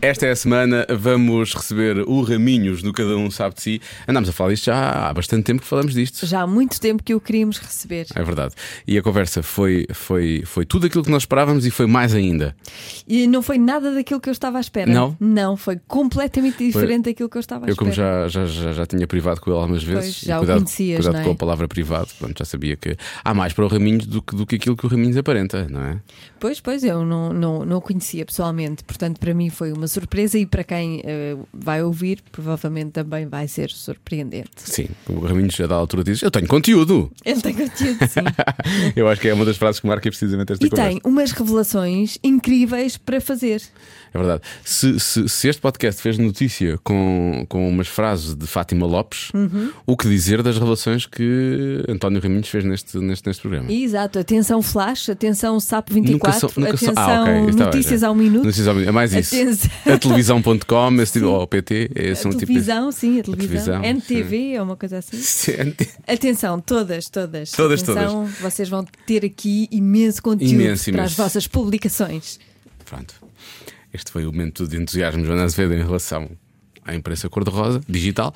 Esta é a semana, vamos receber o Raminhos no Cada Um Sabe de Si. Andámos a falar disto já há bastante tempo que falamos disto. Já há muito tempo que o queríamos receber. É verdade. E a conversa foi, foi, foi tudo aquilo que nós esperávamos e foi mais ainda. E não foi nada daquilo que eu estava à espera. Não? Não, foi completamente diferente daquilo que eu estava à Eu, como espera. já, já, já, já tinha privado com ele algumas vezes, Pois, já e o cuidado, conhecias, cuidado não é? com a palavra privado, pronto, já sabia que há mais para o Raminhos do que, do que aquilo que o Raminhos aparenta, não é? Pois, pois, eu não, não, não o conhecia pessoalmente, portanto, para mim foi uma surpresa e para quem eh, vai ouvir, provavelmente também vai ser surpreendente. Sim, o Raminhos já da altura diz: Eu tenho conteúdo. Ele tem conteúdo, sim. Eu acho que é uma das frases que marca precisamente esta e conversa. tem umas revelações incríveis para fazer. É verdade. Se, se, se este podcast fez notícia com, com umas frases de Fátima Lopes, Uhum. o que dizer das revelações que António Raminhos fez neste, neste, neste programa? Exato, atenção flash, atenção SAP 24, Nunca são- nunca atenção ah, ok, isso está bem, notícias ao minuto. Notícias ao minuto. É mais isso. Atenção. A televisão.com, esse tipo, ou PT, é, A são tipo. televisão, sim, a televisão. televisão, NTV é uma coisa assim. Sim. Atenção, todas, todas. Todas, Atenção, Vocês vão ter aqui imenso conteúdo Imenso, para imenso. as vossas publicações. Pronto. Este foi o momento de entusiasmo de Joana Azevedo em relação à imprensa cor-de-rosa, digital.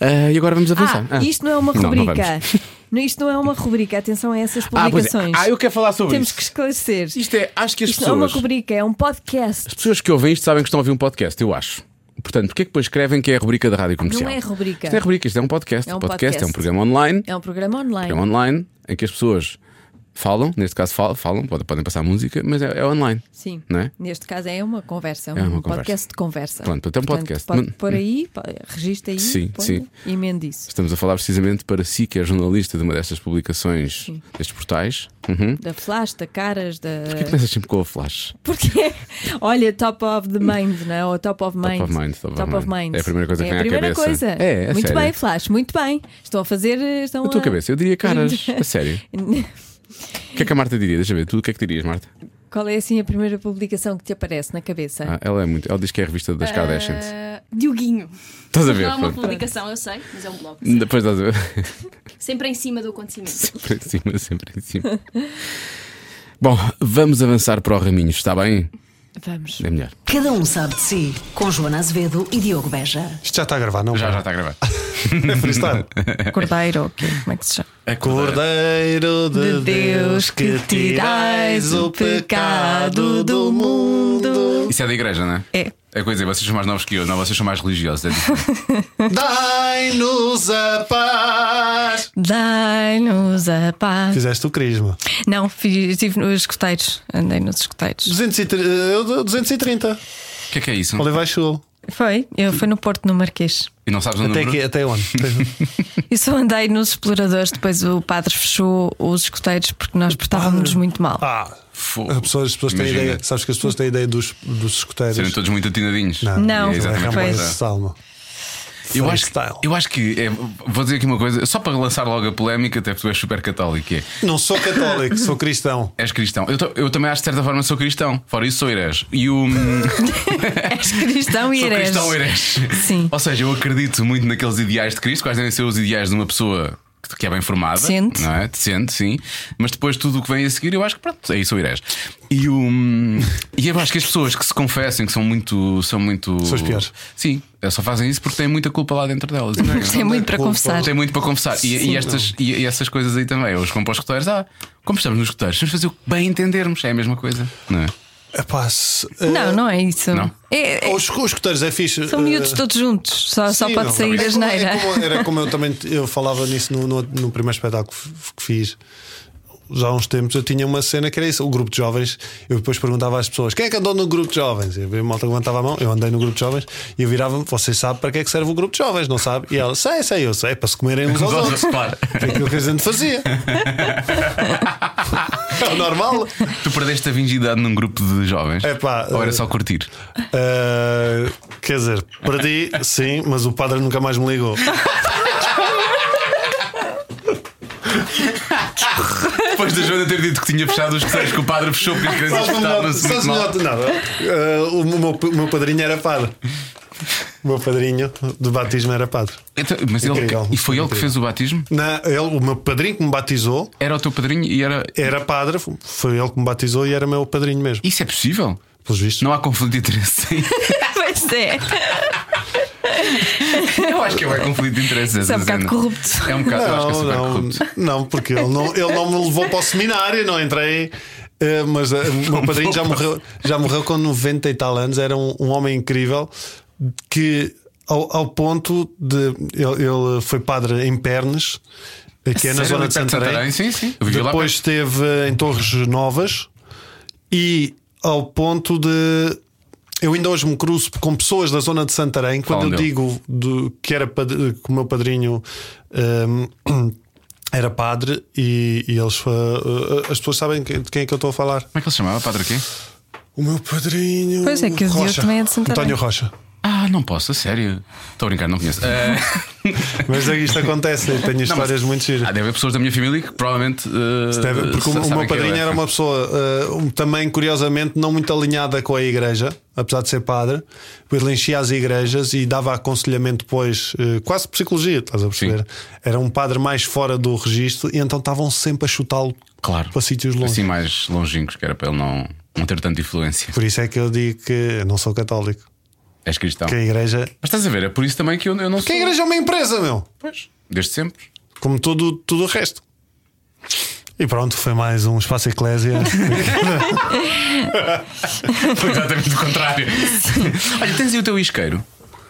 Ah, e agora vamos avançar. Ah, isto não é uma Não, não rubrica. vamos. Não, isto não é uma rubrica. Atenção a essas Ah, é. publicações. Ah, eu quero falar sobre Temos isso. que esclarecer. Isto é, acho que as Isto não é uma pessoas. rubrica, é um podcast. As pessoas que ouvem isto sabem que estão a ouvir um podcast, eu acho. Portanto, porque é que depois escrevem que é a rubrica da rádio comercial? Não é rubrica. Isto não é rubrica, isto é um podcast. É um podcast, é um podcast. programa online. É um programa online. Programa online em que as pessoas falam, neste caso falam, falam podem, passar música, mas é, é online. Sim. É? Neste caso é uma conversa, é um É uma podcast conversa. de conversa. Pronto, então é um podcast. Pode pôr aí, registra aí, Sim, sim. e emende isso. Estamos a falar precisamente para si, que é jornalista de uma destas publicações, destes portais. Uhum. Da flash, da caras, da. Porquê começas sempre com a flash? Porque, olha, top of the mind, não é? Ou top of mind. of mind, top of mind. É a primeira coisa que É vem a à primeira cabeça. coisa. É, é muito sério. bem, Flash, muito bem. Estão a fazer. Estão Na tua a... cabeça, eu diria caras, a sério. O que é que a Marta diria? Deixa eu ver, tu o que é que dirias, Marta? Qual é assim a primeira publicação que te aparece na cabeça? Ah, ela é muito. Ela diz que é a revista das Kardashians. Ah, Dioguinho. Estás a ver? Não é uma pronto. publicação, eu sei, mas é um blog. Depois estás a ver. Sempre em cima do acontecimento. Sempre em cima, sempre em cima. Bom, vamos avançar para o Raminhos, está bem? Vamos. É melhor. Cada um sabe de si. Com Joana Azevedo e Diogo Beja. Isto já está a gravar, não? Já, já está a gravar. É freestyle. Cordeiro, ok. Como é que se chama? Cordeiro de Deus, que tirais o pecado do mundo. Isso é da igreja, não é? É. É coisa, vocês são mais novos que eu, não, vocês são mais religiosos. É. Dai-nos a paz. Dai-nos a paz. Fizeste o crisma. Não, fiz, estive nos escuteiros. Andei nos escuteiros. 230, eu, 230. O que é que é isso? Oliveira Schul. Foi, eu fui no Porto, no Marquês. E não sabes o Até, número? aqui, até onde? E só andei nos exploradores, depois o padre fechou os escuteiros porque nós portávamos muito mal. Ah, Fogo. as pessoas, as pessoas têm Imagina. ideia. Sabes que as pessoas têm ideia dos, dos escuteiros. Serem todos muito atinadinhos. Não, Não, É é exatamente meu. Eu acho, Freestyle. eu acho que é, vou dizer aqui uma coisa, só para lançar logo a polémica, até porque tu és super católico. É, Não sou católico, sou cristão. és cristão. Eu, to- eu também acho de certa forma sou cristão. Fora isso, sou herege. E o. És cristão e Sou herege. cristão herege. Sim. Ou seja, eu acredito muito naqueles ideais de Cristo, quais devem ser os ideais de uma pessoa que- é bem formada. Decente. Não é? Decente, sim. Mas depois tudo o que vem a seguir, eu acho que pronto, aí sou herege. E o. E eu acho que as pessoas que se confessem que são muito. São muito. São as piores. Sim, elas só fazem isso porque têm muita culpa lá dentro delas. Tem muito para confessar. Tem muito para confessar. E, e estas, e, e essas coisas aí também. Os compões escuteiros, ah, como estamos nos escuteiros, vamos fazer o que bem entendermos. É a mesma coisa, não é? Epá, se, eh, Não, não é isso. Não? É- é- Os, os escuteiros é fixe. são eh, miúdos todos juntos, só, só Sim, pode não, sair é a como- é geneira. como- era como eu também eu falava nisso no, no, no primeiro espetáculo que fiz. Já há uns tempos eu tinha uma cena que era isso, o grupo de jovens. Eu depois perguntava às pessoas quem é que andou no grupo de jovens? Vi a malta levantava a mão, eu andei no grupo de jovens e eu virava-me, vocês sabem para que é que serve o grupo de jovens, não sabe? E ela, sei, sei, eu sei, para se comerem uns aos outros. Claro. Foi aquilo que a gente fazia. é o normal. Tu perdeste a virgindade num grupo de jovens? Epá, Ou era eh, só curtir? Uh, quer dizer, perdi, sim, mas o padre nunca mais me ligou. Depois da Joana ter dito que tinha fechado os receios que o padre fechou porque as crianças mal. melhor- nada. Uh, o, meu, o meu padrinho era padre. O meu padrinho de batismo era padre. Então, mas ele, Incrível. e foi ele que Incrível. fez o batismo? Na, ele, o meu padrinho que me batizou Era o teu padrinho e era. era padre, foi ele que me batizou e era meu padrinho mesmo. Isso é possível? Pelos vistos. Não há conflito de interesse. Pois é. Eu acho que é um conflito de interesse. Isso é um bocado cena. corrupto. É um bocado, eu acho que é Não, super não, corrupto. não, porque ele não, ele não me levou para o seminário, não entrei. eh, Mas eh, o meu padrinho já morreu, já morreu com 90 e tal anos, era um, um homem incrível que, ao, ao ponto de. Ele, ele foi padre em Pernes, que é na Sério? zona de perto Santarém. Sim, sim. Depois esteve em Torres Novas e ao ponto de. Eu ainda hoje me cruzo com pessoas da zona de Santarém quando Falam eu dele. digo do, que, era que o meu padrinho hum, era padre e, e eles uh, as pessoas sabem quem- de quem é que eu estou a falar. Como é que ele se chamava? Padre quê? O meu padrinho. Pois é, que o Rocha. também é de Santarém. António Rocha. Ah, não posso, a sério. Estou a brincar, não conheço. Eh, Mas é que isto acontece, eu tenho histórias muito ah, giras. deve haver pessoas da minha família que provavelmente. eh, Deve- porque o, meu ele padrinho é. era uma pessoa uh, também, curiosamente, não muito alinhada com a igreja, apesar de ser padre. Ele enchia as igrejas e dava aconselhamento depois, uh, quase psicologia, estás a perceber? Era um padre mais fora do registro e então estavam sempre a chutá-lo Claro. para sítios longe. Assim mais longínquos, que era para ele não, não ter tanta influência. Por isso é que eu digo que eu não sou católico. És cristão. Que a igreja. Mas estás a ver, é por isso também que eu, eu não Que sou. a igreja é uma empresa, meu! Pois, desde sempre. Como tudo, tudo o resto. E pronto, foi mais um espaço eclésia. Foi exatamente o contrário. Olha, tens aí o teu isqueiro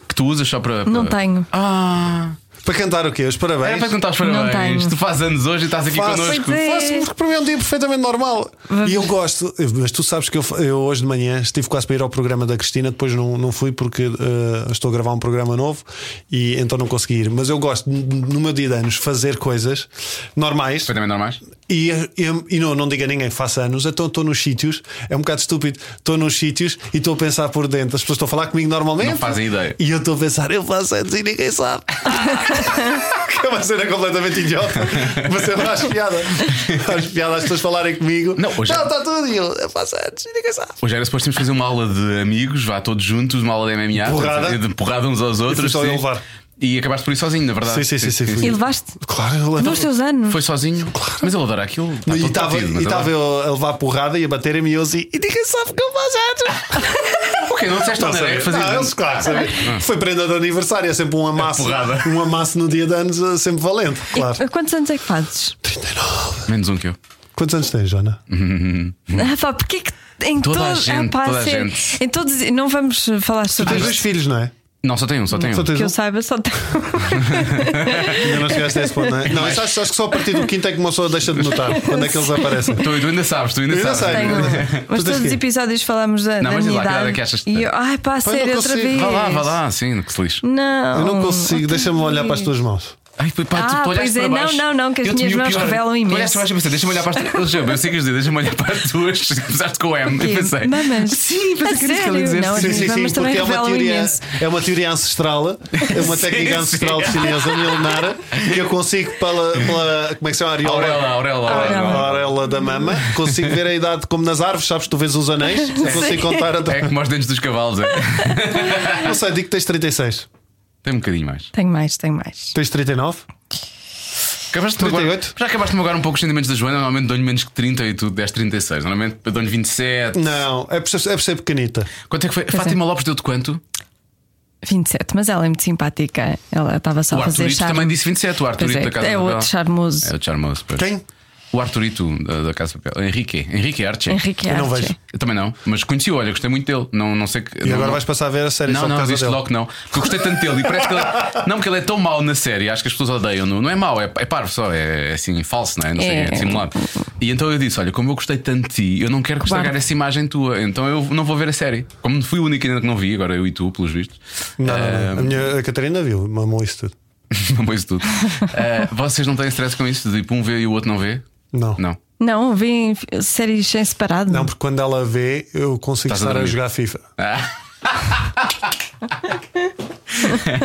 que tu usas só para. Não para- tenho. Ah, para cantar o quê? Os parabéns. era para cantar os Não parabéns. tenho. Tu fazes anos hoje e estás aqui Faço. connosco. Pois é. Faço, porque para mim é um dia perfeitamente normal. Vamos. E eu gosto, mas tu sabes que eu, eu hoje de manhã estive quase para ir ao programa da Cristina, depois não, não fui porque eh, estou a gravar um programa novo e então não consegui ir. Mas eu gosto, no meu dia de anos, fazer coisas normais Perfeitamente normais. E, e, e não, não diga a ninguém faça anos, então estou nos sítios, é um bocado estúpido, estou nos sítios e estou a pensar por dentro. As pessoas estão a falar comigo normalmente Não fazem ideia. e eu estou a pensar, eu faço anos e ninguém sabe. que é uma cena completamente idiota. Mas eu acho piada. Acho piada as pessoas falarem comigo. Não, hoje- é- está tudo. E eu, eu faço anos e ninguém sabe. Hoje era suposto termos fazer uma aula de amigos, vá todos juntos, uma aula de MMA, Porrada. de porrada uns aos outros. só eu sim. levar. E acabaste por ir sozinho, na verdade. Sim, sim, sim, sim, fui. E levaste? Claro, eu levo. Nos teus anos? Foi sozinho. Mas ele adora aquilo. Está E todo estava e eu a levar porrada e a bater-me e eu assim, e ninguém sabe que eu faço. Ok, não disseste Não Neré sabia. que fazia. Eles, claro, sabia. Foi prenda de aniversário, é sempre um amasso. porrada. Um amasso no dia de anos, é sempre valente, claro. E Quantos anos é que fazes? 39. Menos um que eu. Quantos anos tens, Joana? Ah, pá, porque é que em Toda a todos. gente, ah, pá, toda a gente. Em todos. Não vamos falar Tu sobre tens dois filhos, não é? Não, só tem um, só tem um. Só tens Que eu um? saiba, só tenho. Ainda não chegaste a esse ponto, não é? Não, isso acho, acho que só a partir do quinto é que uma pessoa deixa de notar quando é que eles aparecem. Tu, tu ainda sabes, tu ainda Eu ainda sabes. sei. Tenho. Mas todos os episódios falamos da, Não, da mas diz minha lá, que idade. idade é que achas que e tem? eu, ai pá, não sério, outra consigo. vez. Vá lá, vá lá, sim, que se lixe. Não. Eu não consigo, outra deixa-me olhar para as vez. tuas mãos. Ai, pá, tu, Ah, tu olhaste pois é, não, não, não, que as minhas mãos pior. revelam Tu imenso. olhaste para baixo e pensei, deixa-me olhar para as tuas. Eu eu sei que dizer, deixa-me olhar para as tuas. Começaste com o M. Eu pensei. Mamas? Sim, pensei A que era isso que ele. Não, Sim, sim, também porque é uma, teoria, imenso. é uma teoria ancestral, é uma técnica Sim, ancestral sim. chinesa milenar que eu consigo pela, pela como é que se chama? Areola. Aurela, Aurela, A Aurela. aurela da mama, consigo ver a idade como nas árvores, sabes? Tu vês os anéis, consigo contar a É como aos dentes dos cavalos. É. Não sei, digo que tens 36. Tem um bocadinho mais. Tenho mais, tenho mais. Tens 39? Acabaste de me agora- 38? já acabaste de me agora um pouco os sentimentos da Joana. Normalmente dou-lhe menos que 30 e tu deste 36. Normalmente eu dou-lhe 27. Não, é por ser, é por ser pequenita. Quanto é que foi? Fátima Lopes deu-te quanto? 27, mas ela é muito simpática. Ela estava só O a fazer Arturito charme. também disse 27. O Pois Arturito é, da Casa é outro charmoso. É o charmoso. pois. Quem? O Arturito da, da Casa de Papel. Henrique. Henrique Arce. Henrique Eu não Arce. vejo. Eu também não, mas conheci, olha, gostei muito dele. Não, não sei que. E não, agora não- vais passar a ver a série Não, não, disse logo que não. Porque eu gostei tanto dele e parece que ele. Não, porque ele é tão mau na série, acho que as pessoas odeiam-no. Não é mau, é, é parvo só, é assim, falso, não é? Não sei, É. é dissimulado. E então eu disse: Olha, como eu gostei tanto de ti, eu não quero estragar Cobarde. essa imagem tua, então eu não vou ver a série. Como fui o único ainda que não vi, agora eu e tu, pelos vistos. Não, Ah, não, a minha a Catarina viu, mamou isso tudo. Não isso tudo. Ah, vocês não têm stress com isso? Tipo, um vê e o outro não vê? Não. Não. Não, vêm séries sem separado. Não, porque quando ela vê, eu consigo Estás a estar a, dormir. jogar FIFA. Ah,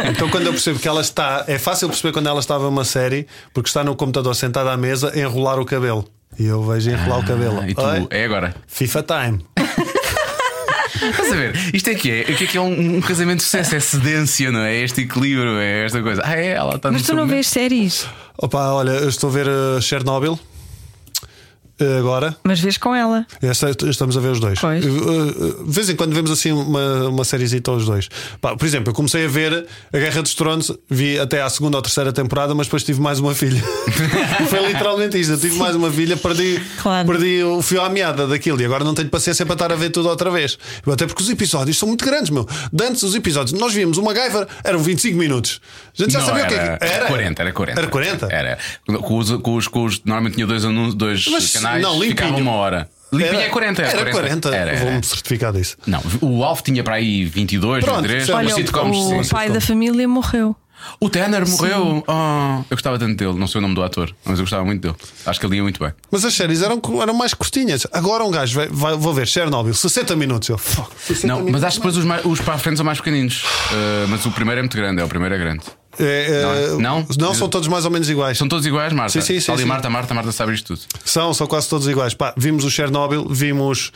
Então, quando eu percebo que ela está. É fácil perceber quando ela estava uma série, porque está no computador sentada à mesa a enrolar o cabelo. E eu vejo enrolar o cabelo. e tu, Oi? é agora. FIFA time. Estás a ver? Isto é que é? O que é que é um, um casamento de sucesso? É cedência, não é? É este equilíbrio, é esta coisa. Ah, é? Ela está Mas tu não momento. vês séries, Opa, olha, eu estou a ver uh, Chernobyl agora. mas vês com ela. Esta- estamos a ver os dois. Pois. Uh, uh, De vez em quando vemos assim uma, uma sériezita aos dois. Pá, por exemplo, eu comecei a ver a Guerra dos Tronos, vi até à segunda ou terceira temporada, mas depois tive mais uma filha. Foi literalmente isto. Eu tive mais uma filha, perdi, Claro. perdi o fio à meada daquilo e agora não tenho paciência para estar a ver tudo outra vez. Até porque os episódios são muito grandes, meu. De antes, os episódios, nós víamos uma MacGyver, eram 25 minutos. A gente já Não, sabia era, o que é que era. 40, era 40. Era 40? Era. Com os, com os, com os- normalmente tinha dois, anúncios, dois Mas, canais, não, limpinho. ficava uma hora. Limpinho é 40, Era 40. Era, era. Vou-me certificar disso. Não, o Alf tinha para aí 22, Pronto, 23, Olha, Olha, sitcoms. o sim. pai da família morreu. O Tanner morreu. Oh, eu gostava tanto dele, não sei o nome do ator, mas eu gostava muito dele. Acho que ele ia muito bem. Mas as séries eram, eram mais curtinhas. Agora um gajo vai, vai- vou ver Chernobyl, 60 minutos. Eu, fuck, 60 Não, mas minutos. acho que depois os, mais- os para a frente são mais pequeninos. Uh, mas o primeiro é muito grande, é o primeiro é grande. É, é, Não? não? são todos mais ou menos iguais. São todos iguais, Marta? Sim, sim, sim, ali sim. Marta, Marta, Marta sabe isto tudo. São, são quase todos iguais. Pá, vimos o Chernobyl, vimos.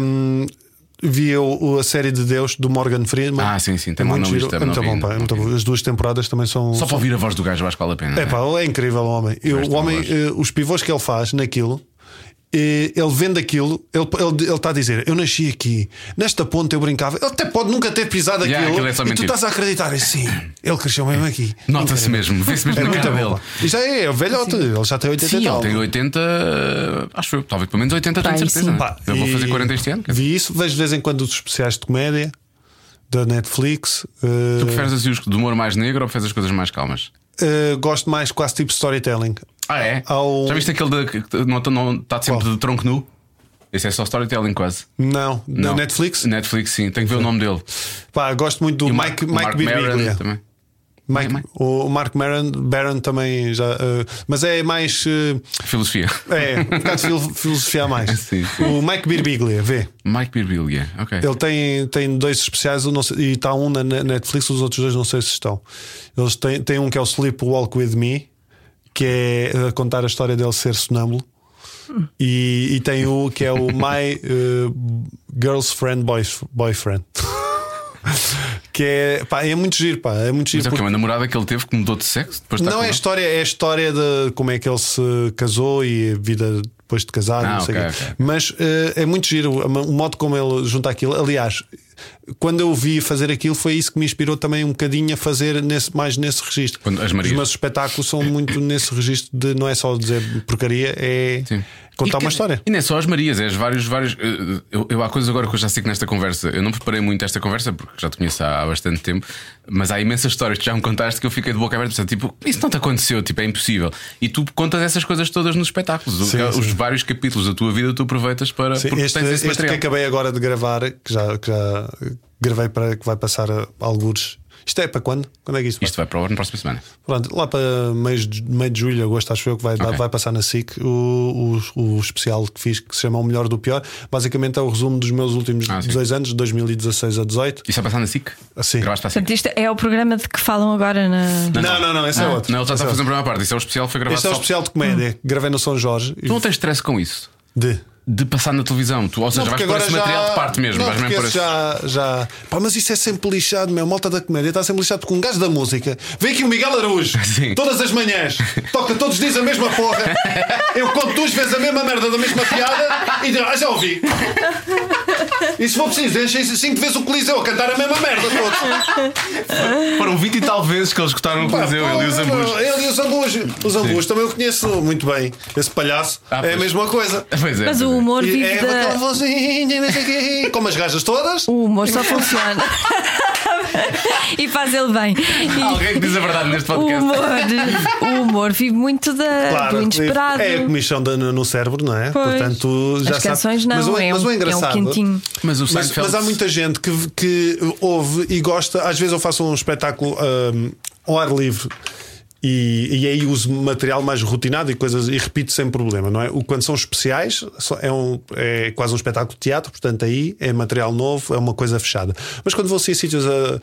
hum, vi eu a série de Deus do Morgan Freeman. Ah, sim, sim, é tem lá muito, na giro. é muito não bom, pá, é não muito bom. As duas temporadas também são. Só para ouvir a voz do gajo, acho que vale a pena. É pá, é incrível o homem. E Gosto o homem, eh, os pivôs que ele faz naquilo. Eh, Ele vende aquilo, ele, ele, ele está a dizer: Eu nasci aqui, nesta ponte eu brincava. Ele até pode nunca ter pisado Yeah, aquilo. aquilo é e tu estás a acreditar, e sim, ele cresceu mesmo aqui. Nota-se mesmo, vê-se mesmo É na muito cara dele. E já é, é velhote, ele já tem 80 Sim, ele tem 80, acho eu, talvez pelo menos 80, tenho certeza. né? Pá, Eu vou fazer 40 este ano. Vi isso, vejo de vez em quando os especiais de comédia da Netflix. Tu eh, preferes assim os de humor mais negro ou preferes as coisas mais calmas? Eh, gosto mais quase tipo storytelling. Ah, é? Ao- Já viste aquele de, que não, não está sempre Qual? de tronco nu? Esse é só storytelling quase. Não, Não. Netflix. Netflix, sim, tenho que ver o nome dele. Pá, gosto muito do E Mike, Mike Maron Birbiglia. também. Mike- É, o Mark Maron, Baron também já. eh, mas é mais. eh, Filosofia. é, um bocado de fil- filosofia a mais. Sim, sim. O Mike Birbiglia, vê. Mike Birbiglia, ok. Ele tem, tem dois especiais sei- e está um na ne- Netflix, os outros dois não sei se estão. Eles têm, têm um que é o Sleep Walk With Me, que é a contar a história dele ser sonâmbulo. E, e tem o que é o My eh, Girl's Friend Boys- Boyfriend. que é, pá, é muito giro, pá, é muito Mas giro. é porque uma namorada que ele teve que mudou de sexo depois de não é a história, é a história de como é que ele se casou e a vida depois de casado, Ah, não sei o ok, quê. ok. Mas eh, é muito giro o modo como ele junta aquilo. Aliás, quando eu vi fazer aquilo, foi isso que me inspirou também um bocadinho a fazer nesse, mais nesse registro. Os meus espetáculos são muito nesse registro de não é só dizer porcaria, é Sim. contar E uma que- história. E não é só as Marias, é as vários, vários. eh, Eu, eu há coisas agora que eu já sei que nesta conversa. Eu não preparei muito esta conversa porque já te conheço há, há bastante tempo, mas há imensas histórias que já me contaste que eu fiquei de boca aberta. Tipo, isso não te aconteceu, tipo, é impossível. E tu contas essas coisas todas nos espetáculos. Sim, os sim. vários capítulos da tua vida tu aproveitas para. Sim, este tens esse este que acabei agora de gravar, que já, que já gravei para que vai passar a algures. Isto é para quando? Quando é que isto vai? Isto vai para o na próxima semana. Pronto, lá para meio de, meio de julho, agosto, acho eu que vai, dar- Ok. vai passar na SIC o, o, o especial que fiz que se chama O Melhor do Pior. Basicamente é o resumo dos meus últimos Ah, sim. dois anos, de 2016 a 18. Isso vai passar na SIC? Sim. Gravaste para a SIC? Portanto, isto é o programa de que falam agora na. Não, não, não, esse é outro. Não, ele já está a é fazer a outro. primeira parte. Isso é o especial que foi gravado Este é o especial de comédia. Gravei no São Jorge. Tu não tens stress com isso? De. De passar na televisão, tu, ou seja, Não, vais pôr esse agora material já- de parte mesmo, Não, vais mesmo esse já, já. Pá, mas isso é sempre lixado, meu. A Malta da comédia está sempre lixado porque um gajo da música vem aqui o Miguel Araújo Sim. todas as manhãs, toca todos os dias a mesma porra. Eu conto duas vezes a mesma merda da mesma piada e digo, ah, já ouvi. E se for preciso, enchem cinco vezes o Coliseu a cantar a mesma merda todos. Foram 20 e tal vezes que eles escutaram o Coliseu, ele e os pô, ambos. Ele e os ambus. Os ambus também eu conheço muito bem. Esse palhaço Ah, é a mesma coisa. Pois é, Mas pois o é. humor E vive é aquela da. vozinha, o quê, como as gajas todas. O humor só funciona. e faz ele bem. E Alguém que diz a verdade neste o, podcast. humor, o humor vive muito da, do inesperado. É a comissão da- no, cérebro, não é? Pois. Portanto, já As sabe. canções não, mas o, é, mas um, o é um engraçado. quentinho. Mas o Mas, mas há muita gente que, que ouve e gosta. Às vezes eu faço um espetáculo hum, ao ar livre. E, e aí uso material mais rotinado e coisas e repito sem problema, não é? O, quando são especiais, é, um, é quase um espetáculo de teatro, portanto, aí é material novo, é uma coisa fechada. Mas quando vou assim a sítios a,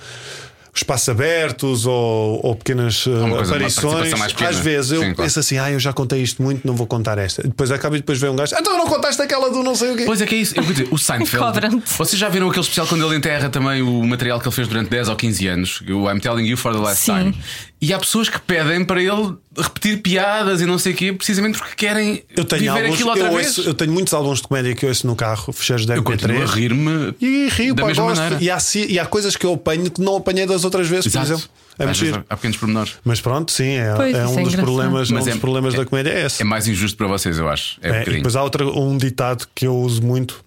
espaços abertos ou, ou pequenas uh, coisa, uma aparições. pequena. Às vezes eu Sim, claro. penso assim, ah, eu já contei isto muito, não vou contar esta. Depois acaba e depois vem um gajo, então não contaste aquela do não sei o quê. Pois é que é isso. Eu vou dizer, o Seinfeld. Vocês já viram aquele especial quando ele enterra também o material que ele fez durante 10 ou 15 anos? O I'm Telling You for the Last Sim. Time. E há pessoas que pedem para ele repetir piadas e não sei o quê, precisamente porque querem Eu tenho viver alguns, aquilo outra eu, vez. ouço- eu tenho muitos álbuns de comédia que eu ouço no carro, fecheiros da Eu continuo a MP3. rir-me E rio, da pá, mesma gosto. maneira. E há, e há coisas que eu apanho que não apanhei das outras vezes, por Exato. exemplo. É Às muito vezes giro. há pequenos pormenores. Mas pronto, sim, é, Pois, é um é dos problemas, Mas um é- dos problemas é- da comédia é esse. É mais injusto para vocês, eu acho. É, um É, e bocadinho. depois há outra, um ditado que eu uso muito,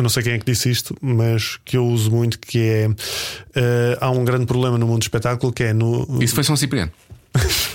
eu não sei quem é que disse isto, mas que eu uso muito, que é eh, há um grande problema no mundo do espetáculo que é no, Isso foi São Cipriano.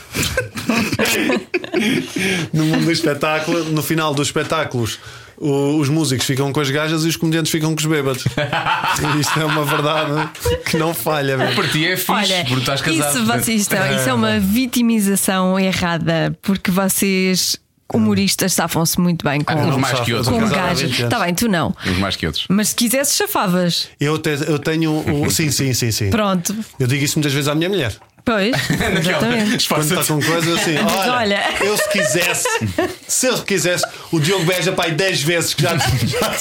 no mundo do espetáculo, no final dos espetáculos, o- os músicos ficam com as gajas e os comediantes ficam com os bêbados. E isto é uma verdade que não falha. mesmo. Para ti é fixe, Olha, porque estás casado. isso, vocês estão, isso é uma vitimização errada, porque vocês, humoristas, safam-se muito bem com, uns mais que outros. com sou casado há gajos. 20 anos. Está bem, tu não. Uns mais que outros. Mas se quisesse, chafavas. Eu, te- eu tenho. O, sim, sim, sim, sim. Pronto. Eu digo isso muitas vezes à minha mulher. Pois, exatamente. Quando está com coisas assim, olha, olha. eu se quisesse, se eu quisesse, o Diogo beija pai 10 vezes que já, já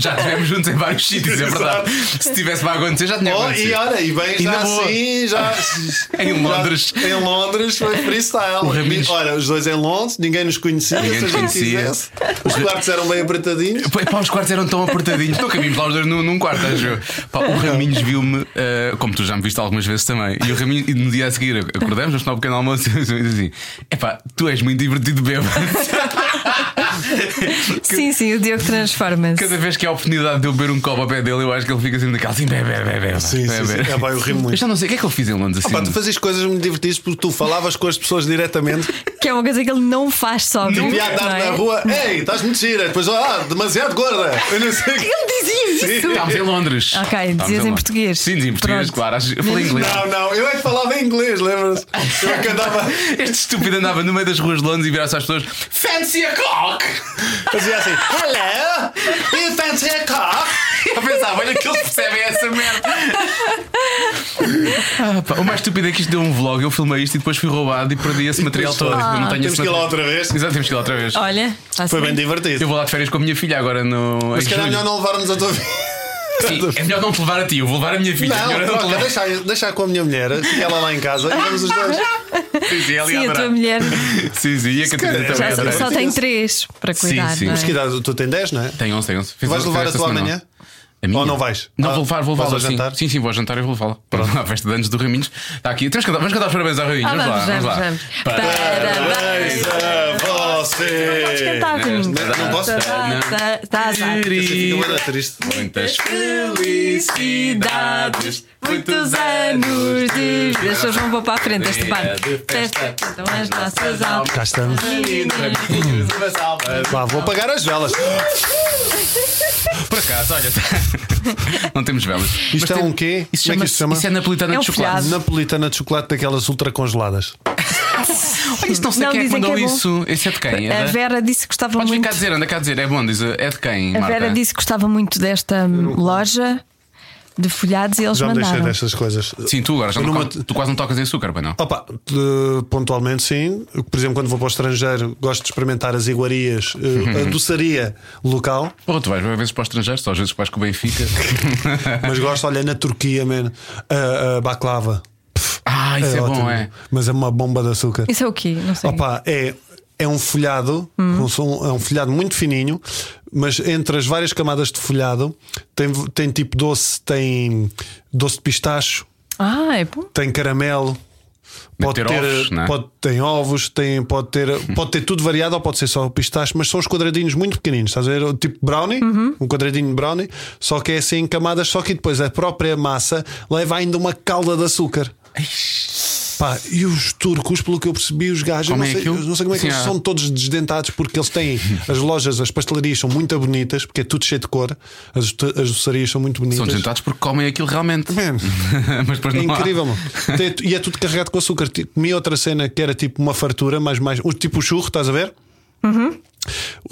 Já estivemos juntos em vários sítios, é verdade. Se tivesse para acontecer, já tinha Oh, acontecido. e olha, e bem já assim, já Em já- Londres. em Londres foi freestyle. O Raminhos- Olha, os dois em Londres, ninguém nos conhecia, Ninguém se a nos gente conhecia. quisesse. Os quartos eram bem apertadinhos. Pá, pá, os quartos eram tão apertadinhos. Nunca vimos lá os dois num, num quarto, acho. Pá, o Raminhos viu-me, eh, como tu já me viste algumas vezes também. E o Raminhos, e no dia a seguir, acordamos, vamos tomar um pequeno almoço e assim: Epá, tu és muito divertido bêbado. Sim, sim, o Diogo transforma-se. Cada vez que há a oportunidade de eu beber um copo ao pé dele, eu acho que ele fica assim daquela assim, bebe, bebe, bebe. Sim, sim, bebe. sim. É, pá, eu rimo muito. Eu já não sei o que é que eu fiz em Londres assim. Pá, tu fazias coisas muito divertidas porque tu falavas com as pessoas diretamente. Que é uma coisa que ele não faz sóbrio. Devia andar não é? na rua, ei, estás muito gira. Depois, ah, demasiado gorda. Eu não sei. Ele dizia isso. Estávamos em Londres. Ok, dizias em português. Sim, dizia em português, Pronto. claro. Eu falei inglês. Não, não, eu é que falava em inglês, lembras? Eu é que andava. Este estúpido andava no meio das ruas de Londres e virava-se às pessoas Fancy a cock! Fazia assim, hello, you fancy a cock? Eu pensava, olha que eles percebem essa merda. Ah, pá, o mais estúpido é que isto deu um vlog, eu filmei isto e depois fui roubado e perdi esse material todo. eu não tenho Temos esse que ir lá material. outra vez. Exato, temos que ir lá outra vez. Olha, está Foi bem divertido. Eu vou lá de férias com a minha filha agora no. Mas se calhar é julho. melhor não levarmos a tua vida. Sim, é melhor não te levar a ti, eu vou levar a minha filha. Não, é troca, deixa, deixa com a minha mulher, fica ela lá em casa e vamos os dois. Sim, sim, ela Sim, a tua mulher Sim, sim, e a Catarina também. já só tem três para cuidar. sim. não é? Mas que idade? Tu tens 10, não é? Tem 11, tem 11. Fez- Vais levar a tua semana. amanhã? A minha? Ou não vais? Não, Ah, vou levar, vou levá-la ao sim. jantar? Sim, sim, vou jantar e vou levá-la. Pronto, à festa de anos do Raminhos. Está aqui. Temos que cantar, vamos cantar os parabéns ao Raminhos. Ah, vamos, lá, vamos, vamos lá. vamos, Parabéns vamos. a você. Cantar, Raminhos. Não posso? Está tá, tá. Fica bué triste. Muitas felicidades, Muitos anos de vida. As pessoas vão para a frente este bar. de festa, Então as nossas almas. Cá estamos. Vou apagar as velas. Por acaso, olha, não temos velas. Isto Mas é tem- um quê? Isso, Como é que chama? Isso é napolitana É um de chocolate. folhado. Napolitana de chocolate daquelas ultra congeladas. Olha, isso não sei Não, quem é que dizem mandou que é bom. isso. Esse é de quem? É A Vera disse que gostava Podes vir muito. cá dizer, anda cá dizer. É bom, diz. É de quem? A Marta? Vera disse que gostava muito desta loja de folhados e eles Já me deixei destas coisas. Sim, tu agora já não numa- tu quase não tocas em açúcar, pai não? Opa, de- pontualmente sim. Por exemplo, quando vou para o estrangeiro, gosto de experimentar as iguarias, eh, a doçaria local. Porra, tu vais às vezes para o estrangeiro, só às vezes vais com o Benfica. Mas gosto, olha, na Turquia, man, a, a baklava. ah, isso é, bom, ótimo. é. Mas é uma bomba de açúcar. Isso é o quê? Não sei. Opa, é, é um folhado, um som- é um folhado muito fininho, mas entre as várias camadas de folhado tem, tem tipo doce, tem doce de pistacho, Ah, é bom. tem caramelo. Pode ter ter, ovos, é? pode, tem ovos, tem, pode, ter, pode ter tudo variado ou pode ser só pistache, mas são os quadradinhos muito pequeninos, estás a ver? Tipo brownie, um quadradinho de brownie, só que é assim em camadas, só que depois a própria massa leva ainda uma calda de açúcar. Pá, e os turcos, pelo que eu percebi, os gajos, eu não Comem sei, não sei como é que Sim, eles há- são todos desdentados porque eles têm as lojas, as pastelarias são muito bonitas, porque é tudo cheio de cor, as, as doçarias são muito bonitas. São desentados porque comem aquilo realmente. Man, Mas depois é não há. incrível, mano. E é tudo carregado com açúcar. Tipo, Comi outra cena que era tipo uma fartura, mas mais. Tipo o churro, estás a ver?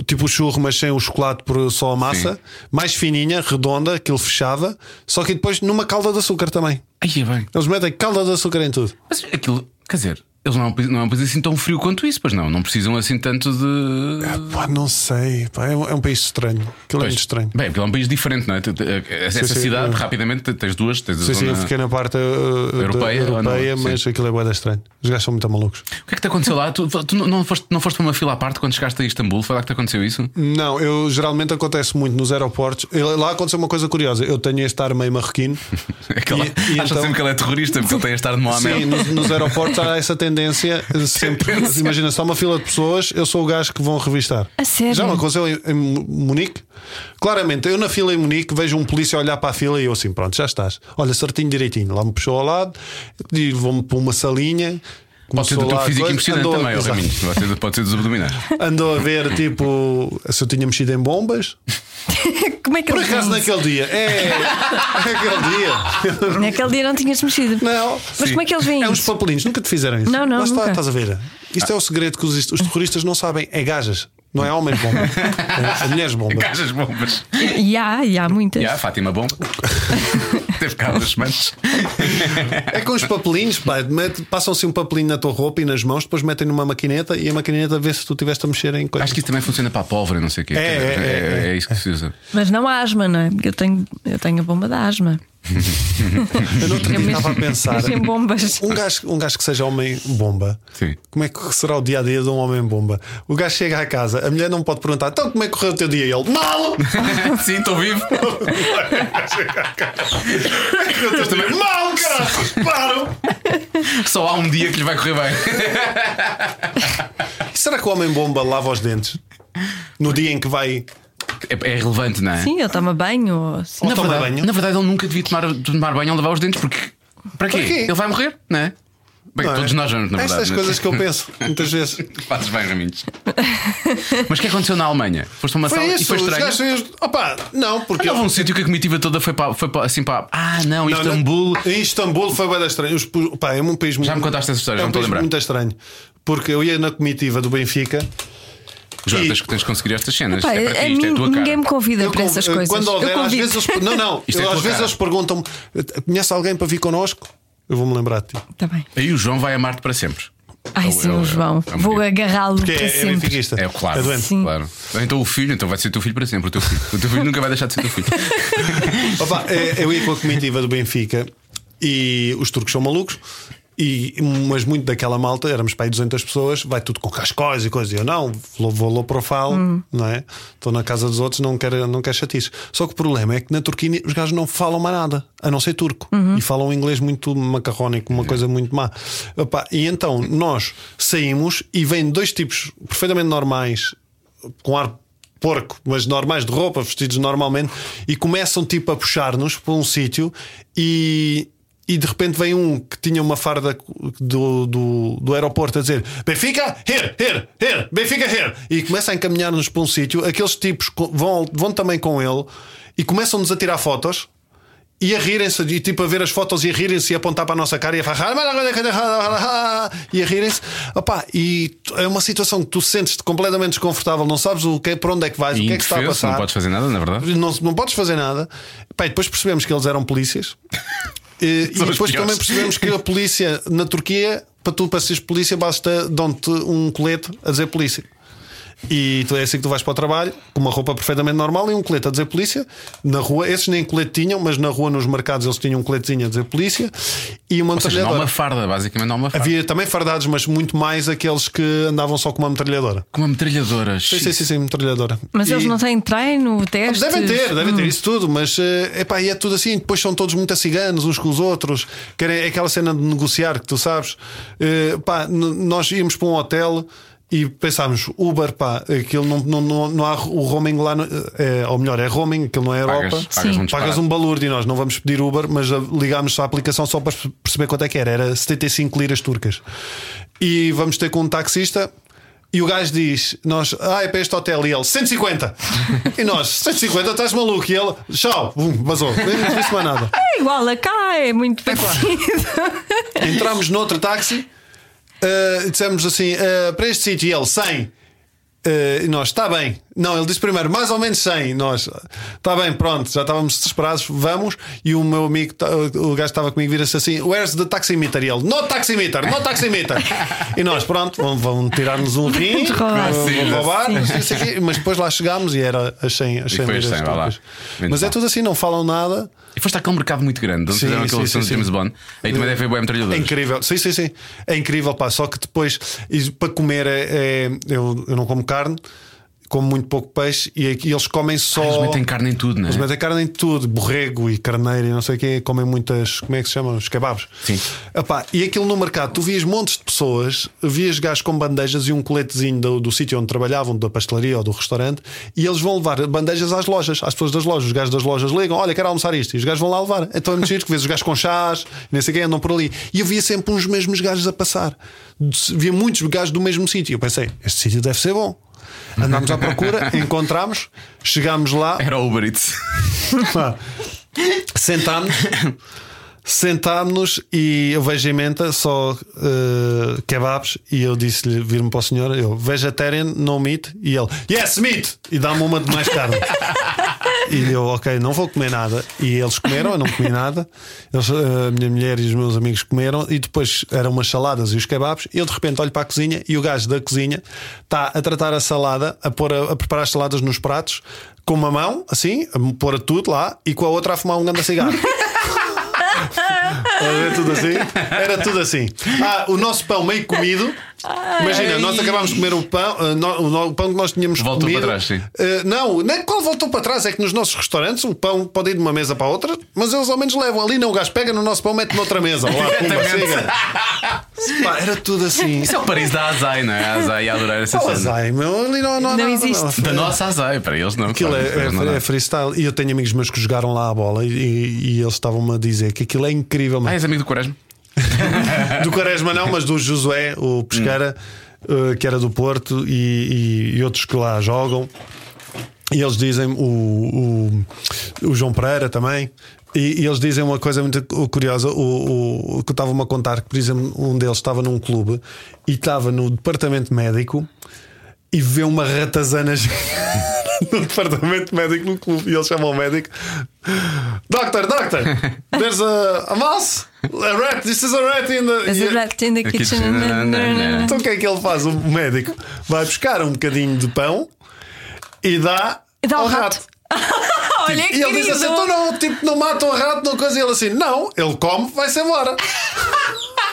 Tipo o churro, mas sem o chocolate por só a massa, Sim. mais fininha, redonda, aquilo fechava, só que depois numa calda de açúcar também. Aí é bem. Eles metem calda de açúcar em tudo. Mas aquilo, quer dizer, eles não é um país, não é um país assim tão frio quanto isso, pois não. Não precisam assim tanto de. Pá, não sei, pá, é, um, é um país estranho. Aquilo é Pois. muito estranho. Bem, porque é um país diferente, não é? Tu- Essa sim, cidade, é. rapidamente, tens duas, tens Sim, sim, eu fiquei na parte uh, da- Europeia ou não? europeia Sim. mas aquilo é boeda estranho. Os gajos são muito malucos. O que é que te aconteceu lá? Tu, tu não, foste, não foste para uma fila à parte quando chegaste a Istambul? Foi lá que te aconteceu isso? Não, eu geralmente acontece muito nos aeroportos. Lá aconteceu uma coisa curiosa. Eu tenho este ar meio marroquino. Aquela, E- e então- sempre que ele é terrorista porque ele tem a estar de Mohamed. Sim, nos, nos aeroportos há essa tendência sempre. Imagina, há uma fila de pessoas, eu sou o gajo que vão revistar. A sério? Já me aconteceu em, em Munique. Claramente, eu na fila em Munique vejo um polícia olhar para a fila e eu assim, pronto, já estás. Olha, certinho direitinho. Lá me puxou ao lado e vou-me para uma salinha. Pode ser do teu a físico impressionante andou a- também, Exato. Raminhos. Pode ser, pode ser dos abdominais. Andou a ver tipo se eu tinha mexido em bombas. Como é que Por acaso naquele dia. É, naquele dia. Naquele dia não tinhas mexido. Não. Mas como é que eles veem É uns isso? papelinhos, nunca te fizeram isso. Não, não, Lá está, nunca. estás a ver. Isto é o segredo que os, os terroristas não sabem: é gajas, não é homens bomba. É, é mulheres bomba. Gajas bombas. E há, e há muitas. E a Fátima Bomba. Teve cá há semanas. É com os papelinhos, pá, passam-se um papelinho na tua roupa e nas mãos, depois metem numa maquineta e a maquineta vê se tu estiveste a mexer em coisas. Acho que isso também funciona para a pólvora, não sei o quê. É, é, é, é. isso que se usa. Mas não há asma, não é? Porque eu tenho, eu tenho a bomba da asma. Eu não Eu estava a pensar. bombas. Um gajo, um gajo que seja homem bomba, Sim. como é que será o dia a dia de um homem bomba? O gajo chega à casa, a mulher não pode perguntar, então como é que correu o teu dia? E ele, mal! Sim, estou vivo. Eu também, mal, caralho! Paro! Só há um dia que lhe vai correr bem. Será que o homem bomba lava os dentes? No dia em que vai. É, é relevante, não é? Sim, eu tomo banho. ou. Ou toma verdade, banho? na verdade, ele nunca devia tomar, tomar banho ou lavar os dentes, porque. Para quê? Para quê? Ele vai morrer, não é? Bem, Não é? todos nós vamos, na verdade. Estas né? coisas que eu penso, muitas vezes. Fazes bem, Raminhos. Mas o que aconteceu na Alemanha? Foste a uma Foi sala isso, e foi os estranho. gajos. Opa, não, porque. Houve um sítio que a comitiva toda foi para, foi para, assim para. Ah, não, Não, Istambul. não, Em Istambul foi bem estranho. Os, pá, é um país muito. me contaste essa história, é um me estou a país lembrar. muito estranho. Porque eu ia na comitiva do Benfica. João, E- tens, tens de conseguir estas cenas. Pá, isto é para a ti, isto é a tua ninguém cara. me convida Eu para con- essas coisas. Quando houver, eu às vezes eles, não, não, Isto é eu- tua às vezes cara. eles perguntam-me: conhece alguém para vir connosco? Eu vou-me lembrar de ti. Tá bem. Aí o João vai amar-te para sempre. Ai, É o- sim, é o- João. é Vou agarrá-lo para é, é sempre. É claro. É claro. Então o filho, então vai ser teu filho para sempre. O teu filho, o teu filho nunca vai deixar de ser teu filho. Opa, é, eu ia com a comitiva do Benfica e os turcos são malucos. E, mas muito daquela malta, éramos para aí 200 pessoas, vai tudo com cascóis e coisas. E eu não, vou, vou low profile, Hum. não é? Estou na casa dos outros, não quero, não quero chatice. Só que o problema é que na Turquia os gajos não falam mais nada, a não ser turco. Uhum. E falam inglês muito macarrónico, uma coisa muito má. Opa, e então nós saímos e vêm dois tipos perfeitamente normais, com ar porco, mas normais de roupa, vestidos normalmente, e começam tipo a puxar-nos para um sítio e. E de repente vem um que tinha uma farda do, do, do aeroporto a dizer Benfica, here, here, here, Benfica, here. E começa a encaminhar-nos para um sítio. Aqueles tipos vão, vão também com ele e começam-nos a tirar fotos e a rirem-se, e tipo a ver as fotos e a rirem-se e a apontar para a nossa cara e a falar e a rirem-se. Opá, e é uma situação que tu sentes-te completamente desconfortável, não sabes o que, para onde é que vais, o que é que está a passar. não podes fazer nada, na verdade. Não, não podes fazer nada. Pá, e depois percebemos que eles eram polícias. E, e depois também percebemos que a polícia na Turquia, para tu para seres polícia, basta dão-te um colete a dizer polícia. E tu é assim que tu vais para o trabalho, com uma roupa perfeitamente normal e um colete a dizer polícia. Na rua, esses nem colete tinham, mas na rua, nos mercados, eles tinham um coletezinho a dizer polícia e uma Ou seja, não metralhadora. uma farda, basicamente não há uma farda. Havia também fardados, mas muito mais aqueles que andavam só com uma metralhadora. Com uma metralhadora. Sim, sim, sim, sim metralhadora. Mas E- eles não têm treino, testes. Devem ter, devem Hum. ter isso tudo, mas eh, epá, e é tudo assim. Depois são todos muito ciganos uns com os outros. Querem é aquela cena de negociar que tu sabes. Eh, pá, n- nós íamos para um hotel e pensámos, Uber, pá, aquilo não, não, não, não há o roaming lá, é, ou melhor, é roaming, aquilo não é Pagas, Europa. pagas Sim. um Pagas um balúrdio e nós não vamos pedir Uber, mas ligámos à aplicação só para perceber quanto é que era. Era 75 liras turcas. E vamos ter com um taxista. E o gajo diz: nós, Ah, é para este hotel. E ele: 150. e nós: 150, estás maluco? E ele: Tchau, Bum, vazou. Não disse mais nada. É igual a cá, é muito parecido. Entramos noutro táxi, ah, dissemos assim: ah, para este sítio, ele: 100. eh, e nós, está bem. Não, ele disse primeiro, mais ou menos 100. Nós, está bem, pronto, já estávamos desesperados, vamos. E o meu amigo, o gajo que estava comigo, vira-se assim: Where's the taximeter? E ele, no taximeter, no taximeter. e nós, pronto, vão, vão tirar-nos um rim, vão roubar, mas depois lá chegámos e era as 100, as 100 foi as liras 100, vá lá. turcas. Menos Mas é tudo assim, não falam nada. E foste àquele mercado muito grande, onde Sim, fizeram sim, aquele sim, sim. James Bond. Aí também deve haver boa É metralhadores. incrível, sim, sim, sim. É incrível, pá. Só que depois, e para comer, é, é- eu, eu não como carne, como muito pouco peixe, e eles comem só. Ah, Eles metem carne em tudo, não é? Eles metem carne em tudo, borrego e carneiro e não sei o quê, comem muitas, como é que se chamam? Os kebabs. Sim. Epá, e aquilo no mercado, tu vias montes de pessoas, vias gajos com bandejas e um coletezinho do, do sítio onde trabalhavam, da pastelaria ou do restaurante, e eles vão levar bandejas às lojas, às pessoas das lojas. Os gajos das lojas ligam: Olha, quero almoçar isto, e os gajos vão lá levar. Então é muito giro que vês os gajos com chás, nem sei quem andam por ali. E eu via sempre uns mesmos gajos a passar, via muitos gajos do mesmo sítio. Eu pensei: Este sítio deve ser bom. Andámos à procura, encontramos, chegámos lá, Era o Uber Eats. Sentámos Sentámos-nos e eu vejo em menta só eh, kebabs e eu disse-lhe, vir-me para o senhor, eu vegetarian, no meat, e ele, yes, meat! E dá-me uma de mais carne. e eu, ok, não vou comer nada. E eles comeram, eu não comi nada. Eles, eh, a minha mulher e os meus amigos comeram, e depois eram umas saladas e os kebabs. E eu de repente olho para a cozinha e o gajo da cozinha está a tratar a salada, a, pôr a, a preparar as saladas nos pratos, com uma mão, assim, a pôr a tudo lá, e com a outra a fumar um grande cigarro. Era tudo assim? Era tudo assim. Ah, o nosso pão meio comido. Imagina, nós acabámos de comer o pão, ah, no- o pão que nós tínhamos Voltou comido. para trás, sim. Ah, não, nem qual voltou para trás. É que nos nossos restaurantes o pão pode ir de uma mesa para a outra, mas eles ao menos levam ali. Não, o gajo pega no nosso pão, mete noutra mesa. Lá, pumba, siga. Pá, era tudo assim. Isso é o Paris da Azai, não é? A Azai ia adorar essa Qual cena. azai, meu? Ali não, não, há Não nada, existe. Da nossa Azai, para eles não. Aquilo claro, é, não é- dá. é freestyle. E eu tenho amigos meus que jogaram lá a bola e, e eles estavam-me a dizer que aquilo é incrível. Ah, mano. és amigo do Quaresma? Do Quaresma não, mas do Josué, o Pesqueira, eh, que era do Porto, e, e- e outros que lá jogam. E eles dizem, o, o, o João Pereira também. E, e eles dizem uma coisa muito curiosa: o, o que eu estava-me a contar, que por exemplo, um deles estava num clube e estava no departamento médico e vê uma ratazana no departamento médico no clube. E eles chamam o médico: Doctor, doctor, there's a, a mouse, a rat, this is a rat in the. There's a rat in the kitchen. Então o que é que ele faz? O médico vai buscar um bocadinho de pão e dá, Dá ao rato. Olha, E ele diz assim: então não, tipo, não mata o rato, não coisa. E ele assim: não, ele come, vai-se embora.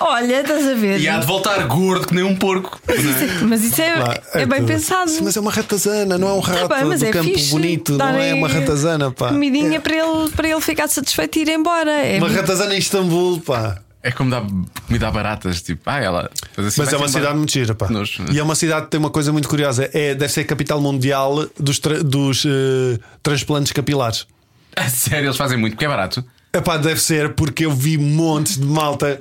Olha, estás a ver. E há de voltar gordo que nem um porco. não é? Mas isso é, Pá, é bem tudo. pensado. Mas é uma ratazana, não é um rato Tá bem, mas do é campo fixe bonito, não é uma ratazana, pá. Comidinha É para, ele, para ele ficar satisfeito e ir embora. É uma ratazana em Istambul, pá. É como dar comida a baratas. Tipo, ah, ela. assim, Mas é uma cidade muito gira, pá. Nojo. E é uma cidade que tem uma coisa muito curiosa: é, deve ser a capital mundial dos, tra- dos eh, transplantes capilares. A sério, eles fazem muito, porque é barato. Epá, deve ser porque eu vi montes de malta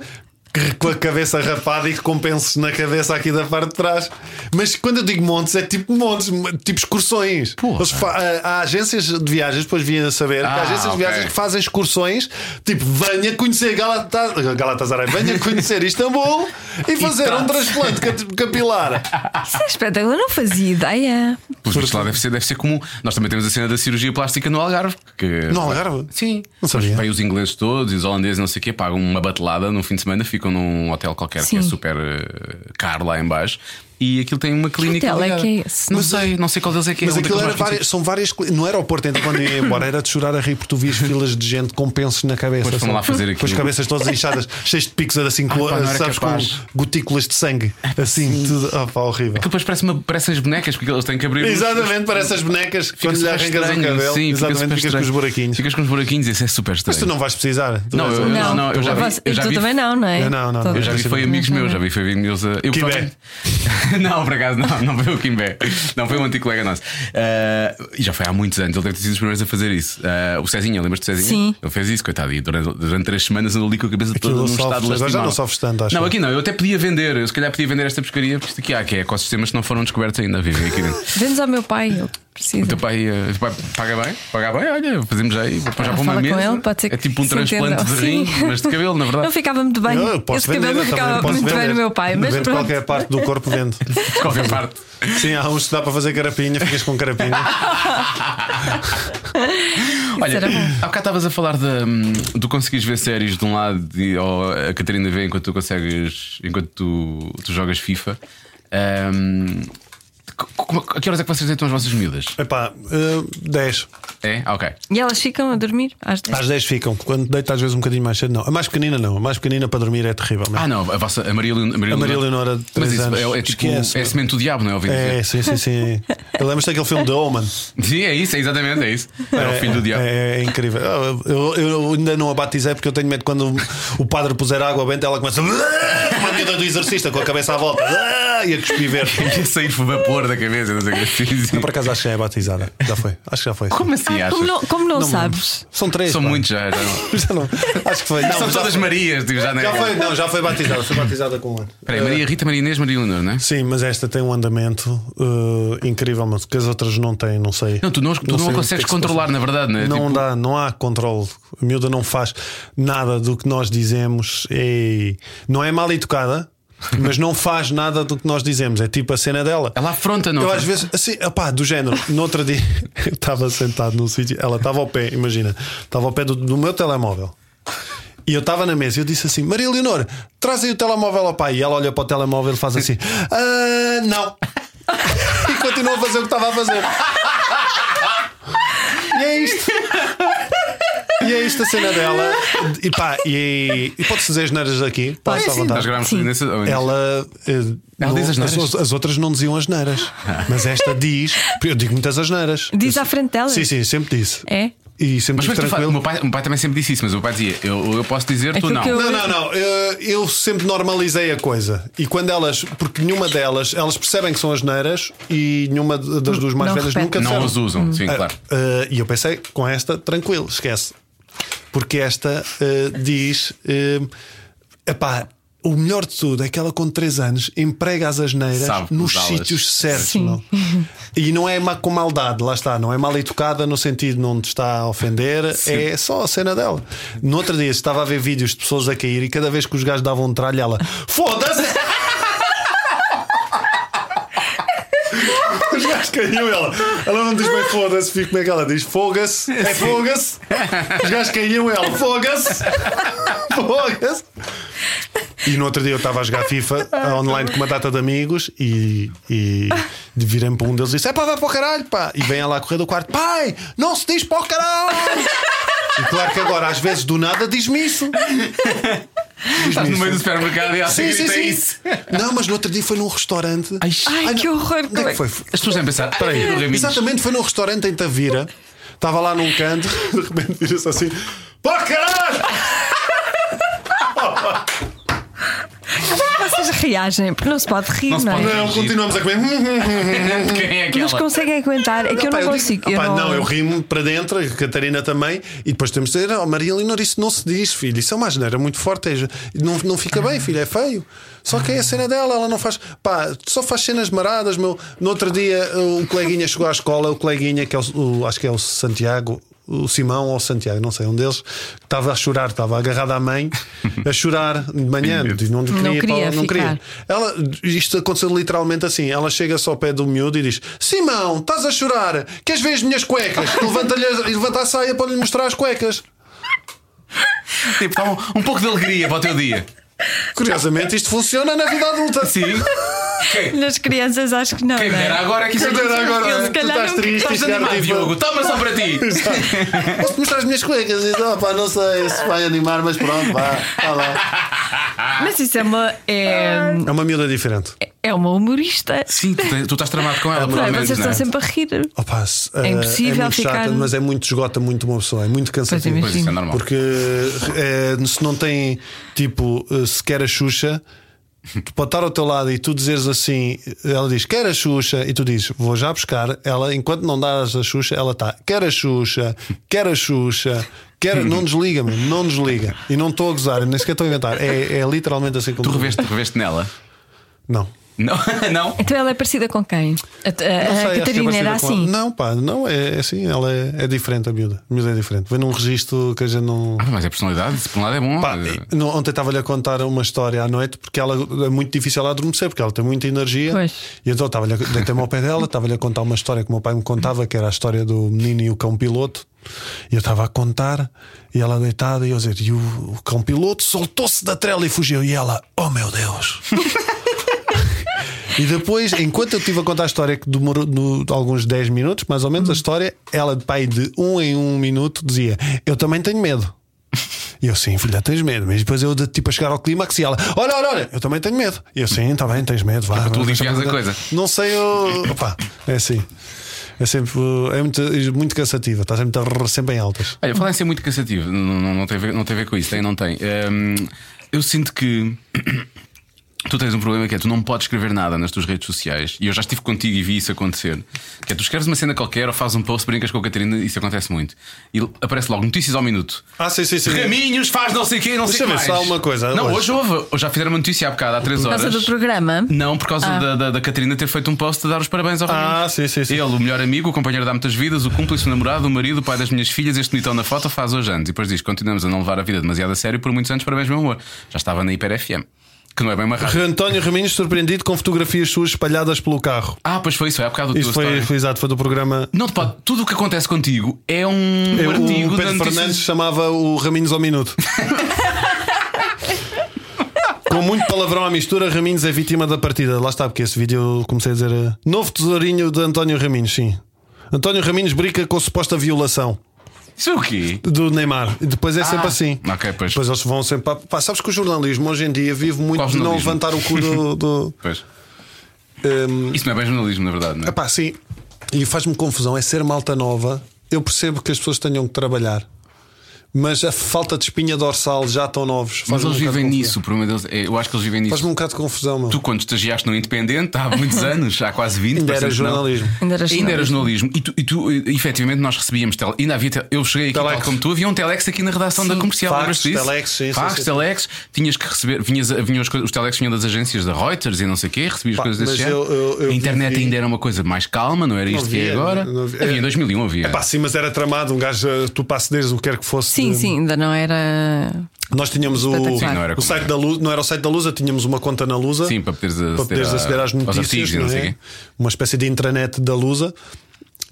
com a cabeça rapada e com pensos na cabeça aqui da parte de trás. Mas quando eu digo montes, é tipo montes, tipo excursões. Fa- há, agências de viagens, depois vinha a saber que há Ah, agências ok. de viagens que fazem excursões, tipo, venha conhecer Galata- Galatasaray, venha conhecer Istambul e fazer um tanto. transplante cap- capilar. Isso é espetáculo, eu não fazia ideia. Pois isto lá deve ser, deve ser comum. Nós também temos a cena da cirurgia plástica no Algarve. Que... No Algarve? Sim. Não sabia. Os ingleses todos e os holandeses, não sei o quê, pagam uma batelada no fim de semana, ficam num hotel qualquer que é Sim. super eh, caro lá em baixo. E aquilo tem uma clínica. hotel é ligada. que é esse? Não sei, não sei qual deles é que é. Mas é que aquilo era várias, são várias. cli- No aeroporto, então, quando ia embora, era de chorar a rir porque tu vias filas de gente com pensos na cabeça. Pois, foram lá fazer Com as aquilo. cabeças todas inchadas, cheias de picos assim, pá, não era sabes, com gotículas de sangue. Assim, tudo. Oh, pá, horrível. Aquilo depois parece, uma, parece as bonecas, porque eles têm que abrir. os- Exatamente, parece as bonecas Fica quando lhe arrancas o cabelo. sim, fica exatamente, ficas com os buraquinhos. Ficas com os buraquinhos, isso é super estranho. Mas tu não vais precisar. Não, eu- Não, não, eu já vi- eu tu vi- também não, não é? Eu não, não, não. Eu já vi, foi amigos meus, já vi, foi amigos meus. Eu Kimbé. não, por acaso, não, não foi o Kimbé. Não, foi um antigo colega nosso. Ah, e já foi há muitos anos, ele deve ter sido os primeiros a fazer isso. Ah, o Cezinha, lembras-te do Cezinha? Sim. Ele fez isso, coitado. E durante, durante três semanas andou ali com a cabeça Aquilo toda num estado agora já não sofres tanto, acho Não, aqui não, eu até podia vender. Eu se calhar podia vender esta pescaria, porque isto aqui há que é ecossistemas que não foram descobertos ainda. Vivem aqui dentro. Vendes ao meu pai, ele Precisa. O teu pai, o teu pai paga bem? Paga bem? Olha, fazemos aí, vou já Ah, para uma mesa. ele, pode ser é tipo um transplante entendam. de rim, mas de cabelo, na verdade. Não ficava muito bem. Eu posso Esse cabelo não ficava muito bem vender. no meu pai, mas Vendo qualquer parte do corpo vendo. De qualquer parte. Sim, há uns que dá para fazer carapinha, ficas com carapinha. Olha, há bocado estavas a falar de, hum, do conseguires ver séries de um lado e, ou a Catarina vê enquanto tu consegues, enquanto tu, tu jogas FIFA. Hum, como- a que horas é que vocês deitam as vossas miúdas? Epá, uh, 10. É? Ah, ok. E elas ficam a dormir às 10. Às 10 ficam. Quando deita, às vezes um bocadinho mais cedo, não. A mais pequenina, não. A mais pequenina para dormir é terrível. mesmo. Ah, não, a, vossa, a Maria, Leon- a Maria, A Maria Leonora, de Mas 3 isso anos. é, é tipo Esquece. é semente do diabo, não é? Ouvi É, dizer. sim, sim, sim. Eu lembro-te daquele filme The Omen. Sim, é isso, é exatamente, é isso. Era o filho do diabo. É, é incrível. Eu, eu ainda não a batizei porque eu tenho medo quando o padre puser água benta, ela começa. Uma miúda do exorcista com a cabeça à volta e a cuspir verde. Ia sair vapor da cabeça, não sei o que. Sim, sim. Eu, por acaso acho que já é batizada. Já foi. Acho que já foi. sim. Como assim Ah, achas? como não, como não sabes? São três. São pá. muitos já. já não. Já não. Acho que foi. Não, São já todas foi. Marias, tipo, já não é. Já foi, não, já foi batizada. Foi batizada com um ano. Espera aí, Maria Rita, Maria Inês, Maria Leonor, não é? Sim, mas esta tem um andamento uh, incrível, mas que as outras não têm, não sei. Não, tu não, tu não, sei o que consegues é que se controlar, na verdade, não é? Não Tipo, dá, não há controle. A miúda não faz nada do que nós dizemos. E não é mal educada, mas não faz nada do que nós dizemos. É tipo a cena dela. Ela afronta, não? Eu às vezes, assim, opá, do género, no outro dia eu estava sentado num sítio, ela estava ao pé, imagina, estava ao pé do, do meu telemóvel. E eu estava na mesa e eu disse assim: Maria Leonor, traz aí o telemóvel ao pai. E ela olha para o telemóvel e faz assim: ah, não. e continua a fazer o que estava a fazer. E é isto. E é isto a cena dela. E pá, e, e pode-se dizer as neiras aqui? Pode-se à Sim, nós vontade. gravámos Sim. nesse- Ela, eh, Ela diz asneiras? as, as outras não diziam as neiras, mas esta diz. Eu digo muitas asneiras. Diz à frente dela? Sim, sim, sempre disse. É? E sempre Mas tive é tu fazes? tranquilo. O meu, pai, o meu pai também sempre disse isso, mas o meu pai dizia: Eu, eu posso dizer, tu Aquilo não. que eu- Não, não, não. Eu, eu sempre normalizei a coisa. E quando elas, porque nenhuma delas, elas percebem que são as neiras e nenhuma das duas mais Não velhas repete. nunca Não disseram. as usam, sim, claro. Ah, e eu pensei, com esta, tranquilo, esquece. Porque esta ah, diz: uh, epá, o melhor de tudo é que ela, com 3 anos, emprega as asneiras Sabe nos sítios certos. Sim. Não? E não é má- com maldade, lá está, não é mal educada no sentido de não te está a ofender, é só a cena dela. No outro dia estava a ver vídeos de pessoas a cair e cada vez que os gajos davam um tralho, ela foda-se! Os gajos caíam ela. Ela não diz bem foda-se, fica como é que ela diz? Foga-se, é foga-se. Os gajos caíam ela, foga-se, foga-se. E no outro dia eu estava a jogar FIFA online com uma data de amigos e, e virei-me para um deles e disse: É pá, vai para o caralho, pá. E vem ela a correr do quarto: Pai, não se diz para o caralho. E claro que agora, às vezes, do nada, diz-me isso. Diz-me Estás no meio do supermercado e ela Sim, sim, sim. isso. Não, mas no outro dia foi num restaurante. Ai, Ai, que horror! Onde é que foi? As pessoas devem pensar: Espera aí. Exatamente, foi num restaurante em Tavira. Estava lá num canto, de repente vira-se assim: Pá, caralho! Vocês reagem, porque não se pode rir, Não não, é? pode Não, continuamos a comer. Quem é Mas conseguem aguentar? É que eu Pá, não consigo. eu não... não, eu rimo para dentro, a Catarina também, e depois temos de dizer: oh, Maria Leonor, isso não se diz, filho, isso é uma asneira muito forte, é- não, não fica bem, filho, é feio. Só que é a cena dela, ela não faz, pá, só faz cenas maradas. Meu. No outro dia, o coleguinha chegou à escola, o coleguinha, que é o, o- acho que é o Santiago. O Simão ou o Santiago, não sei, um deles estava a chorar, estava agarrado à mãe, a chorar de manhã, não queria, Não queria para- não queria. Ela, isto aconteceu literalmente assim. Ela chega-se ao pé do miúdo e diz: Simão, estás a chorar? Queres ver as minhas cuecas? E Levanta-lhe a- e levanta a saia para lhe mostrar as cuecas. Tipo, um, um pouco de alegria para o teu dia. Curiosamente, isto funciona na vida adulta. Sim. Quem, Nas crianças acho que não. quem é? dera agora que isso Quem dera agora, Ele se tu calhar estás não- triste e Estás animado, tipo. Diogo. Toma só para ti. Posso-te mostrar as minhas cuecas? E, oh, pá, não sei se vai animar, mas pronto, vá, vá lá. Mas isso é uma. É, É uma miúda diferente. é uma humorista. Sim, tu, tens- tu estás tramado com ela, Não é? provavelmente. Vocês não é? estão sempre a rir. Opa, É eh, impossível muito ficar- chata, mas é muito esgota muito uma pessoa, é muito cansativo. Pois Pois isso é normal. Porque eh, se não tem tipo sequer a Xuxa, tu pode estar ao teu lado e tu dizeres assim, ela diz quer a Xuxa, e tu dizes vou já buscar. Ela, enquanto não dás a Xuxa, ela está quer a Xuxa, quer a Xuxa. Quer, não desliga, mesmo, não desliga. E não estou a gozar, nem sequer estou a inventar. É, é literalmente assim como Tu reveste, reveste nela. Não. Não, não. Então ela é parecida com quem? A, a- Não sei, a é Catarina parecida era com assim. Não, pá, não, é, é assim, ela é, é diferente, a miúda. A miúda é diferente. Vem num registro que a gente não. Ah, mas é personalidade, se por um lado é bom. Pá, eh, no- ontem estava-lhe a contar uma história à noite porque ela é muito difícil ela adormecer porque ela tem muita energia. Pois. E então estava-lhe a- deitei-me ao pé dela, estava-lhe a contar uma história que o meu pai me contava, que era a história do menino e o cão piloto. E eu estava a contar, e ela deitada, e eu a dizer, e o, o cão piloto soltou-se da trela e fugiu. E ela, oh meu Deus! E depois, enquanto eu estive a contar a história, que demorou no- alguns 10 minutos, mais ou menos, a história, ela de pai de um em um minuto dizia: Eu também tenho medo. E eu, sim, filha, tens medo. Mas depois eu, de, tipo, a chegar ao clímax e ela: Olha, olha, olha, eu também tenho medo. E eu, sim, está bem, tens medo. Vá, para tu deixa-me- a coisa. Não sei, eu, opá, é assim. É sempre é muito, muito cansativa, está sempre, sempre em altas. Olha, falar em ser muito cansativo, não, não, não, tem a ver, não tem a ver com isso, tem, não tem. Hum, eu sinto que tu tens um problema que é tu não podes escrever nada nas tuas redes sociais e eu já estive contigo e vi isso acontecer. Que é tu escreves uma cena qualquer ou fazes um post, brincas com a Catarina, isso acontece muito. E aparece logo notícias ao minuto. Ah, sim, sim, sim. Raminhos faz não sei o quê, não Deixa sei o que eu ver mais. se há alguma coisa Não, hoje. hoje houve. Hoje já fizeram uma notícia há bocado, há 3 Por horas. causa do programa. Não, por causa da, da, da Catarina ter feito um post a dar os parabéns ao Ah, Raminhos. sim, sim, sim. Ele, o melhor amigo, o companheiro de há muitas vidas, o cúmplice, o namorado, o marido, o pai das minhas filhas, este bonitão na foto faz hoje anos. E depois diz: continuamos a não levar a vida demasiado a sério por muitos anos, parabéns, meu amor. Já estava na Hiper FM, que não é bem uma rádio. António Raminhos surpreendido com fotografias suas espalhadas pelo carro. Ah, pois foi isso, é bocado do Isto foi, foi exato, foi do programa. Não pode, tudo o que acontece contigo é um Eu- artigo o da Pedro notícias- Fernandes chamava o Raminhos ao minuto. Com muito palavrão à mistura, Raminhos é vítima da partida. Lá está, porque esse vídeo eu comecei a dizer. eh, Novo tesourinho de António Raminhos, sim. António Raminhos brinca com a suposta violação Isso é o quê? do Neymar. E depois é sempre assim. ok, pois. Depois eles vão sempre. para- Pá, sabes que o jornalismo hoje em dia vive muito de não levantar o cu do. do Pois. ehm, Isso não é bem jornalismo, na verdade, não é? Epá, sim. E faz-me confusão. É ser malta nova. Eu percebo que as pessoas tenham que trabalhar. Mas a falta de espinha dorsal já estão novos. Mas eles um vivem nisso, o problema deles é, eu acho que eles vivem nisso. Faz-me um bocado de confusão, meu. Tu, quando estagiaste no Independente, há muitos anos, há quase 20 Ainda era jornalismo. Ainda era Ainda era jornalismo. E tu, e tu, efetivamente, nós recebíamos. Tele... Ainda havia. te- Eu cheguei aqui, Telex. tal como tu, havia um Telex aqui na redação da comercial. Fax? Telex, sim, sim, Fax, sim, sim. Telex. Tinhas que receber. Vinhas, vinham as coisas- os Telex vinham das agências da Reuters e não sei o quê, recebias Pá, coisas desse mas género. eu- eu- eu a internet vivi- ainda era uma coisa mais calma, não era isto que é agora. havia. Em 2001, havia. Epá, sim, mas era tramado. Um gajo, tu para acederes o que quer que fosse. Sim, sim, ainda não era. Nós tínhamos o. Sim, não era o site da Lusa, não era o site da Lusa, tínhamos uma conta na Lusa. Sim, para poderes aceder, para poderes a- aceder às aos notícias, artigos não é? uma espécie de intranet da Lusa.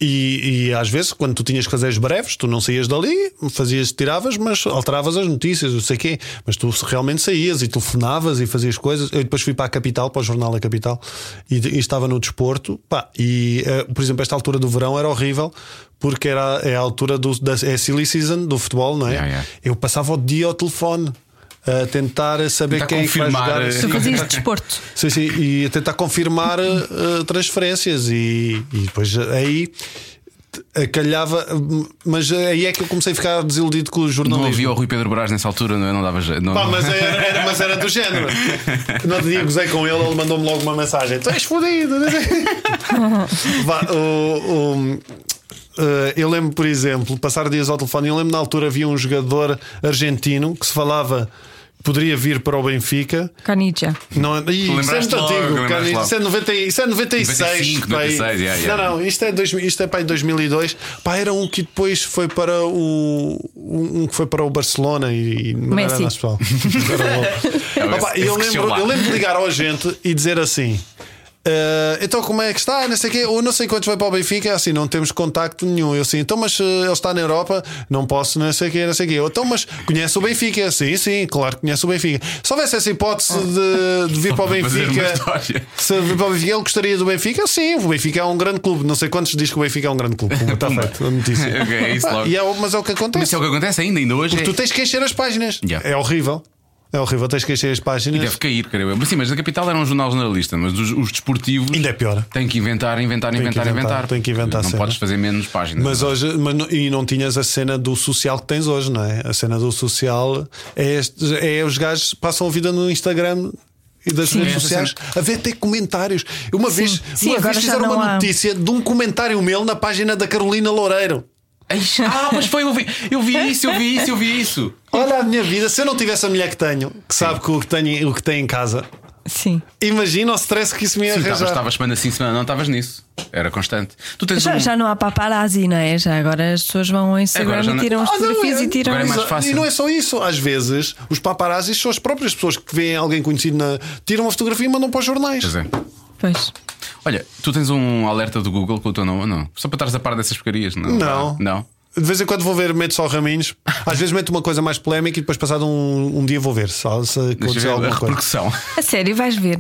E, e às vezes, quando tu tinhas que fazer as breves, tu não saías dali, fazias, tiravas, mas alteravas as notícias, não sei o quê. Mas tu realmente saías e telefonavas e fazias coisas. Eu depois fui para a capital, para o jornal da capital, e, e estava no desporto. Pá, e, eh, por exemplo, esta altura do verão era horrível. Porque era é a altura do, da é a silly season do futebol, não é? Yeah, yeah. Eu passava o dia ao telefone a tentar saber Tentar quem é que vai jogar. eh, Tu Sim, fazias desporto. Sim, sim, e a tentar confirmar uh, transferências e, e depois aí calhava, mas aí é que eu comecei a ficar desiludido com o Não jornalismo. havia o Rui Pedro Brás nessa altura, não, é? não dava jeito. Não... Pá, mas, era, era- mas era do género. No outro dia gozei com ele, ele mandou-me logo uma mensagem: Tu és fodido. Vá, o- o- eu lembro, por exemplo, passar dias ao telefone. Eu lembro na altura havia um jogador argentino que se falava poderia vir para o Benfica. Canidia. Não, Ih, isso é muito antigo, isso, é 90, isso é 96. 95, pá, 96, yeah, yeah. Não, não, isto é, 2000, isto é para aí 2002. Pá, era um que depois foi para o. Um que foi para o Barcelona e, e não Messi. Era. É, Opa, esse- eu, lembro, eu lembro de ligar ao agente e dizer assim. "Ah, então como é que está? Não sei o quê. Ou não sei quantos vai para o Benfica, assim, não temos contacto nenhum. Eu assim, então, mas eh, ele está na Europa, não posso, não sei o quê, não sei o quê. Eu, então, mas conhece o Benfica? Sim, sim, claro que conhece o Benfica. Se houvesse essa hipótese de, de vir para o Benfica, se vir para o Benfica, ele gostaria do Benfica? Sim, o Benfica é um grande clube. Não sei quantos diz que o Benfica é um grande clube. Está feito a notícia. Ok, é isso Ah, logo. é o- mas é o que Mas acontece. isso é o que acontece ainda, ainda hoje. Porque é- tu tens que encher as páginas. Yeah. É horrível. É horrível, tens que encher as páginas. Deve cair, creio eu. Mas sim, mas na capital era um jornal generalista, mas os, os desportivos Ainda é pior. têm que inventar, inventar, inventar, inventar, inventar. tem que inventar Não podes fazer menos páginas. Mas hoje, mas não- e não tinhas a cena do social que tens hoje, não é? A cena do social é, este- é os gajos passam a vida no Instagram e das redes essa sociais a ver até comentários. Uma vez, Sim, uma vez fizeram uma há. notícia de um comentário meu na página da Carolina Loureiro. Ah, mas foi, eu vi, eu vi isso, eu vi isso, eu vi isso. Olha a minha vida, se eu não tivesse a mulher que tenho, que sabe que o que, tenho, o que tem em casa, Sim. Imagina o stress que isso me ia Sim, estavas, arranjar. estavas semana sim, semana não, estavas nisso. Era constante. Tu tens Já, um... já não há paparazzi, não é? Já agora as pessoas vão ao Instagram e não- tiram as Ah, não, fotografias é- e tiram. Agora é mais fácil. E não é só isso. Às vezes, os paparazzis são as próprias pessoas que veem alguém conhecido na. tiram uma fotografia e mandam para os jornais. Pois é. Pois. Olha, tu tens um alerta do Google com o teu nome ou não? Só para estares a par dessas porcarias, não? Não. Não. De vez em quando vou ver, meto só raminhos. Às vezes meto uma coisa mais polémica e depois, passado um, um dia, vou ver se, se Deixa eu aconteceu ver a alguma coisa. A sério, vais ver?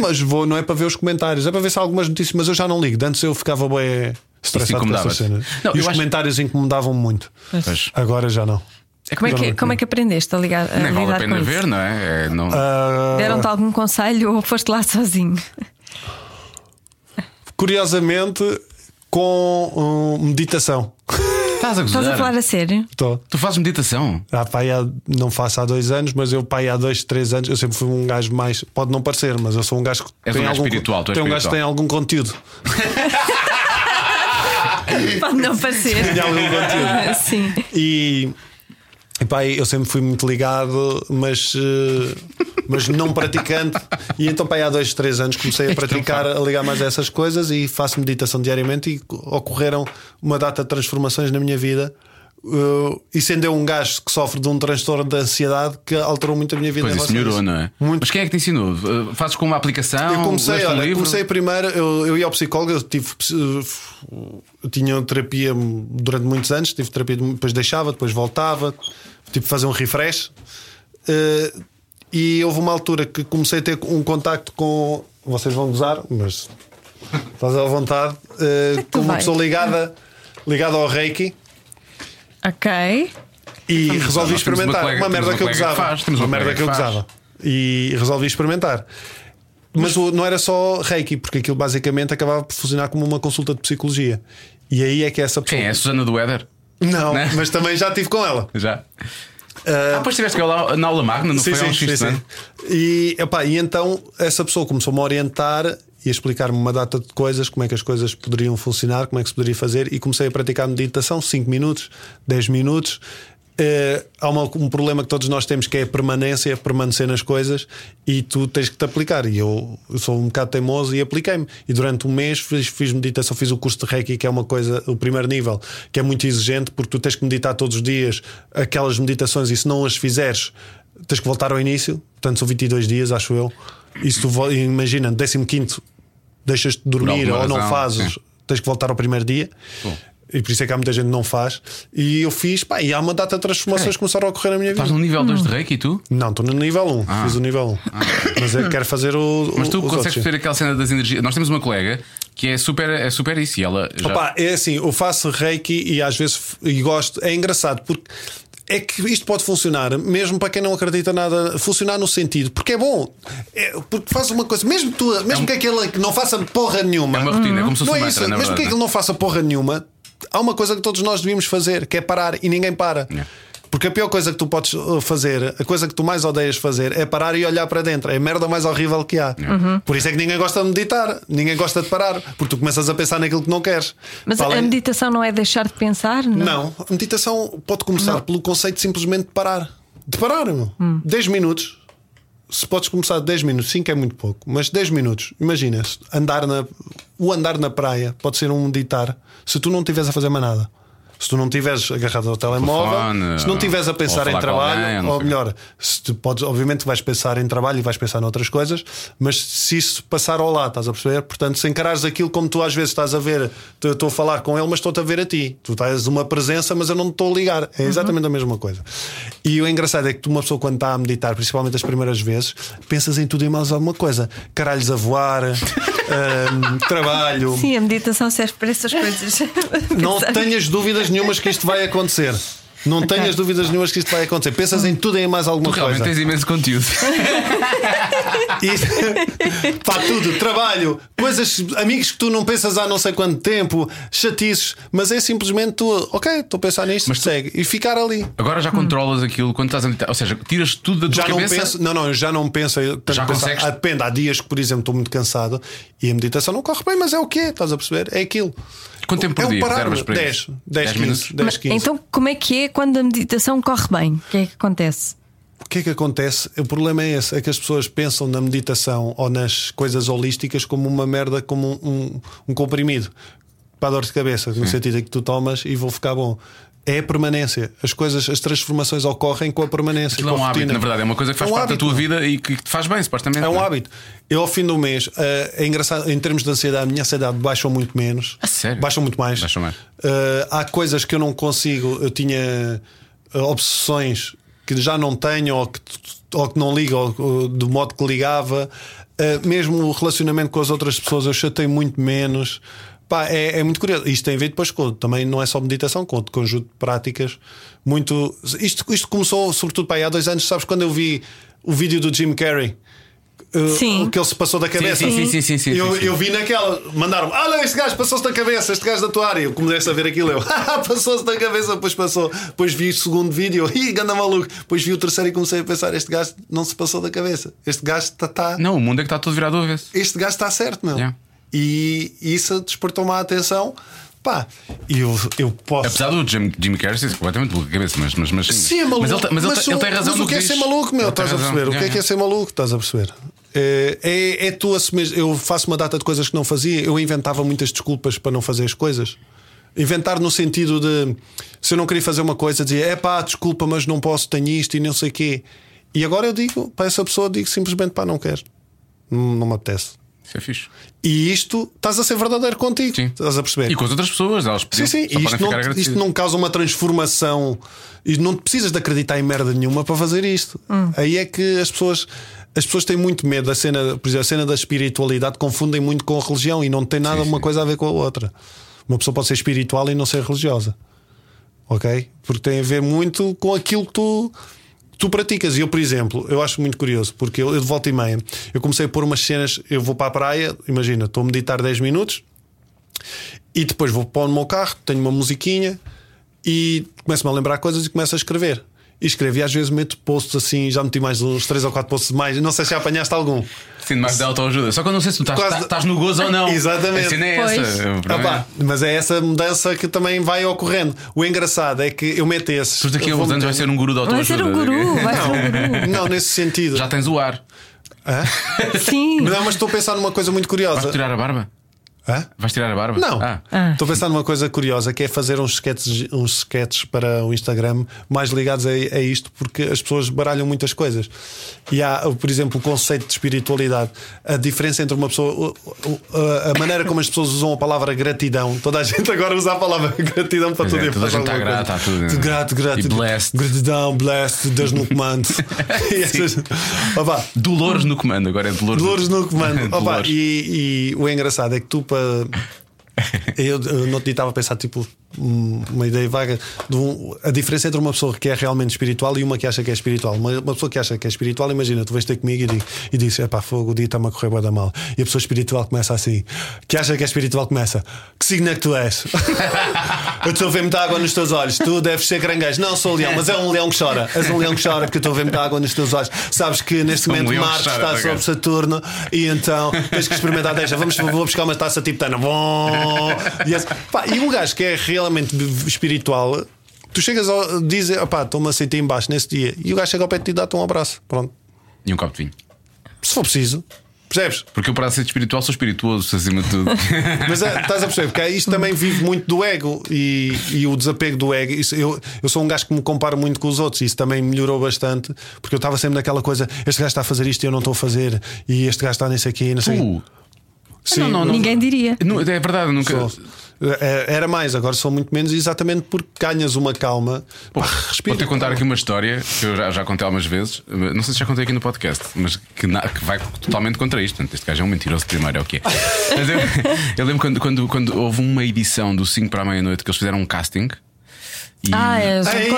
Mas vou, não é para ver os comentários, é para ver se há algumas notícias. Mas eu já não ligo. Antes eu ficava bem estressado com essas cenas. Não, e os acho- comentários incomodavam muito. Pois. Agora já não. Como é, que, como é que aprendeste a, ligar, a Nem vale a pena ver, não é? É, não... Ah, Deram-te algum conselho ou foste lá sozinho? curiosamente, com hum, meditação. Estás a gozar? Estás a falar a sério? Estou. Tu fazes meditação? Ah, há, não faço há dois anos, mas eu pai há dois, três anos. Eu sempre fui um gajo mais. Pode não parecer, mas eu sou um gajo que És tem um gajo algum, espiritual, tu és tem um gajo que espiritual. tem algum conteúdo. Pode não parecer. Tem algum conteúdo. Sim. E, e pá, eu sempre fui muito ligado, mas, eh, mas não praticante. E então, pá, há dois, três anos comecei a praticar, a ligar mais a essas coisas e faço meditação diariamente. E ocorreram uma data de transformações na minha vida. Uh, e sendo eu um gajo que sofre de um transtorno de ansiedade que alterou muito a minha vida. Pois isso melhorou, não é? Muito. Mas quem é que te ensinou? Uh, Fazes com uma aplicação? Eu comecei, um olha, livro? comecei primeiro, eu, eu ia ao psicólogo, eu tive eu tinha terapia durante muitos anos, tive terapia, depois deixava, depois voltava, tipo fazer um refresh. Eh, e houve uma altura que comecei a ter um contacto com. Vocês vão gozar, mas faz à vontade, eh, com uma vai. pessoa ligada, ligada ao Reiki. Ok. E resolvi temos uma experimentar. colega- Uma merda uma que eu gozava. faz, Uma uma merda que eu que faz. gozava. E resolvi experimentar. Mas não era só Reiki, porque aquilo basicamente acabava por funcionar como uma consulta de psicologia. E aí é que essa pessoa. Quem é? A Susana do Éder? Não, Né? mas também já estive com ela. Já. Ah, depois estiveste com ela na aula magna, não Sim, foi sim, X sim, de sim. E, epá, e então essa pessoa começou-me a orientar e a explicar-me uma data de coisas, como é que as coisas poderiam funcionar, como é que se poderia fazer, e comecei a praticar meditação 5 minutos, 10 minutos. Eh, há uma- um problema que todos nós temos que é a permanência, permanecer nas coisas e tu tens que te aplicar. E eu, eu sou um bocado teimoso e apliquei-me. E durante um mês fiz, fiz meditação, fiz o curso de Reiki, que é uma coisa, o primeiro nível, que é muito exigente, porque tu tens que meditar todos os dias aquelas meditações e se não as fizeres, tens que voltar ao início. Portanto, são 22 dias, acho eu. E se tu imagina, 15 deixas de dormir ou não razão, fazes, sim. tens que voltar ao primeiro dia. Bom. E por isso é que há muita gente que não faz. E eu fiz, pá, e há uma data de transformações que começaram a ocorrer na minha vida. Estás no nível 2 de Reiki e tu? Não, estou no nível 1, fiz o nível 1. Mas eu quero fazer o. Mas tu o, os consegues outros, perceber aquela cena das energias. Nós temos uma colega que é super, é super isso e ela já. Opa, é assim, eu faço reiki e às vezes f- e gosto. É engraçado porque é que isto pode funcionar, mesmo para quem não acredita nada, funcionar no sentido, porque é bom. É, porque faz uma coisa, mesmo, tu, mesmo que aquele que não faça porra nenhuma. É uma rotina, é como se fosse não um é isso, mantra, na mesmo que verdade. aquele não faça porra nenhuma, há uma coisa que todos nós devíamos fazer, que é parar e ninguém para. É. Porque a pior coisa que tu podes uh, fazer, a coisa que tu mais odeias fazer, é parar e olhar para dentro. É a merda mais horrível que há. Por isso é que ninguém gosta de meditar, ninguém gosta de parar, porque tu começas a pensar naquilo que não queres. Mas Para a meditação não é deixar de pensar? Não. não, a meditação pode começar pelo conceito simplesmente de parar. De parar, meu. 10 minutos. Se podes começar de 10 minutos, 5 é muito pouco, mas 10 minutos, imagina, andar na, o andar na praia pode ser um meditar se tu não estiveres a fazer mais nada. Se tu não estiveres agarrado ao telemóvel, Telefone, se não estiveres a pensar em trabalho, alguém, ou melhor, se tu podes, obviamente vais pensar em trabalho e vais pensar noutras coisas, mas se isso passar ao lado, estás a perceber? Portanto, se encarares aquilo como tu às vezes estás a ver, estou a falar com ele, mas estou-te a ver a ti. Tu estás uma presença, mas eu não te estou a ligar. É exatamente a mesma coisa. E o engraçado é que tu, uma pessoa, quando está a meditar, principalmente as primeiras vezes, pensas em tudo e mais alguma coisa: caralhos a voar, hum, trabalho. Sim, a meditação serve para essas coisas. Não tenhas dúvidas nenhumas que isto vai acontecer. Não tenhas dúvidas nenhumas que isto vai acontecer. Pensas em tudo e em mais Tu alguma realmente coisa. tens imenso conteúdo. E, pá, tudo, trabalho, coisas, amigos que tu não pensas há não sei quanto tempo, chatices, mas é simplesmente tu, ok, estou a pensar nisto, Mas tu- segue e ficar ali. Agora já controlas aquilo quando estás a meditar. Ou seja, tiras tudo da tua Já não cabeça. penso, não, não, eu já não penso. Já pensar- consegues? Ah, depende, há dias que, por exemplo, estou muito cansado e a meditação não corre bem, mas é o quê? Estás a perceber? É aquilo. Quanto tempo por é um dia parar, reservas para 10, isso? 10, 10 15, minutos? 10, Mas, 15. então, como é que é quando a meditação corre bem? O que é que acontece? o que é que acontece? O problema é esse: é que as pessoas pensam na meditação ou nas coisas holísticas como uma merda, como um, um, um comprimido para a dor de cabeça, no sentido em que tu tomas e vou ficar bom. É a permanência. As coisas, as transformações ocorrem com a permanência. Aquilo é um a hábito, na verdade, é uma coisa que faz É um parte da hábito, tua não? vida e que te faz bem, supostamente. É um não hábito. Eu, ao fim do mês, eh, é engraçado, em termos de ansiedade, a minha ansiedade baixou muito menos. A sério? Baixam muito mais. Baixam mais. Eh, há coisas que eu não consigo. Eu tinha eh, obsessões que já não tenho ou que, ou que não ligo ou, ou do modo que ligava. Mesmo o relacionamento com as outras pessoas, eu chatei muito menos. Pá, é, é muito curioso. Isto tem a ver depois com. Também não é só meditação, com outro conjunto de práticas. Muito. Isto, isto começou, sobretudo, pá, aí há dois anos. Sabes quando eu vi o vídeo do Jim Carrey? Uh, Sim. O que ele se passou da cabeça. sim, sim, sim, sim, sim, eu, eu vi naquela, mandaram-me, olha, este gajo passou-se da cabeça, este gajo da tua área. Eu comecei a ver aquilo, eu, "Ah, passou-se da cabeça, depois passou. Depois vi o segundo vídeo, ih, ganda maluco. Depois vi o terceiro e comecei a pensar, este gajo não se passou da cabeça. Este gajo está. Tá, Não, o mundo é que está todo virado ao avesso. este gajo está certo, meu. Yeah. E isso despertou-me a atenção. Pá, eu, eu posso. Apesar do Jim, Jim Carrey ser completamente maluco a cabeça, mas, mas, mas Sim, é maluco. Mas ele, tem- mas ele, ele tem razão mas o que é ser maluco, meu? Estás a perceber? O que é Yeah, que é ser maluco? Estás a perceber? É, é, é tu assumir. Eu faço uma data de coisas que não fazia, eu inventava muitas desculpas para não fazer as coisas. Inventar no sentido de se eu não queria fazer uma coisa, dizia é pá, desculpa, mas não posso, tenho isto e não sei o quê. E agora eu digo para essa pessoa, digo simplesmente pá, não quero, não, não me apetece. Isso é fixe. E isto estás a ser verdadeiro contigo, Sim. estás a perceber? E com as outras pessoas, elas Sim, sim, podem isto não, isto não causa uma transformação e não precisas de acreditar em merda nenhuma para fazer isto. Aí é que as pessoas. As pessoas têm muito medo da cena, por exemplo, a cena da espiritualidade confundem muito com a religião e não tem nada Sim, uma sim. coisa a ver com a outra. Uma pessoa pode ser espiritual e não ser religiosa. Ok? Porque tem a ver muito com aquilo que tu, tu praticas. E eu, por exemplo, eu acho muito curioso, porque eu, eu de volta e meia, eu comecei a pôr umas cenas, eu vou para a praia, imagina, estou a meditar 10 minutos, e depois vou para o meu carro, tenho uma musiquinha e começo-me a lembrar coisas e começo a escrever. E escrevo, e às vezes meto posts assim, já meti mais uns 3 ou 4 posts mais. Não sei se apanhaste algum. Sinto mais de autoajuda. Só que eu não sei se tu estás, Quase- estás- no gozo ou não. Exatamente. A cena é Pois. essa. O Ah, problema pá, mas é essa mudança que também vai ocorrendo. O engraçado é que eu meto esses. Tu daqui a eu vou uns anos vai ser um guru de Vai autoajuda. ser um guru, vai ser um guru. Não, nesse sentido. Já tens o ar. Hã? Sim. Não, mas estou a pensar numa coisa muito Vais curiosa. tirar a barba? Hã? Vais tirar a barba? Não. Ah. Ah. Estou a pensar numa coisa curiosa que é fazer uns sketches, uns sketches para o Instagram mais ligados a, a isto, porque as pessoas baralham muitas coisas. E há, por exemplo, o conceito de espiritualidade. A diferença entre uma pessoa, a- maneira como as pessoas usam a palavra gratidão. Toda a gente agora usa a palavra gratidão para Pois tudo é, e toda a para gente está grata coisa. a tudo, né? Grato, grato. E blessed. Gratidão, blessed, Deus no comando. Essas- Opa, Dolores no comando, agora é Dolores, Dolores no comando. Opa, Dolores. e, e o engraçado é que tu para. Eu, eu no estava a pensar, tipo, uma ideia vaga de um- a diferença entre uma pessoa que é realmente espiritual e uma que acha que é espiritual. Uma, uma pessoa que acha que é espiritual, imagina, tu vais ter comigo e, digo, e dizes: é pá, fogo, o dia está-me a correr bué da mal. E a pessoa espiritual começa assim, que acha que é espiritual, começa: que signo é que tu és? eu estou a ver muita água nos teus olhos, tu deves ser caranguejo. Não sou leão, mas é um leão que chora. És um leão que chora porque eu estou a ver muita água nos teus olhos. Sabes que neste um momento Marte chora, está tá sobre? Saturno e então tens que experimentar deixa. Vamos, vou buscar uma taça tibetana. Bom. E, esse- pá, e um gajo que é realmente espiritual, tu chegas a dizer, opá, estou-me a sentir em baixo nesse dia, e o gajo chega ao pé de ti e dá-te um abraço. Pronto. E um copo de vinho. Se for preciso, percebes? Porque eu, para ser espiritual, sou espirituoso acima de tudo. Mas é, estás a perceber, porque isto também vive muito do ego e, e o desapego do ego. Isso, eu, eu sou um gajo que me comparo muito com os outros e isso também melhorou bastante, porque eu estava sempre naquela coisa: este gajo está a fazer isto e eu não estou a fazer, e este gajo está nesse aqui, e não sei. tu. Sim, não, não, não. Ninguém diria. Não, É verdade, eu nunca. Sou. É, Era mais, agora sou muito menos, exatamente porque ganhas uma calma. Vou-te contar aqui uma história que eu já, já contei algumas vezes. Não sei se já contei aqui no podcast, mas que, na- que vai totalmente contra isto. Portanto, este gajo é um mentiroso primeiro, é o que é. Mas eu, eu lembro quando, quando, quando houve uma edição do 5 para a meia-noite que eles fizeram um casting. E Ah, é, já Ei,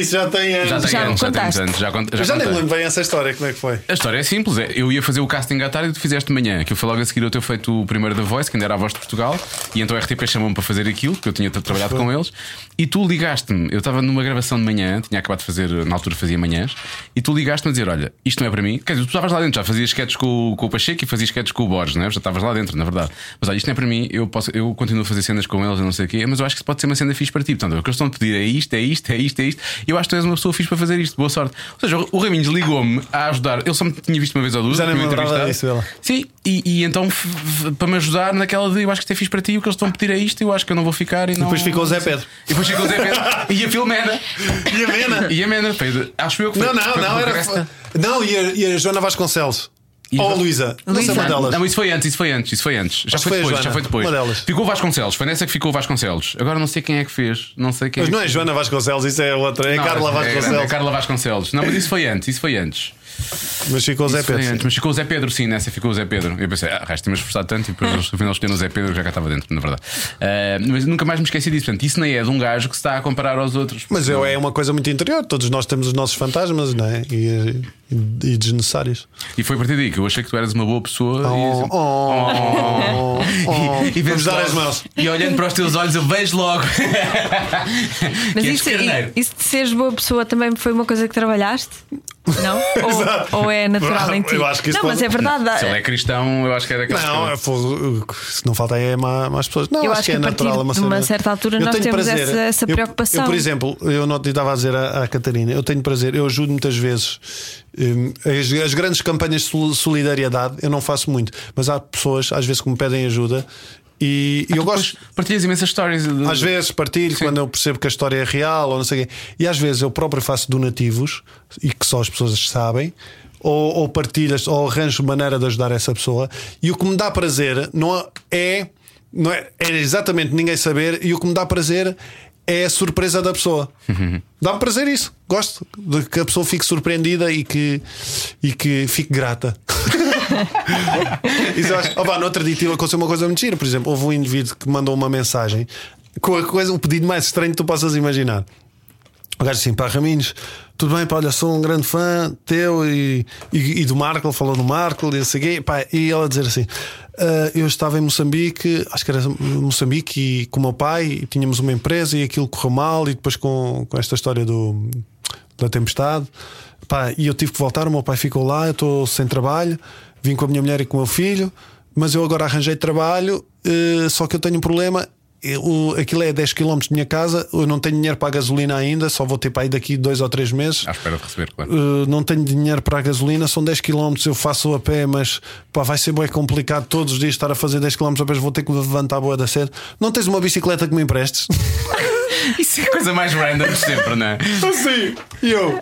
isso já tem anos. já tem Já anos, já tem anos. Já, cont- já Eu já nem lembro bem essa história, como é que foi? A história é simples, é, eu ia fazer o casting à tarde e tu fizeste de manhã, que eu fui logo a seguir eu ter feito o primeiro da Voice, que ainda era a voz de Portugal, e então a RTP chamou-me para fazer aquilo, que eu tinha trabalhado com eles, e tu ligaste-me, eu estava numa gravação de manhã, tinha acabado de fazer, na altura fazia manhãs, e tu ligaste-me a dizer: Olha, isto não é para mim, quer dizer, tu estavas lá dentro, já fazias sketches com, o- com o Pacheco e fazias sketches com o Borges, não é? já estavas lá dentro, na verdade. Mas olha, isto não é para mim, eu, posso, eu continuo a fazer cenas com eles, eu não sei o quê, mas eu acho que isso pode ser uma cena fixe para ti. Portanto, o que eles estão a pedir é isto, é isto, é isto, é isto. E eu acho que tu és uma pessoa fixe para fazer isto. Boa sorte. Ou seja, o Raminhos ligou-me a ajudar. Ele só me tinha visto uma vez ou duas. Já nem me entrevistado. disso, Sim, e, e então para me ajudar naquela de eu acho que isto é fixe para ti, o que eles estão a pedir é isto, eu acho que eu não vou ficar. E, não... depois ficou o Zé Pedro. E depois ficou o Zé Pedro. e a Filomena. E a Mena? E a Mena. De- acho eu que foi. Não, não, não, era. Não, e a, e a Joana Vasconcelos. E Ou a Jo- Luísa. Não sei uma delas. Não, isso foi antes, isso foi antes, isso foi antes. Já Acho foi depois, já foi depois. uma delas. Ficou o Vasconcelos, foi nessa que ficou o Vasconcelos. Agora não sei quem é que fez, não sei quem Mas é não que é Joana Vasconcelos, isso é outra. É Não, Carla é- É, Vasconcelos. Carla Vasconcelos. Não, mas isso foi antes, isso foi antes. Mas ficou o Zé Pedro. antes. Mas ficou o Zé Pedro, sim, nessa ficou o Zé Pedro. Eu pensei, ah, resto me esforçado tanto e depois eles, no final escolheram o Zé Pedro que já cá estava dentro, na verdade. Ah, mas nunca mais me esqueci disso. Portanto, isso nem é de um gajo que se está a comparar aos outros. Mas eu, é uma coisa muito interior. Todos nós temos os nossos fantasmas, não é? E, e, e desnecessários. E foi a partir daí que eu achei que tu eras uma boa pessoa. e- Oh, oh, oh. E, Vamos vejo dar as mãos. E olhando para os teus olhos, eu vejo logo. Mas isso, isso de seres boa pessoa também foi uma coisa que trabalhaste? Não? Exato. ou, ou é natural em ti? Eu acho que isso não, mas pode- é verdade. Se ele é cristão, eu acho que era aquela Não, é fogo. Se não falta aí é má- mais pessoas. Não, Eu acho, acho que é que natural. é de uma cena- certa altura Eu nós temos prazer. essa- essa Eu- preocupação. Eu, por exemplo, eu não te estava a dizer à, à Catarina, eu tenho prazer, eu ajudo muitas vezes. hum, As, as grandes campanhas de sol- solidariedade eu não faço muito, mas há pessoas às vezes que me pedem ajuda e, e eu gosto. Partilhas imensas histórias. de- Às vezes partilho quando eu percebo que a história é real ou não sei o quê. E às vezes eu próprio faço donativos e que só as pessoas sabem. Ou, ou partilhas, ou arranjo maneira de ajudar essa pessoa. E o que me dá prazer não é, não é, é exatamente ninguém saber. E o que me dá prazer é a surpresa da pessoa. Dá-me prazer isso. Gosto de que a pessoa fique surpreendida e que, e que fique grata. Isso acho. Opa, no outro dia tive aconteceu uma coisa muito gira. Por exemplo, houve um indivíduo que mandou uma mensagem com a coisa, o pedido mais estranho que tu possas imaginar. O gajo assim, pá, Raminhos, tudo bem, pá, olha, sou um grande fã teu e, e, e do Marco, falou do Marco e, o quê, pá, e ela dizer assim: "Ah, Eu estava em Moçambique, acho que era Moçambique, e com o meu pai, e tínhamos uma empresa e aquilo correu mal, e depois com, com esta história do, da tempestade, pá, e eu tive que voltar. O meu pai ficou lá, eu estou sem trabalho, vim com a minha mulher e com o meu filho, mas eu agora arranjei trabalho, eh, só que eu tenho um problema. Eu, aquilo é 10 km de minha casa, eu não tenho dinheiro para a gasolina ainda, só vou ter para aí daqui dois ou três meses. À espera de receber, claro. Uh, não tenho dinheiro para a gasolina, são 10 km, eu faço a pé, mas pá, vai ser bem complicado todos os dias estar a fazer 10 km, depois vou ter que levantar a boa da cedo. Não tens uma bicicleta que me emprestes? Isso é a coisa mais random de sempre, não é? Assim, e eu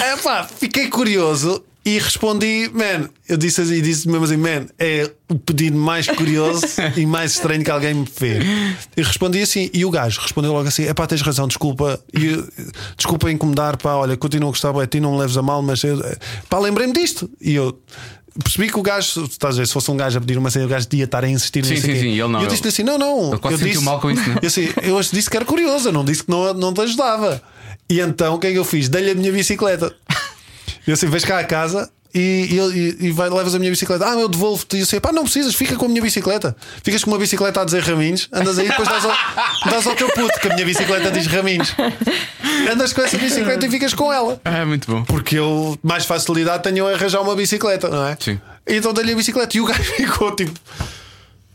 é, pá, fiquei curioso e respondi, man, eu disse assim, disse mesmo assim, man, é o pedido mais curioso e mais estranho que alguém me fez. E respondi assim, e o gajo respondeu logo assim: é pá, tens razão, desculpa, e, eu- desculpa incomodar, pá, olha, continuo a gostar, de ti, não me leves a mal, mas eu, pá, lembrei-me disto. E eu. Percebi que o gajo, estás a ver, se fosse um gajo a pedir uma cena, o gajo devia estar a insistir Sim, sim, sim, e ele não, E eu disse assim: não, não. Ele quase eu sentiu disse, mal com isso, não? Eu, assim, eu disse que era curioso, eu não disse que não, não te ajudava. E então o que é que eu fiz? Dei-lhe a minha bicicleta. Eu assim, vais cá a casa e, e, e, vai, levas a minha bicicleta. Ah, eu devolvo-te. E eu sei, pá, não precisas, fica com a minha bicicleta. Ficas com uma bicicleta a dizer Raminhos, andas aí e depois dás ao, dás ao teu puto, que a minha bicicleta diz Raminhos. Andas com essa bicicleta e ficas com ela. Ah, muito bom. Porque eu mais facilidade tenho a arranjar uma bicicleta, não é? Sim. Então dei-lhe a bicicleta e o gajo ficou tipo.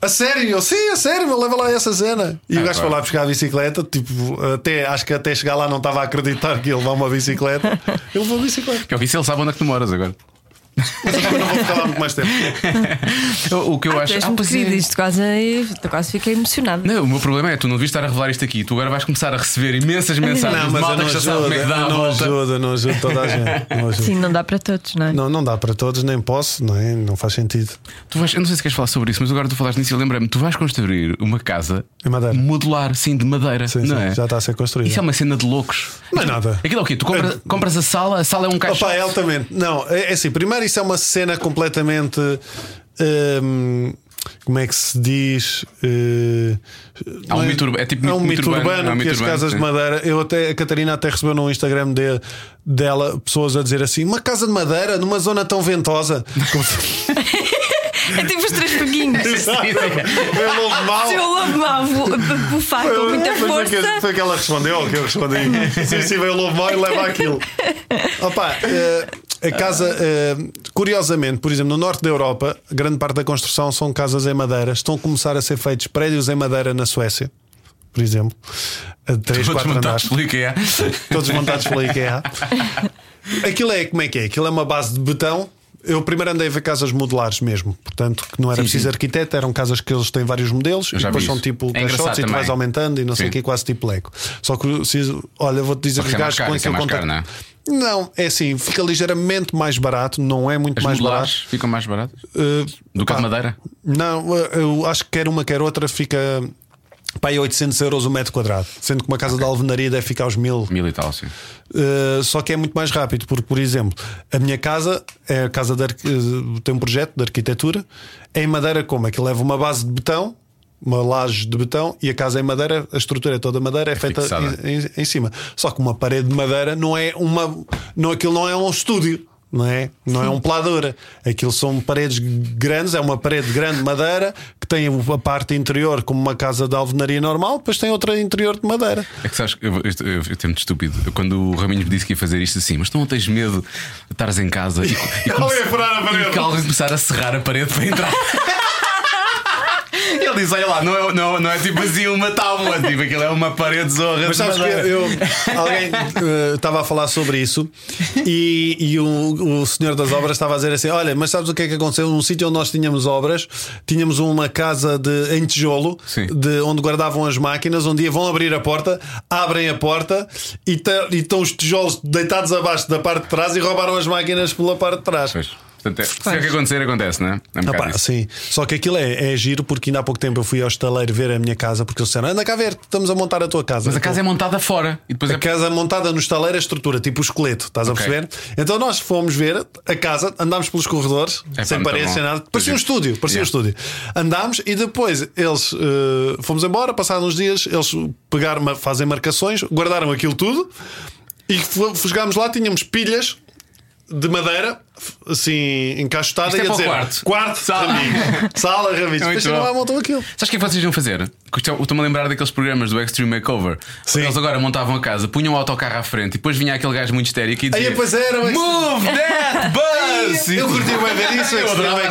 A sério? Eu, sim, a sério, meu, leva lá essa cena. E Ah, o gajo foi lá buscar a bicicleta, tipo, até, acho que até chegar lá não estava a acreditar que ia levar uma bicicleta. Ele levou a bicicleta. Que eu vi se ele sabe onde é que tu moras agora. Mas eu não vou ficar lá muito mais tempo. O que eu Ah, acho. Ah, pois é. isto quase, eu quase fiquei emocionado. Não, o meu problema é tu não devias estar a revelar isto aqui. Tu agora vais começar a receber imensas mensagens Não, mas eu malta não como é que ajudo, dá a eu não volta. ajudo, não ajudo toda a gente. Não, ajudo. Sim, não dá para todos, não é? não, não dá para todos, nem posso, não é? Não faz sentido. Tu vais, eu não sei se queres falar sobre isso, mas agora tu falaste nisso e eu lembrei-me. Tu vais construir uma casa Em madeira. modular, sim, de madeira. Sim, não sim, é? já está a ser construído. Isso é uma cena de loucos. Não é nada. Aquilo é o quê? Tu compras, compras a sala, a sala é um caixão. Opa, é altamente. Não, é, é assim. Primeiro, isso é uma cena completamente. hum, como é que se diz? Há um não mito urba- é tipo é um mito urbano, é um que as casas sim. de madeira. Eu até, a Catarina até recebeu no Instagram de- dela pessoas a dizer assim: uma casa de madeira numa zona tão ventosa. Como se- É tipo os três peguinhos. Lobo mau. Se eu lobo mau bu- bufar com muita Foi- foi que- força. Foi que ela respondeu ou que eu respondi. sim, sim, veio o lobo mau e leva aquilo. Opa, eh, a casa, eh, curiosamente, por exemplo, no norte da Europa, grande parte da construção são casas em madeira. Estão a começar a ser feitos prédios em madeira na Suécia. por exemplo, a 3, Todos 4 montados andares, pelo IKEA. todos montados pela IKEA. Aquilo é como é que é? Aquilo é uma base de betão. Eu primeiro andei a ver casas modulares mesmo, portanto, que não era Sim, preciso sim. arquiteto, eram casas que eles têm vários modelos e depois são tipo É caixotes e tu vais aumentando e não sei o Sim. que, quase tipo Lego. Só que olha, vou-te dizer Só os é gajos com que eu caro, contacto. não é? Não, é assim, fica ligeiramente mais barato, não é muito As mais barato. ficam mais baratas Uh, do que a madeira. Não, eu acho que quer uma, quer outra, fica aí 800 euros o metro quadrado, sendo que uma casa de alvenaria deve ficar aos mil. Mil e tal, sim. Uh, só que é muito mais rápido, porque, por exemplo, a minha casa é a casa de uh, tem um projeto de arquitetura é em madeira como? É que leva uma base de betão, uma laje de betão, e a casa é em madeira, a estrutura é toda madeira, é, feita fixada. em, em- em cima. Só que uma parede de madeira não é uma. Não, aquilo não é um estúdio. Não é? Não é um peladora. Aquilo são paredes grandes, é uma parede grande de madeira que tem a parte interior como uma casa de alvenaria normal, depois tem outra interior de madeira. É que sabes, que eu, eu, eu, muito estúpido. Quando o Raminhos me disse que ia fazer isto assim, mas tu não tens medo de estares em casa e, e, a parede. e que alguém começar a serrar a parede para entrar. Diz: Olha lá, não é, não, não é tipo assim uma tábua, tipo aquilo é uma parede zorra. Mas sabes que eu, alguém eh, estava a falar sobre isso e, e o, o senhor das obras estava a dizer assim: Olha, mas sabes o que é que aconteceu? Num sítio onde nós tínhamos obras, tínhamos uma casa de, em tijolo, Sim. de onde guardavam as máquinas. Um dia vão abrir a porta, abrem a porta e, e estão os tijolos deitados abaixo da parte de trás e roubaram as máquinas pela parte de trás. Pois. Portanto, é, se é que acontecer, acontece, não é? É um Ah, pá, sim, só que aquilo é, é giro porque ainda há pouco tempo eu fui ao estaleiro ver a minha casa porque eles disseram: anda cá ver, estamos a montar a tua casa. Mas a casa é montada fora e depois A é. casa montada no estaleiro, a estrutura, tipo o esqueleto, estás Ok. a perceber? Então nós fomos ver a casa, andámos pelos corredores, É, sem paredes, bom. sem nada, parecia um é. estúdio, parecia um Yeah. estúdio. Andámos e depois eles eh, fomos embora, passados uns dias, eles pegaram, fazem marcações, guardaram aquilo tudo e chegámos lá, tínhamos pilhas de madeira, assim, encaixotada Isto é e a para o dizer quarto. quarto, Sala. Sala, Raminhos. É Depois chegam lá e montam aquilo. Sabes o que é que vocês iam fazer? É- eu Estou-me a lembrar daqueles programas do Extreme Makeover. Sim. Eles agora montavam a casa, punham o autocarro à frente e depois vinha aquele gajo muito histérico e dizia: Aí, pois era, mas- Move that bus! Eu curti bem ver isso, Eu adorava.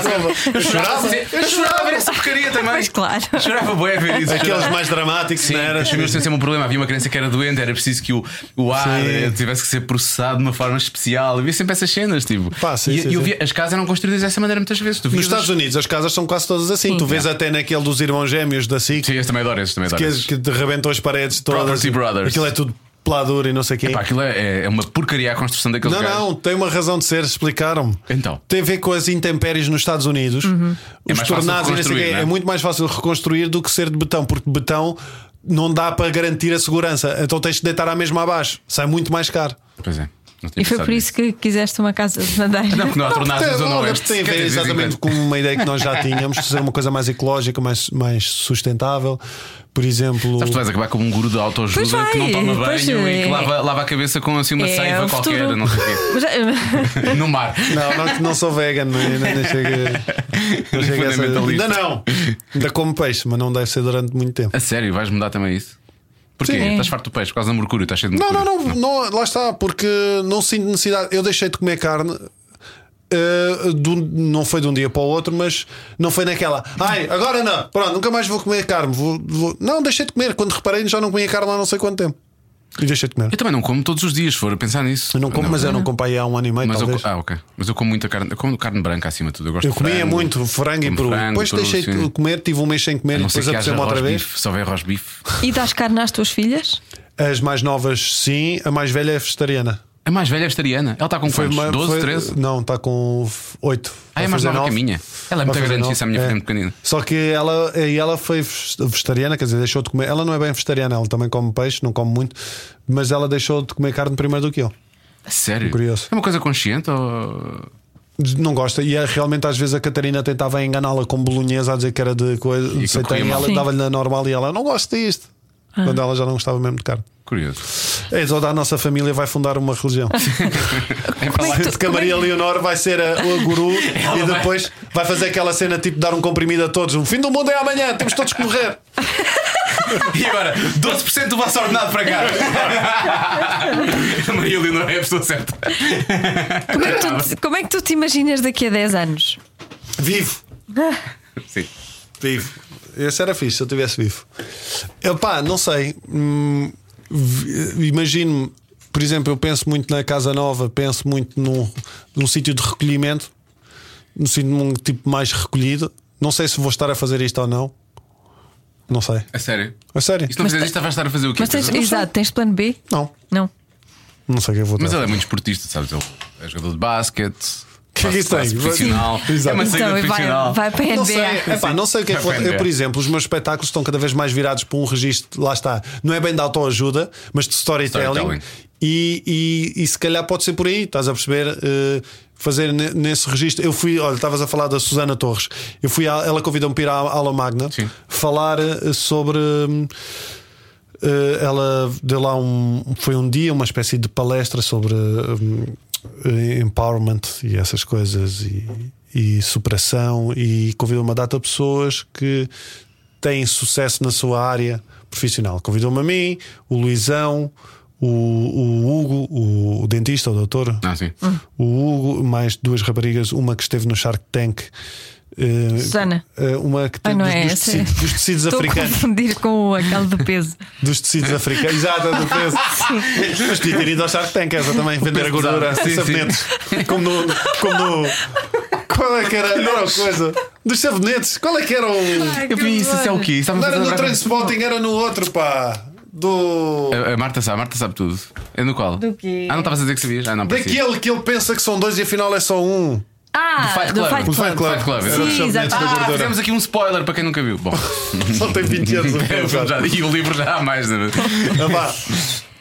Eu chorava. Eu chorava a ver essa porcaria também. Pois claro. Chorava bué a ver isso. Aqueles chorava. mais dramáticos, Sim, não era? os meus têm sempre um problema. Havia uma criança que era doente, era preciso que o, o ar Sim. tivesse que ser processado de uma forma especial. Havia sempre essas cenas, tipo. Pá, sim, e sim, e sim. as casas eram construídas dessa maneira muitas vezes. Nos Estados as- Unidos as casas são quase todas assim. Tu vês até naquele dos irmãos gêmeos da SIC Sim, esse também adoro, esse também adoro. que, que rebentou as paredes todas. Property Brothers. Aquilo é tudo peladura e não sei o quê. Pá, aquilo é, é uma porcaria a construção daqueles Não, gajos. não, tem uma razão de ser, explicaram-me. Então. Tem a ver com as intempéries nos Estados Unidos. É Os fácil tornados e não sei não é? É muito mais fácil reconstruir do que ser de betão, porque betão não dá para garantir a segurança. Então tens de deitar à mesma abaixo. Sai muito mais caro. Pois é. Não E foi por isso que quiseste uma casa de madeira. Não, porque não há tornados na Tem, Zona Oeste. tem a ver exatamente com uma ideia que nós já tínhamos de ser uma coisa mais ecológica, mais, mais sustentável. Por exemplo, Sabes, tu vais acabar como um guru de autoajuda que não toma banho e é. que lava, lava a cabeça com assim uma É seiva o qualquer, futuro. não sei o quê. No mar. não, não, não sou vegan, nem, nem, nem chega, não chega a essa. Ainda não, ainda como peixe, mas não deve ser durante muito tempo. A sério, vais mudar também isso? Porquê? Sim. Estás farto do peixe por causa da mercúrio, estás cheio de Não, mercúrio. não, não, não, lá está, porque não sinto necessidade. Eu deixei de comer carne. eh, de um- não foi de um dia para o outro, mas não foi naquela. Ai, agora não, pronto, nunca mais vou comer carne. Vou, vou-" Não, deixei de comer. Quando reparei, já não comia carne há não sei quanto tempo. E deixei de comer. Eu também não como todos os dias, se for a pensar nisso. Eu não como, mas eu não como aí há um ano e meio, Mas eu, talvez. ah, ok. Mas eu como muita carne. Eu como carne branca acima de tudo. Eu gosto Eu de comia frango, muito frango e peru. frango, Depois peru, deixei sim. de comer, tive um mês sem comer e não depois apeteceu-me outra vez. bife. Se houver arroz bife. E dás carne às tuas filhas? As mais novas, sim, a mais velha é vegetariana. A mais velha é vegetariana. Ela está com quantos? uma- 12, foi- 13? Não, está com 8. Ah, é mais nova que a minha. Ela é muito grande, isso a minha filha é pequenina. Só que ela, e ela foi vegetariana, quer dizer, deixou de comer. Ela não é bem vegetariana, ela também come peixe, não come muito, mas ela deixou de comer carne primeiro do que eu. A Sério? Curioso. É uma coisa consciente ou. Não gosta, e é, realmente às vezes a Catarina tentava enganá-la com bolonhesa a dizer que era de coisa, e mal. ela Sim. dava-lhe na normal e ela não gosta disto. Quando ela já não gostava mesmo de carne. Curioso. É, toda a nossa família vai fundar uma religião. É que tu- que a é Maria Leonor vai ser a, a guru e vai- depois vai fazer aquela cena tipo de dar um comprimido a todos. O fim do mundo é amanhã, temos todos que morrer. E agora, 12% do vosso ordenado para cá. a Maria Leonor é a pessoa certa. Como é, que tu, como é que tu te imaginas daqui a 10 anos? Vivo, Sim. vivo. Esse era fixe se eu tivesse vivo. Eu, pá, não sei. Hum, Imagino-me, por exemplo, eu penso muito na Casa Nova, penso muito num, num sítio de recolhimento, no sítio num tipo mais recolhido. Não sei se vou estar a fazer isto ou não. Não sei. A sério. A sério? Se não fizeres isto, vais estar a fazer o quê? Mas tens, Mas exato, tens plano B? Não. Não. Não sei o que eu vou ter. ele é muito esportista, sabes? Ele é jogador de basquete. Isso tem? Profissional. Sim. É uma Exato. Então, vai, profissional. vai para a Não sei, NBA. epá, não sei o que é que Vai eu, por NBA. exemplo, os meus espetáculos estão cada vez mais virados para um registro, lá está, não é bem de autoajuda, mas de storytelling. Storytelling. E, e, e se calhar pode ser por aí, estás a perceber? eh, fazer ne- nesse registro. Eu fui, olha, estavas a falar da Susana Torres. Eu fui, a- ela convidou-me para ir à Aula Magna Sim. falar eh, sobre. eh, ela deu lá um. Foi um dia, uma espécie de palestra sobre empowerment e essas coisas e, e superação. E convidou uma data de pessoas que têm sucesso na sua área profissional. Convidou-me a mim, o Luizão, o, o Hugo, o, o dentista, o doutor. Ah, sim. O Hugo, mais duas raparigas, uma que esteve no Shark Tank. Eh, Susana. eh, uma que Ah, tem não dos, é dos tecidos, dos tecidos Estou a africanos. confundir com aquele do peso. Dos tecidos africanos. Exato, do peso. Mas podia ter ido ao Shark Tank, essa também, vender a gordura. Sim, sabonetes. Como no, como no. Qual é que era? A coisa. Dos sabonetes. Qual é que era o. Eu vi isso, isso é o quê? Isso Não era no a, Transpotting, era no outro, pá. Do. a Marta sabe, a Marta sabe tudo. É no qual? Do quê? Ah, não estavas a dizer que sabias? Ah, não. Daquele que ele pensa que são dois e afinal é só um. Ah, Fight do. Fight O Club. Fight Club. Fight Club. Era Sim, exato. Ah, fizemos aqui um spoiler para quem nunca viu. Bom, Só tem 20 anos. e o livro já há mais. né? Ah.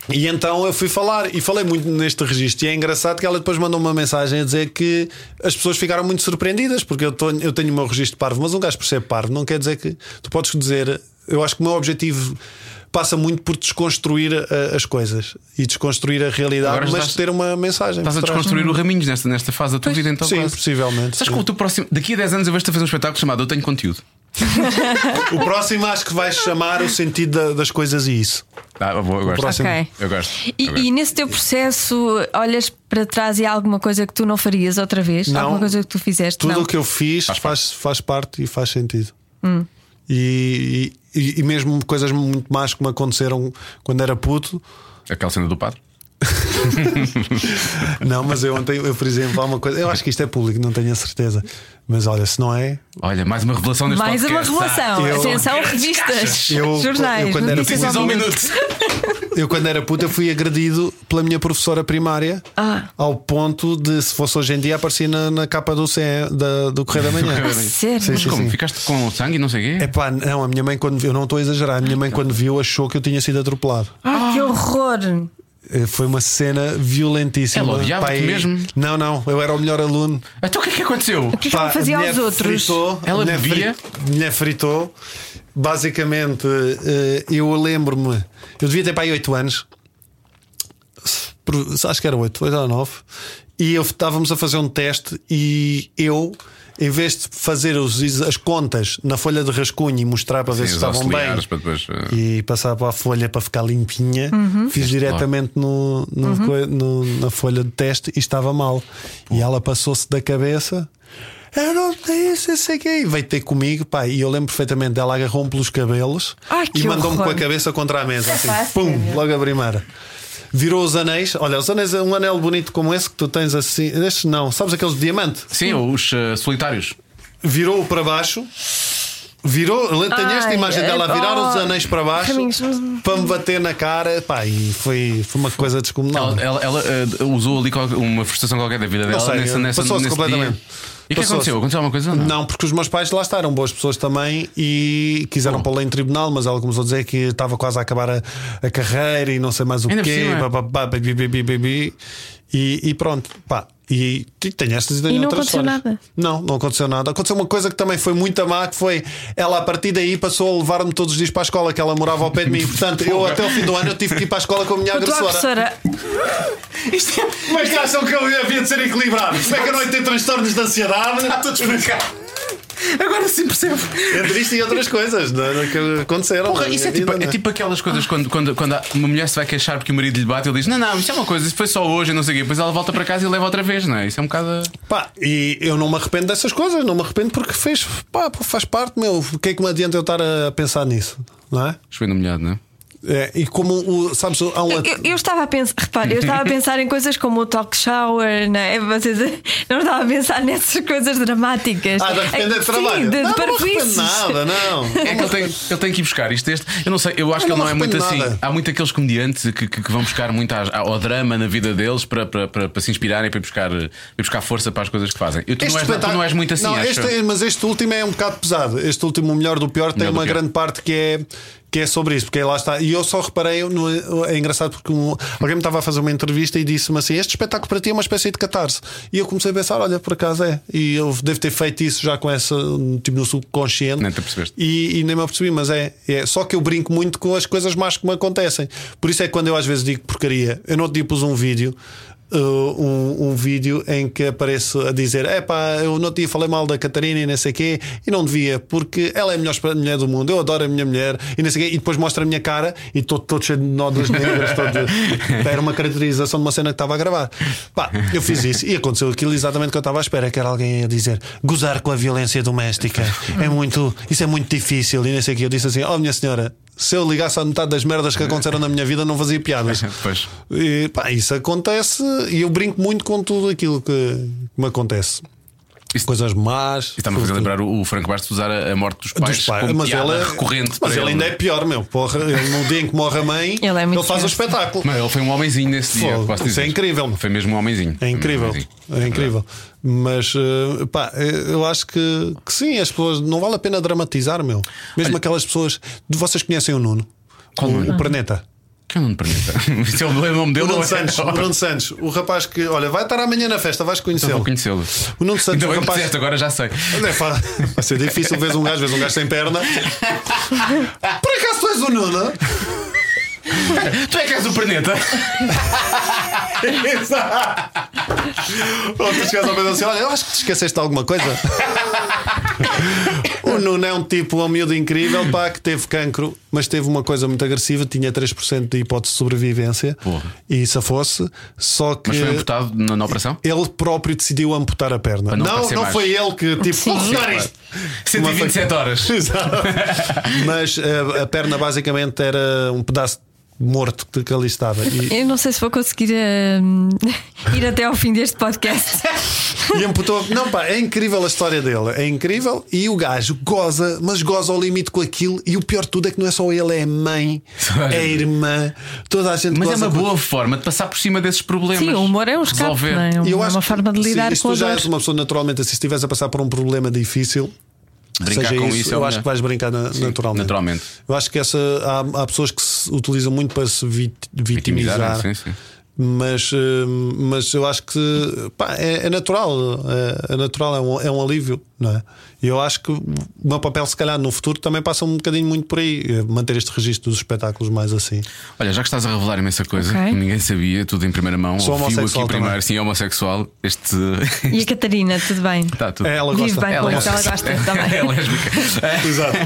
E então eu fui falar e falei muito neste registro. E é engraçado que ela depois mandou uma mensagem a dizer que as pessoas ficaram muito surpreendidas, porque eu, tô- eu tenho o meu registro parvo, mas um gajo por ser parvo não quer dizer que tu podes dizer. Eu acho que o meu objetivo passa muito por desconstruir eh, as coisas e desconstruir a realidade, Agora mas estás- ter uma mensagem. Estás a desconstruir o Raminhos nesta, nesta fase da tua vida, então. Sim, quase. possivelmente. Sabes sim. que o teu próximo. Daqui a 10 anos eu vejo-te a fazer um espetáculo chamado Eu Tenho Conteúdo. O próximo acho que vai chamar o sentido da- das coisas e isso. Ah, boa, eu gosto. próximo. Ok. Eu gosto. E, eu gosto. e nesse teu processo, olhas para trás e há alguma coisa que tu não farias outra vez? Não. Alguma coisa que tu fizeste? Tudo o que eu fiz Faz faz, faz, parte e faz sentido. Hum. E, e, e mesmo coisas muito más que me aconteceram quando era puto. Aquela cena do padre. Não, mas eu ontem, eu, por exemplo, há uma coisa. Eu acho que isto é público, não tenho a certeza. Mas olha, se não é. Olha, mais uma revelação neste Mais uma podcast. revelação. eu- Atenção, revistas, Eu- jornais, eu quando era ao um minuto. Eu, quando era puto, eu fui agredido pela minha professora primária Ah. ao ponto de, se fosse hoje em dia, aparecia na, na capa do, CE, da, do Correio da Manhã. Sério? Sim, Mas sim, como? sim. Ficaste com sangue e não sei o quê? É pá, não, a minha mãe, quando eu não estou a exagerar, a minha mãe, quando viu, achou que eu tinha sido atropelado. Ah, que horror! Eh, Foi uma cena violentíssima. Ela e- mesmo? Não, não, eu era o melhor aluno. Então o que é que aconteceu? O que é que ela fazia aos outros? Fritou, Ela mulher bebia? fri- mulher fritou. Basicamente, eh, eu lembro-me, eu devia ter para aí 8 anos, acho que era 8, 8 ou 9, e eu estávamos a fazer um teste e eu. Em vez de fazer os as contas na folha de rascunho e mostrar para ver Sim, se estavam bem depois. eh, e passar para a folha para ficar limpinha, Uhum. fiz diretamente no, no coi- no- na folha de teste e estava mal. E ela passou-se da cabeça. Eu não tenho isso, eu sei que é. Veio ter comigo, pá, e eu lembro perfeitamente dela agarrou-me pelos cabelos Ai, e mandou-me com a cabeça contra a mesa. Assim, fácil, pum, é. logo a primeira. Virou os anéis. Olha, os anéis, um anel bonito como esse que tu tens assim. Estes não, sabes aqueles de diamante? Sim, os eh, solitários. Virou para baixo. Virou, tenho esta imagem dela a virar oh, os anéis para baixo para me bater na cara. Pá, e foi, foi uma coisa descomunal. Ela, ela- ela, eh, usou ali uma frustração qualquer da vida dela sei, nessa, nessa, passou-se nesse completamente. dia. E o que aconteceu? Aconteceu alguma coisa? Não. Não, porque os meus pais lá está, eram boas pessoas também e quiseram pô-la em tribunal, mas ela começou a dizer que estava quase a acabar a, a carreira e não sei mais o Ainda quê. bi, bi, bi. E, e pronto, pá. E tenho estas e tenho E não outras aconteceu histórias. nada? Não, não aconteceu nada. Aconteceu uma coisa que também foi muito má, que foi ela a partir daí passou a levar-me todos os dias para a escola, que ela morava ao pé de mim. Portanto, eu até o fim do ano eu tive que ir para a escola com a minha A tua agressora. agressora. Como é que acham que eu havia de ser equilibrado? Como é que eu não ia ter transtornos de ansiedade? Está tudo explicado. Agora sim percebo. Entre isto e outras coisas não é? que aconteceram. Porra, isso é tipo, vida, é não tipo aquelas coisas quando, quando, quando uma mulher se vai queixar porque o marido lhe bate, ele diz: Não, não, isso é uma coisa, isso foi só hoje, não sei o quê. Depois ela volta para casa e leva outra vez, não é? Isso é um bocado. Pá, e eu não me arrependo dessas coisas, não me arrependo porque fez, pá, faz parte, meu. O que é que me adianta eu estar a pensar nisso, não é? Chovendo molhado, não é? É, e como o, sabes, há um. Eu, eu estava a pensar, repare, eu estava a pensar em coisas como o talk shower, né? Vocês, não estava a pensar nessas coisas dramáticas. Ah, de arrepender de Sim, trabalho. de, de não, não arrependo parvoíces. nada, não. É que ele tem, ele tem que ir buscar isto. Este, eu não sei, eu acho Eu que ele não não é muito assim. nada. Há muito aqueles comediantes que, que, que vão buscar muito ao drama na vida deles para, para, para, para se inspirarem, para ir buscar, para ir buscar força para as coisas que fazem. Eu, tu, não és, tu não és muito assim, Não, acho. este é- mas este último é um bocado pesado. Este último, o melhor do pior, tem Melhor uma pior. grande parte que é. Que é sobre isso, porque lá está. E eu só reparei, no- é engraçado porque um- alguém me estava a fazer uma entrevista e disse-me assim: Este espetáculo para ti é uma espécie de catarse. E eu comecei a pensar: Olha, por acaso é. E eu devo ter feito isso já com essa, tipo no subconsciente. Nem te apercebeste. E, e nem me apercebi, mas é, é. Só que eu brinco muito com as coisas más que me acontecem. Por isso é que quando eu às vezes digo porcaria, eu não te pus um vídeo. Uh, um, um vídeo em que apareço a dizer: É pá, eu não tinha falei mal da Catarina e não sei o quê, e não devia, porque ela é a melhor mulher do mundo, eu adoro a minha mulher, e não sei quê, e depois mostra a minha cara e estou todo cheio de nódulas negras. todo- Era uma caracterização de uma cena que estava a gravar. Pá, eu fiz isso e aconteceu aquilo exatamente que eu estava à espera, que era alguém a dizer: gozar com a violência doméstica é muito, isso é muito difícil, e não sei o quê. Eu disse assim: Oh, minha senhora. Se eu ligasse a metade das merdas que aconteceram na minha vida, não fazia piadas. Pois. E, pá, isso acontece e eu brinco muito com tudo aquilo que, que me acontece. Isso- Coisas más. Está-me a fazer lembrar o, Franco Bastos usar a, a morte dos pais, dos pais. como Mas ele, piada é, recorrente. mas ele ele, ainda é não pior, meu. Porra, ele no dia em que morre a mãe, Ele é muito faz o pior. espetáculo. Mas ele foi um homenzinho nesse dia, posso Isso é dizer. incrível. Foi mesmo um homenzinho. É um incrível. homenzinho. É incrível. Mas eh, pá, eh, eu acho que, que sim, as pessoas não vale a pena dramatizar, meu. Mesmo Olha- aquelas pessoas. Vocês conhecem o Nuno? Qual o, Nuno? o Planeta. Que eu não me permita. Isso é o nome dele. O Nuno é? Santos, o Nuno Santos, o rapaz que, olha, vai estar amanhã na festa, vais Então vou conhecê-lo. conhecê-lo. O Nuno Santos, Ainda o rapaz. disseste, agora já sei. É Vai ser difícil, vês um gajo, vês um gajo sem perna. Por acaso tu és o Nuno? Tu é que és o planeta. Ou tu chegas ao pé assim, olha, eu acho que te esqueceste de alguma coisa. o Nuno é um tipo, um miúdo incrível, pá, que teve cancro, mas teve uma coisa muito agressiva, tinha 3% de hipótese de sobrevivência. Porra. E se fosse, só que. Mas foi amputado na, na operação? Ele próprio decidiu amputar a perna. Para não não, não foi ele que tipo, Sim. isto. 127 horas. Exato. Mas eh, a perna basicamente era um pedaço morto que que ali estava. E, Eu não sei se vou conseguir hum, ir até ao fim deste podcast. e amputou. Não, pá, é incrível a história dele. É incrível. E o gajo goza, mas goza ao limite com aquilo. E o pior de tudo é que não é só ele, é a mãe, é a irmã, toda a gente Mas é uma com boa forma de passar por cima desses problemas. Sim, o humor é um escape, é? E eu É acho uma que- forma de lidar sim, se com tu a já és uma pessoa naturalmente assim, se estiveres a passar por um problema difícil, Brincar seja com isso, isso é eu acho melhor. que vais brincar na- naturalmente. naturalmente. Eu acho que essa há, há pessoas que se utilizam muito para se vit- vitimizar. Vitimizar, sim, sim. Mas, eh, mas eu acho que pá, é, é natural, é, é natural, é um, é um alívio, não é? E eu acho que o meu papel, se calhar, no futuro também passa um bocadinho muito por aí, é manter este registro dos espetáculos mais assim. Olha, já que estás a revelar imensa coisa, Ok. que ninguém sabia, tudo em primeira mão, Sou ouviu aqui primeiro, também. sim, é homossexual. Este. E a Catarina, tudo bem? Tá, tudo. É, ela Vive gosta. bem Ela com é isso, ela gosta também. É lésbica. Exato.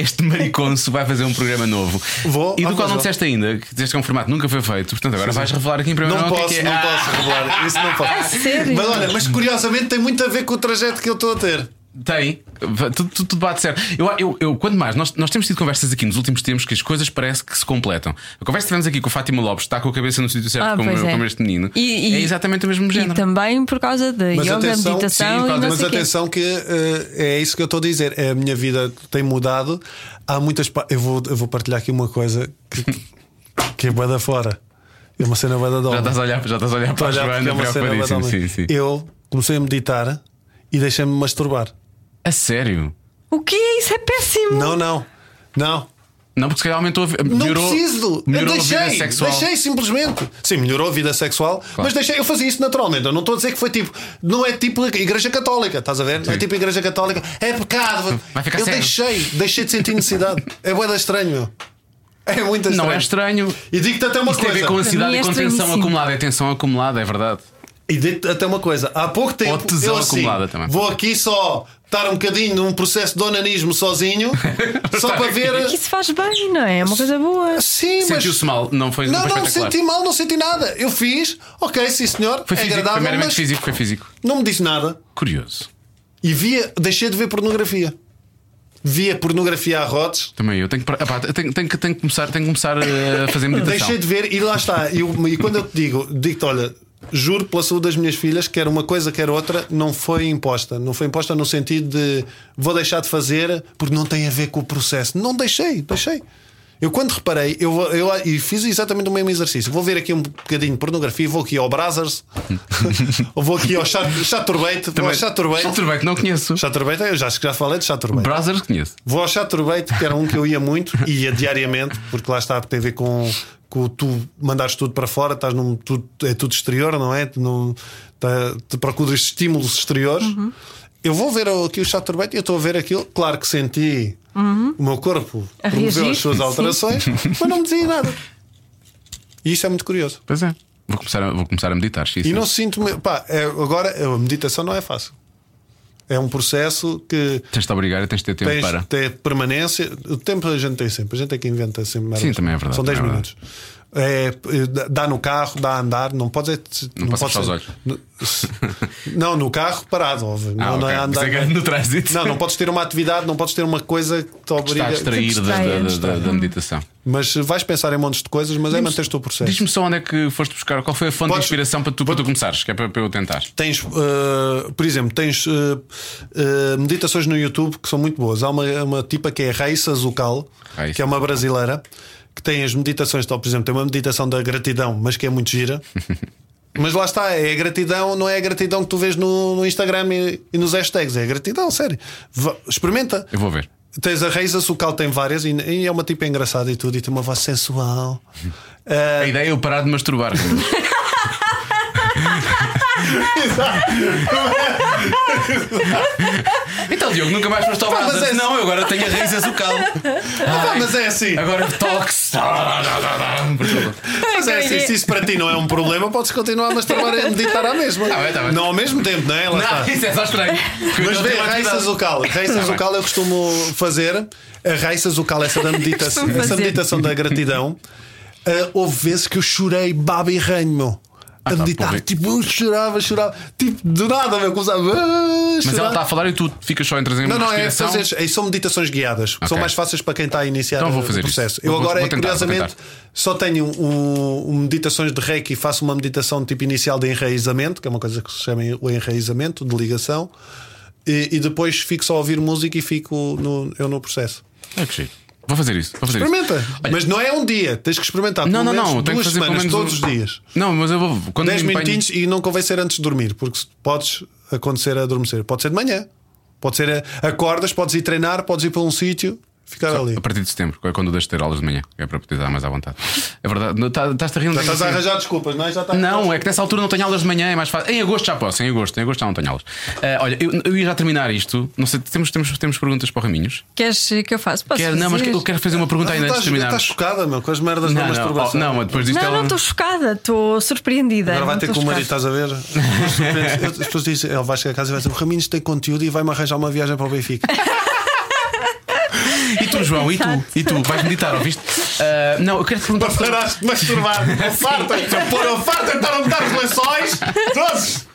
Este mariconso vai fazer um programa novo. Vou. E do qual não disseste ainda, que disseste que é um formato nunca foi feito. Portanto, agora vais revelar aqui em primeira Não mão é posso, é. não Ah, posso revelar. Isso não posso. sério? Mas olha, mas curiosamente tem muito a ver com o trajeto que eu estou a ter. Tem, tudo, tudo, tudo bate certo. Eu, eu, eu, quando mais, nós, nós temos tido conversas aqui nos últimos tempos que as coisas parece que se completam. A conversa que tivemos aqui com o Fátima Lopes, está com a cabeça no sítio certo, Ah, como, é. como este menino. E- e- é exatamente o mesmo E género. também por causa da Mas yoga, atenção, meditação sim, e Mas atenção que eh, é isso que eu estou a dizer. É, a minha vida tem mudado. Há muitas. pa- Eu vou, eu vou partilhar aqui uma coisa que, que é boa da fora. É uma cena boa da Já estás a olhar, já estás a olhar para a Joana, é uma cena. Sim, sim. Eu comecei a meditar e deixei-me masturbar. A sério? O que é isso? É péssimo. Não, não, não. Não, porque se calhar aumentou a vi- Não melhorou, preciso. melhorou eu a vida deixei, sexual. deixei simplesmente. Sim, melhorou a vida sexual, mas deixei. Eu fazia isso naturalmente. Eu não estou a dizer que foi tipo. Não é tipo a Igreja Católica, estás a ver? Não é tipo a Igreja Católica. É pecado. Vai ficar eu cego. deixei, deixei de sentir necessidade. É boeda estranho. É muito estranho. Não é estranho. E digo-te até uma Isso tem a coisa. ver com ansiedade e é com tensão acumulada. É tensão acumulada, é verdade. E digo-te até uma coisa. Há pouco tempo. Ou tesão eu assim, acumulada também. Vou aqui só estar um bocadinho num processo de onanismo sozinho, só para ver. Que isso faz bem, não é? É uma coisa boa. Sim, mas. Sentiu-se mal, não foi, Não, não espetacular. senti mal, não senti nada. Eu fiz, ok, sim senhor, Foi é físico, foi agradável, meramente mas físico, foi físico. não me disse nada. Curioso. E via, deixei de ver pornografia. Via pornografia a rotes, Também eu tenho que, eu tenho, tenho que, tenho que começar, tenho que começar eh, a fazer meditação. deixei de ver e lá está. E, eu- e quando eu te digo, digo-te, olha, juro pela saúde das minhas filhas, quer uma coisa, quer outra, não foi imposta. Não foi imposta no sentido de vou deixar de fazer porque não tem a ver com o processo. Não deixei, deixei. Eu quando reparei, eu, eu, e fiz exatamente o mesmo exercício. Vou ver aqui um bocadinho de pornografia, vou aqui ao Brazzers, ou vou aqui ao Chat- Chaturbate, vou ao Chaturbate. Chaturbate, não conheço. Chaturbate, eu já, acho que já falei de Chaturbate. Brothers conheço. Vou ao Chaturbate, que era um que eu ia muito, ia diariamente, porque lá está, tem a ver com, com tu mandares tudo para fora, estás num, tudo, é tudo exterior, não é? Tu, não, tá, tu procuras estímulos exteriores. Eu vou ver aqui o Chaturbate e eu estou a ver aquilo. Claro que senti o meu corpo A promoveu as suas sim. alterações, mas não me dizia nada. E isso é muito curioso. Pois é. Vou começar a, vou começar a meditar. sim, E sim. não sinto. Pá, é, agora a meditação não é fácil. É um processo que Tens de obrigar e tens de ter tempo tens para. ter permanência. O tempo a gente tem sempre. A gente é que inventa sempre. Sim, também é verdade, São 10 também é minutos. É, dá no carro, dá a andar, não pode ser. Não podes pode fechar os ser- Não, no carro parado, óbvio. Ah, não, não ok. é andar. Que era no trânsito. Não, não podes ter uma atividade, não podes ter uma coisa que te Está a obriga. distrair da, da, da, da- meditação. Mas vais pensar em montes de coisas, mas é manter o teu processo. Diz-me só onde é que foste buscar, qual foi a fonte de Podes- inspiração para tu, para tu começares, que é para, para eu tentar. Tens, uh, por exemplo, tens uh, uh, meditações no YouTube que são muito boas. Há uma, uma tipa que é Raíssa Zucal, Raíssa. que é uma brasileira, que tem as meditações, então, por exemplo, tem uma meditação da gratidão, mas que é muito gira. Mas lá está, é a gratidão, não é a gratidão que tu vês no, no Instagram e, e nos hashtags, é a gratidão, sério. Experimenta. Eu vou ver. Tens a Raíssa Zucal, tem várias e, e é uma tipa engraçada e tudo, e tem uma voz sensual. Uh, A ideia é eu parar de masturbar. então, Diogo, nunca mais foste ao Pá, mas Brothers. é- Não, eu agora tenho a raiz azucal. ah, mas é assim. Agora tox. Mas é assim, se isso para ti não é um problema, podes continuar a masturbar e a meditar à mesma. Tá bem, tá bem. Não ao mesmo tempo, não é? Lá está. Não, isso é só estranho. Porque eu Mas não vê, tenho a raíça atividade. zucal. A raíça Tá zucal eu costumo fazer. A raíça zucal, essa da meditação, Costumo essa fazer. meditação da gratidão. ah, houve vezes que eu chorei baba e ranho, meu. A Ah, tá, meditar, porra. tipo, eu chorava, chorava, tipo, do nada, meu, começava a Mas chorar. ela está a falar e tu ficas só entre em Não, não, é fazer, é- são meditações guiadas, que são mais fáceis para quem está a iniciar Então vou o fazer isso. processo. Vou- Eu agora, vou tentar, curiosamente, só tenho um, um meditações de reiki, faço uma meditação tipo inicial de enraizamento, que é uma coisa que se chama o enraizamento, de ligação, e, e depois fico só a ouvir música e fico no, eu no processo. É que giro. Vou fazer isso. Vou fazer Experimenta, isso. Olha- mas não é um dia, tens que experimentar Não, não, não. Tenho que duas fazer semanas, todos um- os dias. Não, mas eu vou. Quando 10 me empenho- minutinhos e não convém ser antes de dormir, porque podes acontecer a adormecer. Pode ser de manhã, pode ser a- acordas, podes ir treinar, podes ir para um sítio, ficar ali. A partir de setembro, é quando eu deixo de ter aulas de manhã, que é para poder dar mais à vontade. É verdade. Não, tá- Estás-te a rir? não Já estás a arranjar desculpas, não é? Já está Não, é que nessa altura não tenho aulas de manhã, é mais fácil. Em agosto já posso, em agosto, em agosto já não tenho aulas. Ah, olha, eu, eu ia já terminar isto. Não sei, temos, temos, temos perguntas para o Raminhos? Queres que eu faça? Posso Quero, não, mas fazer? eu quero fazer uma pergunta ainda antes de Estás terminarmos. chocada, meu, com as merdas da Não, não, masturbação. oh, não, mas depois disto Não, ela. não estou chocada, estou surpreendida. Agora vai ter com o marido, estás a ver? As pessoas dizem, ele vai chegar a casa e vai dizer: o Raminhos tem conteúdo e vai-me arranjar uma viagem para o Benfica. E tu, João, e tu? E tu? Vais meditar, ouviste? Ah, não, eu quero te perguntar. sobre- Paraste de masturbar. Farta, pôr a farta, então não me dar os lençóis. Todos.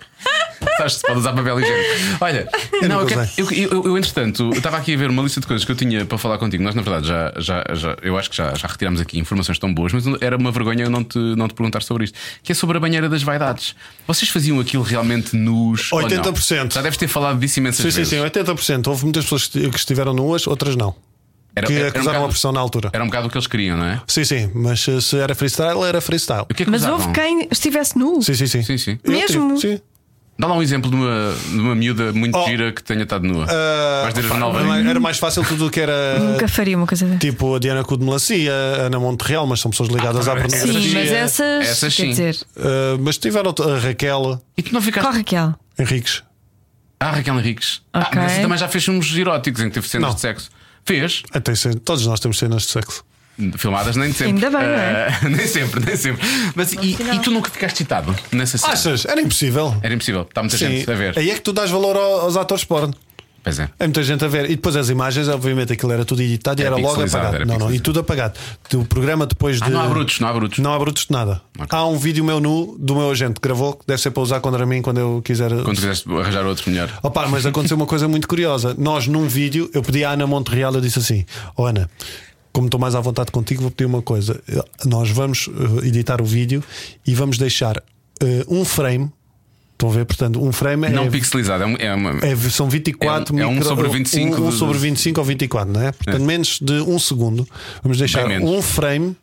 Sabes se pode usar papel higiênico. Olha, não, eu, quero- usei. eu, eu, eu, entretanto, eu estava aqui a ver uma lista de coisas que eu tinha para falar contigo. Nós, na verdade, já, já, já eu acho que já, já retiramos aqui informações tão boas, mas era uma vergonha eu não te, não te perguntar sobre isto. Que é sobre a banheira das vaidades. Vocês faziam aquilo realmente não? 80%. Já deves ter falado disso imensas Sim, sim, vezes. sim, 80%. Houve muitas pessoas que que estiveram nuas, outras não. Era, Que era- era um acusaram a bocado- pressão na altura. Era um bocado o que eles queriam, não é? Sim, sim, mas se- era freestyle, era freestyle. Que é que Mas usavam? houve quem estivesse nu. Sim, sim, sim. Sim, sim. Eu Mesmo? tive, Sim. Dá lá um exemplo de uma, de uma miúda muito Oh. gira que tenha estado nua. Ah, Vais dizer a pá, Jornal era mais- era mais fácil tudo o que era. Nunca faria uma coisa dessa. Tipo a Diana Cu de Melancia, a Ana Monterreal, mas são pessoas ligadas Ah, à pornografia. Sim, mas essas. Essas quer sim. dizer, Ah, mas tiveram a Raquel E tu não ficaste. qual Raquel? Henriques. Ah, Raquel Henriques. Ah, Ok. mas essa também já fez filmes eróticos em que teve cenas Não. de sexo. Fez. Ah, cen- todos nós temos cenas de sexo. Filmadas nem sempre. Ainda bem, não é? Ah, nem sempre, nem sempre. Mas e, e tu nunca ficaste excitado nessa cena? Achas? Era impossível. Era impossível. Está muita Sim. gente a ver. Aí é que tu dás valor ao- aos atores porno. Pois é. É muita gente a ver. E depois as imagens, obviamente, aquilo era tudo editado e Era era logo apagado. era Não, não, e tudo apagado. O programa depois de. Ah, não há brutos, não há brutos. Não há brutos de nada. Há um vídeo meu nu do meu agente que gravou, que deve ser para usar contra mim quando eu quiser. Quando quiseres arranjar outro melhor. Opa, mas aconteceu uma coisa muito curiosa. Nós, num vídeo, eu pedi à Ana Monterreal, eu disse assim: oh, Ana, como estou mais à vontade contigo, vou pedir uma coisa. Nós vamos eh, editar o vídeo e vamos deixar eh, um frame. Estão a ver? Portanto, um frame Não é. pixelizado, é, um- é uma. É, são 24 É um- é um micro- sobre 25 um, um de- sobre 25 ou 24, não é? Portanto, menos de um segundo. Vamos deixar um frame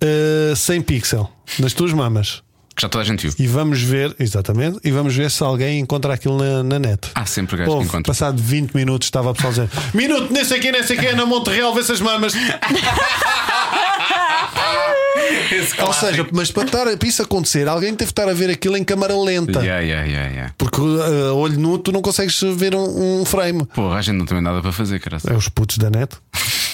eh, sem pixel nas tuas mamas. Que já toda a gente viu. E vamos ver, exatamente, e vamos ver se alguém encontra aquilo na, na net. Há sempre gajos que encontram. passado 20 minutos estava a pessoal dizer Minuto, nem sei quem, nem sei quem, na Monterreal, vê-se as mamas. Ou seja, mas para, estar, para isso acontecer, alguém teve que estar a ver aquilo em câmara lenta. Yeah, yeah, yeah, yeah. Porque uh, a olho nu tu não consegues ver um, um frame. Porra, a gente não tem nada para fazer, cara. É os putos da net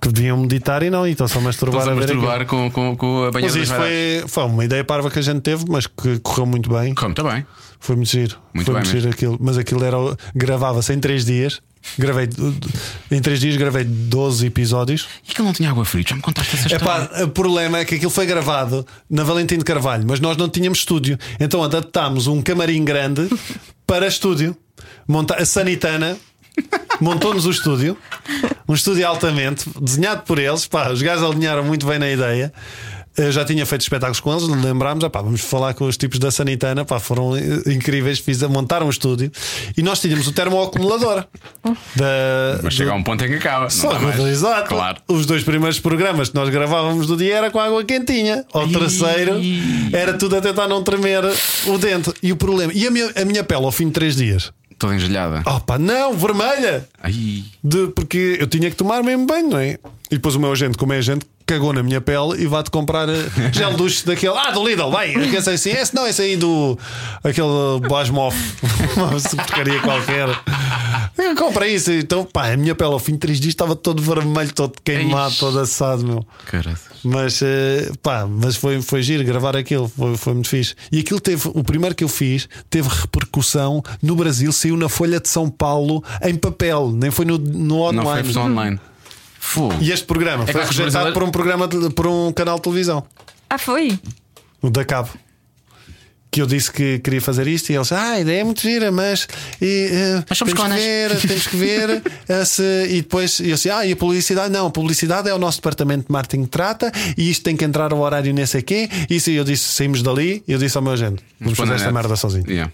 que deviam meditar e não, e estão só a masturbar Estás a masturbar com, com, com a banheira Mas isto foi, foi uma ideia parva que a gente teve, mas que correu muito bem. Como, está bem. Foi muito giro. Muito foi bem muito giro aquilo. Mas aquilo era. Gravava-se em 3 dias. Gravei. Em 3 dias gravei 12 episódios. E que não tinha água fria? Já me contaste essa história. o problema é que aquilo foi gravado na Valentim de Carvalho, mas nós não tínhamos estúdio. Então adaptámos um camarim grande para estúdio. Monta a Sanitana montou-nos o estúdio, um estúdio altamente, desenhado por eles. Pá, os gajos alinharam muito bem na ideia. Eu já tinha feito espetáculos com eles, lembrámos, ah, pá, vamos falar com os tipos da Sanitana, pá, foram incríveis, fiz, montaram um estúdio e nós tínhamos o termoacumulador. Da, Mas chega a um ponto em que acaba. só exato. Claro. Os dois primeiros programas que nós gravávamos do dia era com água quentinha. Ao terceiro era tudo a tentar não tremer o dente. E o problema. E a minha, a minha pele ao fim de três dias? Toda engelhada. Opa, não, vermelha! Ai. De, porque eu tinha que tomar mesmo banho, não é? E depois o meu agente, como é agente, cagou na minha pele e vai-te comprar eh, gel duche daquele. Ah, do Lidl, vai! Esse, assim, esse não, esse aí do. aquele Basmoff, uma porcaria qualquer. Compra isso. Então, pá, a minha pele ao fim de três dias estava todo vermelho, todo queimado, todo assado, meu. Caralho. Mas, eh, pá, mas foi, foi giro gravar aquilo, foi, foi muito fixe. E aquilo teve, o primeiro que eu fiz, teve repercussão no Brasil, saiu na Folha de São Paulo em papel, nem foi no, no online. Não foi online. Fogo. E este programa É foi que rejeitado por um programa de- por um canal de televisão, Ah, foi? o da Cabo. Que eu disse que queria fazer isto e eles, ah, a ideia é muito gira, mas, e, eh, Mas somos temos, que conas." ver, temos que ver eh, se- e depois eu disse, ah, e a publicidade? Não, a publicidade é o nosso departamento de marketing que trata e isto tem que entrar ao horário nesse aqui. Isso e eu disse, saímos dali e eu disse ao meu agente, vamos Põe fazer esta merda sozinho. Yeah.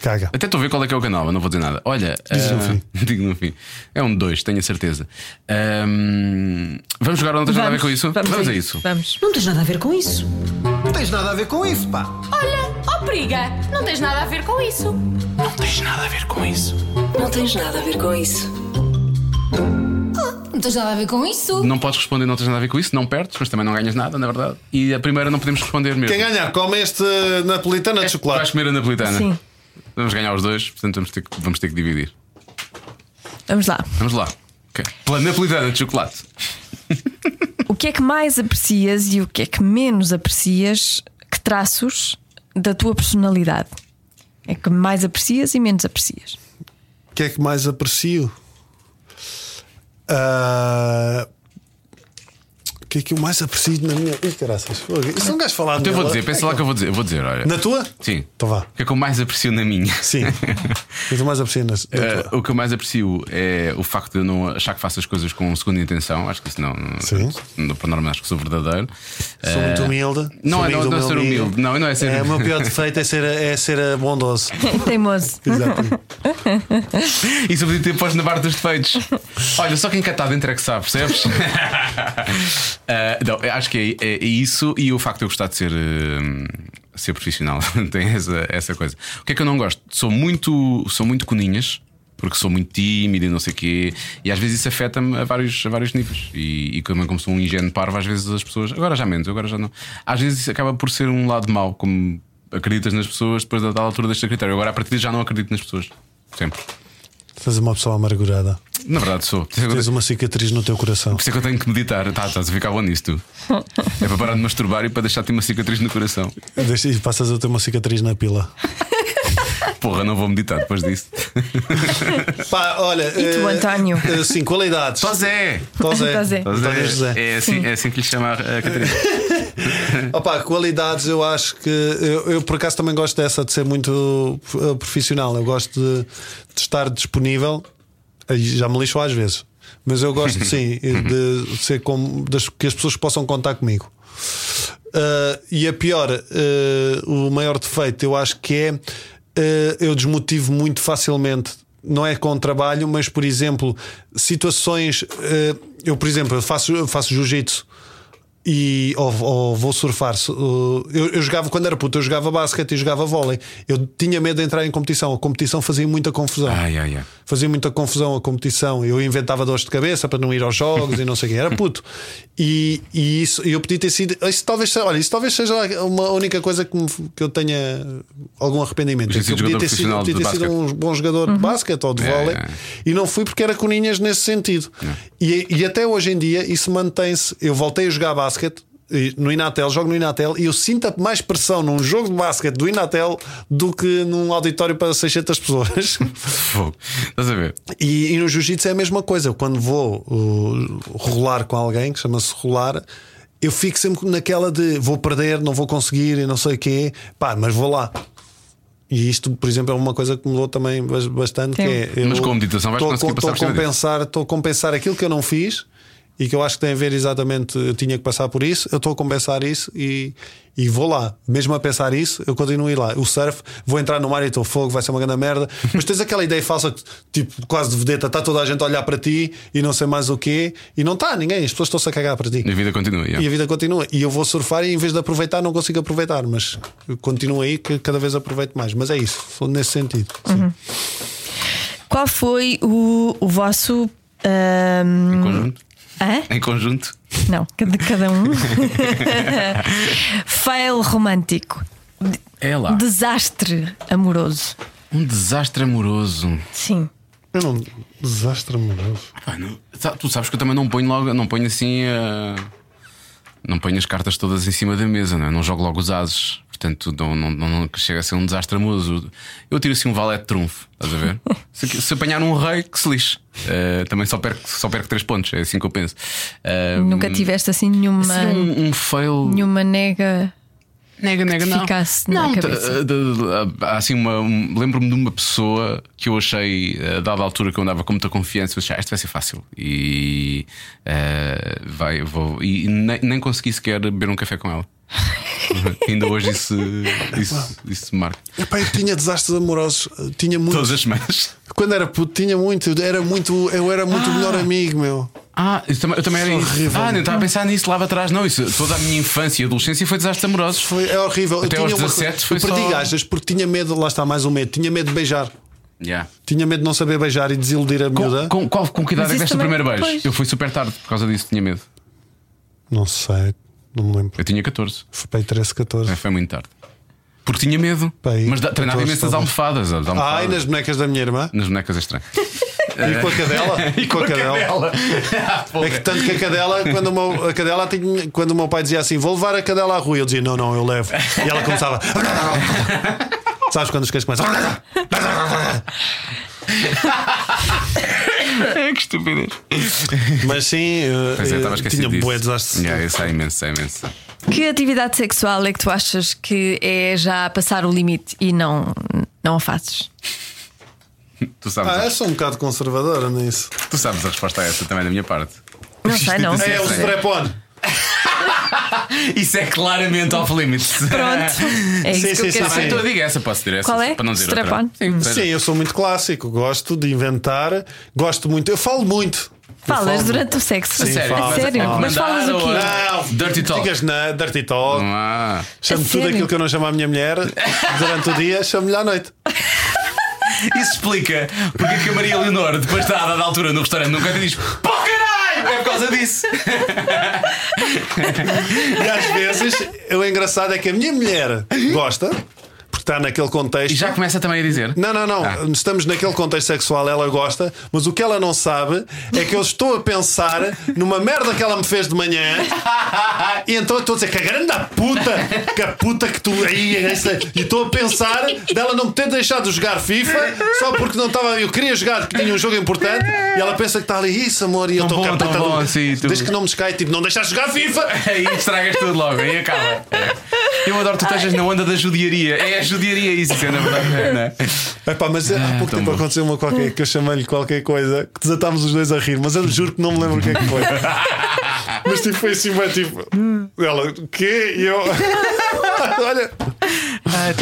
Caga. Até estou a ver qual é que é o canal, mas não vou dizer nada. Olha, Diz no ah, fim. digo no fim. É um 2, tenho a certeza. Ahm, vamos jogar ou não tens nada a ver com isso? a isso. Vamos. Não tens nada a ver com isso. Não tens nada a ver com isso, pá. Olha, ó periga, não tens nada a ver com isso. Não tens nada a ver com isso. Não tens nada a ver com isso. Não tens nada a ver com isso? Não podes responder, não tens nada a ver com isso, não perdes, mas também não ganhas nada, na verdade. E a primeira não podemos responder mesmo. Quem ganhar, come este napolitana de Vais chocolate. comer a napolitana. Sim. Vamos ganhar os dois, portanto vamos ter que, vamos ter que dividir. Vamos lá. Vamos lá. Ok. Pela napolitana de chocolate. O que é que mais aprecias e o que é que menos aprecias? Que traços da tua personalidade? É que mais aprecias e menos aprecias? O que é que mais aprecio? O que é que eu mais aprecio na minha. Ih, caraças. Isso não gajo falar Então eu vou dizer, pensa lá que eu vou dizer. Eu vou dizer, olha. Na tua? Sim. Então vá. O que é que eu mais aprecio na minha? Sim. O que eu mais aprecio na, na Eh, tua? o que eu mais aprecio é o facto de eu não achar que faço as coisas com segunda intenção. Acho que isso não. Sim. não por norma, acho que sou verdadeiro. Sou muito humilde. não é- não- é ser humilde. Não, não é ser- É, o meu pior defeito é ser, é ser bondoso. Teimoso. Exato. Isso eu podia ter posto na barra dos defeitos. Olha, só quem cá está dentro é que sabe, percebes? Ah, não, acho que é, é- é isso e o facto de eu gostar de ser, eh, ser profissional. Tem essa, essa coisa. O que é que eu não gosto? Sou muito, sou muito coninhas. Porque sou muito tímido e não sei o quê, e às vezes isso afeta-me a vários, a vários níveis. E, e como, como sou um ingênuo parvo, às vezes as pessoas, agora já menos, agora já não. Às vezes isso acaba por ser um lado mau, como acreditas nas pessoas, depois da tal altura deste critério. Agora a partir de já não acredito nas pessoas. Sempre. Faz uma pessoa amargurada. Na verdade sou. É Tens uma cicatriz no teu coração. por isso é que eu tenho que meditar. Tá, estás a ficar bom nisso, tu. É para parar de masturbar e para deixar-te uma cicatriz no coração. Deixa- E passas a ter uma cicatriz na pila. Porra, não vou meditar depois disso. Pá, olha. E tu, eh, António? eh, Sim, qualidades. Zé! Tosé. Tosé. António José. É assim, é assim que lhe chama a a Catarina. Opa, qualidades eu acho que eu, eu, por acaso também gosto dessa de ser muito eh, profissional. Eu gosto de, de estar disponível. Já me lixo às vezes, mas eu gosto sim de ser como das, que as pessoas possam contar comigo. Uh, e a pior, uh, o maior defeito, eu acho que é uh, eu desmotivo muito facilmente. Não é com o trabalho, mas por exemplo, situações. eu, por exemplo, eu faço, eu faço jiu-jitsu e ou, ou vou surfar. Uh, Eu, eu jogava quando era puto, eu jogava basquete e jogava vôlei. Eu tinha medo de entrar em competição. A competição fazia muita confusão. Ai, ai, ai. Fazia muita confusão a competição. Eu inventava dores de cabeça para não ir aos jogos e não sei o quê. Era puto. E, e isso, eu podia ter sido. Isso talvez, seja- olha, isso talvez seja uma única coisa que, me- que eu tenha algum arrependimento. É que ser eu podia ter sido, podia ter sido um bom jogador de basquete ou de É, vôlei. é. E não fui porque era coninhas nesse sentido. E, e até hoje em dia isso mantém-se. Eu voltei a jogar basquete. E No Inatel, jogo no Inatel e eu sinto mais pressão num jogo de basquete do Inatel do que num auditório para 600 pessoas. Estás a ver? E, e no jiu-jitsu é a mesma coisa. Eu, quando vou uh, rolar com alguém, que chama-se rolar, eu fico sempre naquela de vou perder, não vou conseguir e não sei o quê, pá, mas vou lá. E isto, por exemplo, é uma coisa que mudou também bas- bastante. Que é, eu Mas com a meditação vais estou a- conseguir passar estou a compensar, Estou a compensar aquilo que eu não fiz e que eu acho que tem a ver exatamente. Eu tinha que passar por isso, eu estou a compensar isso e, e vou lá. Mesmo a pensar isso, eu continuo a ir lá. O surf, vou entrar no mar e estou fogo, vai ser uma grande merda. Mas tens aquela ideia falsa, tipo, quase de vedeta, está toda a gente a olhar para ti e não sei mais o quê, e não está ninguém, as pessoas estão-se a cagar para ti. E a vida continua. yeah. E a vida continua. E eu vou surfar e em vez de aproveitar, não consigo aproveitar. Mas continuo aí que cada vez aproveito mais. Mas é isso, nesse sentido. Sim. Qual foi o, o vosso. Em conjunto. Hã? Em conjunto. Não, de cada um. Fail romântico. É lá. Desastre amoroso. Um desastre amoroso. Sim. Eu não. Desastre amoroso. Pá, não- tu sabes que eu também não ponho logo, não ponho assim. ah, não ponho as cartas todas em cima da mesa, não, é? não jogo logo os ases. Portanto, não, não, não, chega a ser um desastre amoroso. Eu tiro assim um valete de trunfo, estás a ver? se, se apanhar um rei, que se lixe. Ah, também só perco, só perco 3 pontos, é assim que eu penso. Ah, Nunca tiveste assim nenhuma, assim, um, um fail. nenhuma nega. Nega, nega, não. ficasse na não, há assim uma. um- Lembro-me de uma pessoa que eu achei, a dada altura que eu andava com muita confiança, eu achei, ah, isto vai ser fácil. E eh, vai, vou. E nem, nem consegui sequer beber um café com ela. Ainda hoje isso, isso, isso marca. Epá, eu tinha desastres amorosos. Tinha muito. Todas as semanas. Quando era puto, tinha muito. Era muito eu era muito o melhor amigo, meu. Ah, isso também- eu também era isso. Horrível. Ah, nem estava a pensar nisso lá atrás. Não, isso, toda a minha infância e adolescência foi desastres amorosos. Foi, é horrível. Até eu aos tinha uma 17 coisa- foi Eu perdi só- gajas porque tinha medo, lá está mais um medo. Tinha medo de beijar. Yeah. Tinha medo de não saber beijar e desiludir a miúda. Com, com, com que idade é que deste o primeiro beijo? pois. Eu fui super tarde por causa disso, tinha medo. Não sei, não me lembro. Eu tinha 14. Foi para aí 13, 14. É, foi muito tarde. Porque tinha medo. Mas da- treinava 14 imensas talvez. almofadas. as almofadas. Ai, nas bonecas da minha irmã. Nas bonecas é estranho. E com a cadela. e com a cadela. É que tanto que a cadela, quando o meu, a cadela tinha, quando o meu pai dizia assim: vou levar a cadela à rua, eu dizia: não, não, eu levo. E ela começava. Sabes quando os cães começam. que estupidez. Mas sim, eh, Pois é, estava eh, tinha disso. bué desastre. Yeah, isso é imenso, é imenso. Que atividade sexual é que tu achas que é já passar o limite e não, não a fazes? Tu sabes, Ah, eu sou um bocado conservadora nisso. tu sabes a resposta a essa também da minha parte. Não sei, não. É o sei. strap-on. Isso é claramente off limits. Pronto. É isso Sim, que sim, eu quero sim, então eu digo essa, posso dizer essa. Qual é? Para não dizer Strap-on? Sim, Sim, eu sou muito clássico, gosto de inventar, gosto muito, eu falo muito. Falas falo durante o sexo. A sério? A Mas sério? é Mas falas o quê? Não, Dirty talk. Ficas na dirty talk. Ah. Chamo tudo sério? aquilo que eu não chamo à minha mulher durante o dia, chamo-lhe à noite. Isso explica porque é que a Maria Leonor, depois de dada altura no restaurante, nunca te diz caralho! É por causa disso. E às vezes, o engraçado é que a minha mulher gosta, porque está naquele contexto. E já começa também a dizer. Não, não, não. Ah. Estamos naquele contexto sexual, ela gosta, mas o que ela não sabe é que eu estou a pensar numa merda que ela me fez de manhã e então estou a dizer que a grande puta, que a puta que tu aí, essa- e estou a pensar dela não me ter deixado jogar FIFA só porque não estava. Eu queria jogar porque tinha um jogo importante e ela pensa que está ali, isso amor, e eu estou tão puta bom, assim, tu- Desde que não me escai, tipo, não deixaste jogar FIFA. Aí estragas tudo logo, aí acaba. Eu adoro que tu estejas na onda da judiaria. É a judiaria isso, isso é na verdade. Não é? Epá, mas há pouco tempo bom. aconteceu uma qualquer que eu chamei-lhe qualquer coisa que desatámos os dois a rir, mas eu juro que não me lembro o que é que foi. mas tipo, foi assim, bem, tipo, ela, o quê? E eu, olha,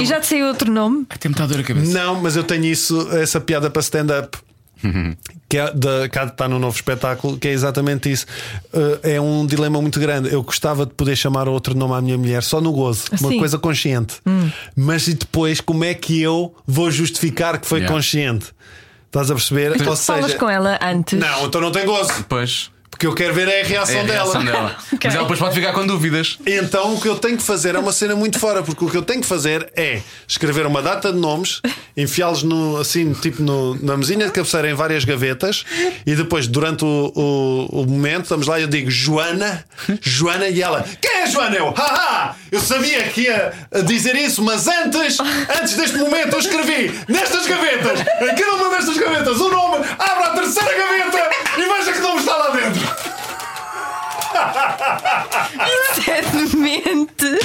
E já te saiu outro nome? Ai, Tem muita dor a cabeça. não, mas eu tenho isso, essa piada para stand-up. Que é da, está no novo espetáculo, que é exatamente isso. Uh, é um dilema muito grande. Eu gostava de poder chamar outro nome à minha mulher só no gozo, uma Sim. coisa consciente. Mas e depois, como é que eu vou justificar que foi Yeah. consciente? Estás a perceber? Ou Falas seja, com ela antes. não, então não tem gozo. Depois. Porque eu quero ver é a reação, É a dela. reação dela. Mas ela depois pode ficar com dúvidas. Então o que eu tenho que fazer é uma cena muito fora, porque o que eu tenho que fazer é escrever uma data de nomes, enfiá-los no, assim, tipo no- na mesinha de cabeceira em várias gavetas, e depois, durante o, o- o momento, estamos lá e eu digo Joana, Joana, e ela, quem é Joana? Eu, haha! Eu sabia que ia dizer isso, mas antes, antes deste momento, eu escrevi nestas gavetas, em cada uma destas gavetas, o nome, abra a terceira gaveta e veja que nome está lá dentro. Isso é demente.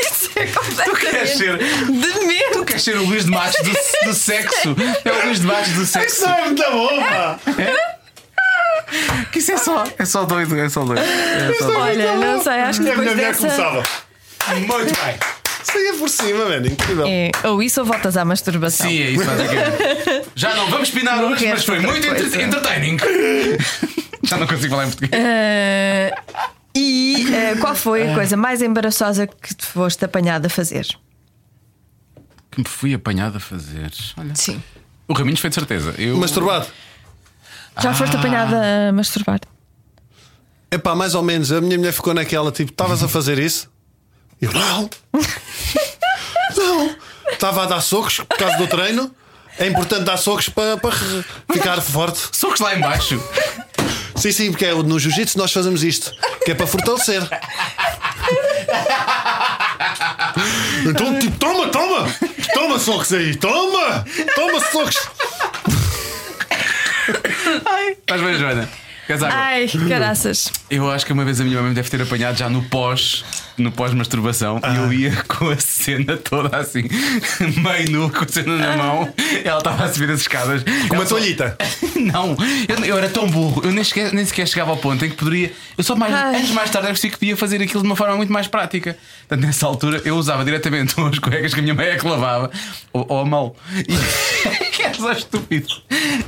Isso é completamente queres ser- demente. Queres ser o Luís de Matos do, do sexo? É o Luís de Matos do Isso sexo. não é muito bom, pá! Que isso é só. É só doido, é só doido. É só doido. Olha, não sei, acho que a minha depois mulher dessa. começava. Muito bem. Saía por cima, mano, incrível. É, ou isso ou voltas à masturbação. Sim, é isso, basicamente. Já não vamos pinar hoje, mas foi muito coisa. entre- entertaining. Já não consigo falar em português. Ah, e ah, qual foi a coisa mais embaraçosa que te foste apanhada a fazer? Que me fui apanhado a fazer. Olha. Sim. O Raminhos foi de certeza. Eu... Masturbado. Já foste apanhada a masturbar? Epá, mais ou menos. A minha mulher ficou naquela, tipo, estavas a fazer isso? Eu, não. não. Estava a dar socos por causa do treino. É importante dar socos para, para ficar forte. Socos lá embaixo. Sim, sim, porque é, no jiu-jitsu nós fazemos isto, que é para fortalecer. Então, tipo, toma, toma! Toma socos aí, toma! Toma socos! Estás bem, Joana? Água? Ai, caraças. Eu acho que uma vez a minha mãe me deve ter apanhado já no pós, no pós-masturbação, e eu ia com a cena toda assim, meio nu, com a cena na mão. Ela estava a subir as escadas. Com uma toalhita. Não, eu, eu era tão burro, eu nem sequer, nem sequer chegava ao ponto em que poderia. Eu só mais, Ai. anos mais tarde eu percebi que podia fazer aquilo de uma forma muito mais prática. Portanto, nessa altura eu usava diretamente as cuecas que a minha mãe é que lavava, ou, ou a mão. E só estúpido.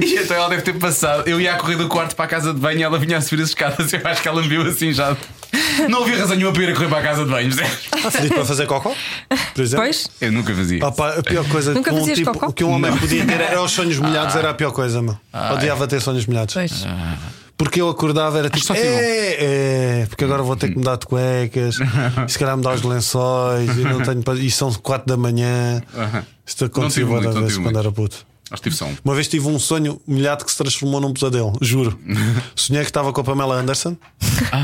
E então ela deve ter passado. Eu ia a correr do quarto para a casa de banho e ela vinha a subir as escadas. Eu acho que ela me viu assim já. Não havia razão nenhuma para ir a correr para a casa de banho. Feliz para fazer cocó? Por exemplo? Pois? Eu nunca fazia. Ah, pá, a pior coisa Nunca que um, tipo, cocó? que um homem podia ter era os sonhos molhados, era a pior coisa, meu. Odiava ter sonhos molhados. Pois. Porque eu acordava, era tipo, um. é, é, porque agora vou ter que mudar de cuecas, e se calhar mudar os lençóis, e não tenho e são 4 da manhã. Isto aconteceu várias não vezes quando muito. era puto. Acho que tive só um. Uma vez tive um sonho molhado que se transformou num pesadelo, juro. Sonhei que estava com a Pamela Anderson,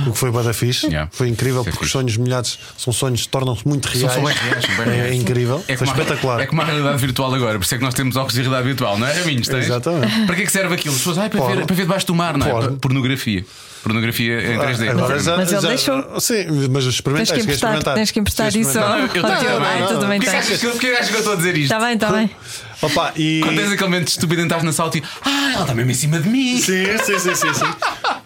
o que foi bada fixe. Ah. Yeah. Foi incrível, Isso é porque os sonhos molhados são sonhos que tornam-se muito São reais. bem reais, É, reais. incrível, É foi espetacular. é como a realidade virtual agora, por isso é que nós temos óculos de realidade virtual, não é? Raminhos, tens? Exatamente. Para que é que serve aquilo? As pessoas, ai, para, Porno. ver, para ver debaixo do mar, não é? Porno. Pornografia. Pornografia em 3D. Agora já- Mas ele já- deixou. Sim, mas Tens experimentaste. que emprestar, experimentar? tens que emprestar isso ao teu pai, não, tu não. também Porquê que tens. achas que eu- estou a dizer isto? Está bem, está bem. Opa, e... Quando tens aquele momento estúpido estás na sala e ah, ela está mesmo em cima de mim. Sim, sim, sim, sim, sim.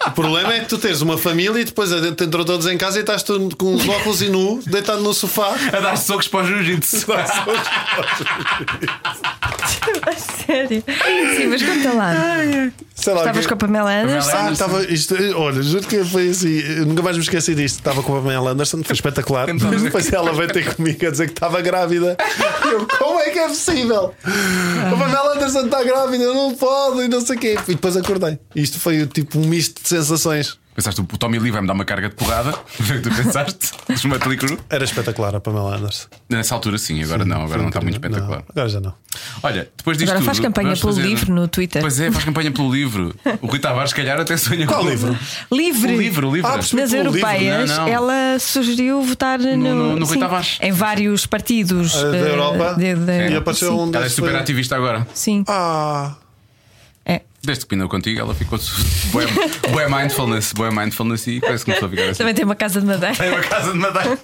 O problema é que tu tens uma família e depois entrou todos em casa e estás tu com os óculos e nu, deitado no sofá. A dar socos para o jiu-jitsu. A sério. Sim, mas conta lá. Sei lá, Estavas que- com a Pamela Anderson? Ah, estava. Isto, olha, juro que foi assim. eu Nunca mais me esqueci disto. Estava com a Pamela Anderson, foi espetacular. Então, Mas depois ela veio ter comigo a dizer que estava grávida. Eu, como é que é possível? A Pamela Anderson está grávida, eu não pode, e não sei o quê. E depois acordei. Isto foi tipo um misto de sensações. Pensaste, o Tommy Lee vai-me dar uma carga de porrada. Foi o que tu pensaste? Crüe? Era espetacular a Pamela Anderson. Nessa altura, sim, agora não, agora não está muito espetacular. Não, agora já não. Olha, depois disto Agora faz tudo, campanha pelo fazer- livro no Twitter. Pois é, faz campanha pelo livro. O Rui Tavares, se calhar, até sonha Qual com livro? Livre. O livro, o livro. Ah. Nas livro, europeias, não, não. ela sugeriu votar no, no- no Rui sim, Tavares. em vários partidos Ah, da Europa? de- de- E apareceu sim. um Ela é super foi- ativista agora. Sim, Ah. Desde que pinou contigo, ela ficou boa, boa mindfulness, boa mindfulness e parece que começou a ficar assim. Também tem uma casa de madeira. Tem uma casa de madeira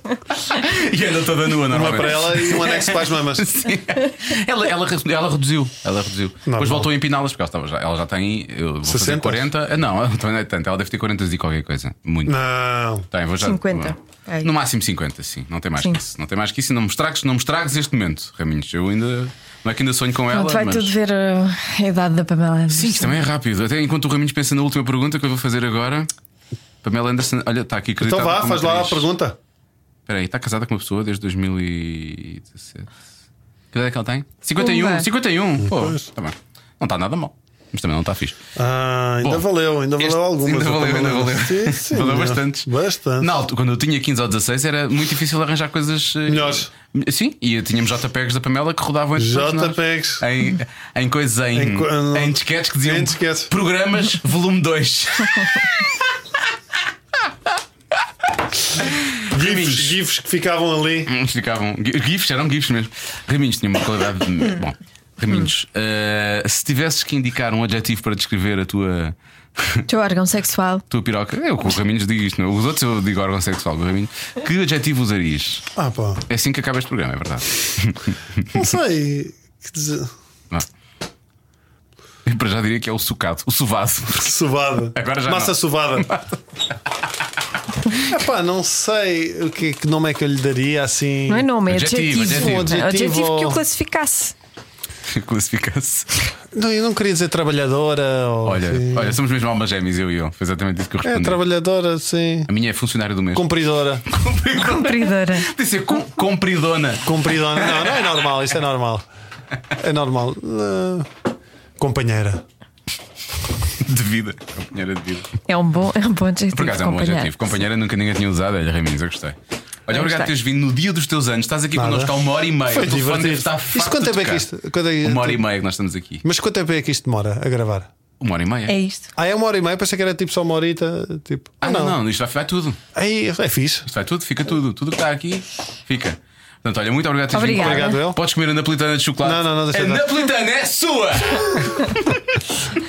e anda toda nua uma normalmente. para ela e um anexo para as mamas. Sim. Ela, ela, ela reduziu, ela reduziu. Depois voltou a empiná-las porque ela, estava já, ela já tem. Eu vou fazer 60? 40. Ah, Não, ela também não é tanto. Ela deve ter 40 e qualquer coisa. Muito. Não. Tem, vou já, 50. É No máximo 50, sim. Não tem mais Sim. que isso. Não tem mais que isso. E não me estragues, não me estragues este momento, Raminhos. Eu ainda. Não é que ainda sonho com ela. Pronto, vai mas... tudo ver uh, a idade da Pamela Anderson. Sim, isto também é rápido. Até enquanto o Raminhos pensa na última pergunta que eu vou fazer agora. Pamela Anderson, olha, está aqui acreditada. Então vá, faz lá a pergunta. Espera aí, está casada com uma pessoa desde 2017. Que idade é que ela tem? 51, Uma. 51. Pô, tá bem. Não está nada mal. Mas também não está fixe. Ah, ainda Bom, valeu, ainda valeu este- algumas. Ainda valeu, ainda valeu. Sim, sim, valeu bastante. Bastante. Na altura, quando eu tinha 15 ou 16 era muito difícil arranjar coisas eh, Melhores. Sim, e tínhamos JPEGs da Pamela que rodavam entre. JPEGs. Em, em coisas em, Em em, disquetes que diziam Em disquetes. Programas Volume 2. GIFs, GIFs que ficavam ali. Ficavam. GIFs, eram GIFs mesmo. Raminhos tinha uma qualidade. de- Bom, Raminhos, eh, se tivesses que indicar um adjetivo para descrever a tua. Teu órgão sexual. Tua piroca, eu com o Raminhos digo isto, não? os outros eu digo órgão sexual, com o Raminhos. Que adjetivo usarias? Ah, pá. É assim que acaba este programa, é verdade. Não sei. Que dizer. Não. Eu para já diria que é o sucado, o sovado. Sovada. Agora já Massa não. sovada. Epá, não sei o que, que nome é que eu lhe daria assim. Não é nome, é Adjetivo, adjetivo. Adjetivo. adjetivo que o classificasse. Classifica-se. Não, eu não queria dizer trabalhadora. Ou Olha, assim. olha, somos mesmo almas gêmeas, eu e eu. Foi exatamente isso que eu É, respondi. trabalhadora, sim. A minha é funcionária do mês. Compridora. Compridora. Tem de ser com, compridona. Compridona. Não, não é normal, isso é normal. É normal. Ah, companheira. De vida. Companheira de vida. É um bom, é um bom adjetivo. Por acaso é um bom adjetivo. Companheira nunca ninguém tinha usado. Olha, Raminhos, eu gostei. Olha, obrigado por teres vindo no dia dos teus anos. Estás aqui Nada. connosco há uma hora e meia. Foi divertido. estar Isto quanto de tempo é que isto- quanto é- Uma hora e meia que nós estamos aqui. Mas quanto tempo é que isto demora a gravar? Uma hora e meia? É isto. Ah, é uma hora e meia, pensei que era tipo só uma horita. Tipo, Ah, não, não, isto vai, vai tudo. Aí, é fixe. Isto vai tudo, fica tudo. Tudo que está aqui, fica. Portanto, olha, muito obrigado por teres vindo. Obrigado, eu. Podes comer a napolitana de chocolate. Não, não, não, deixa A napolitana é sua!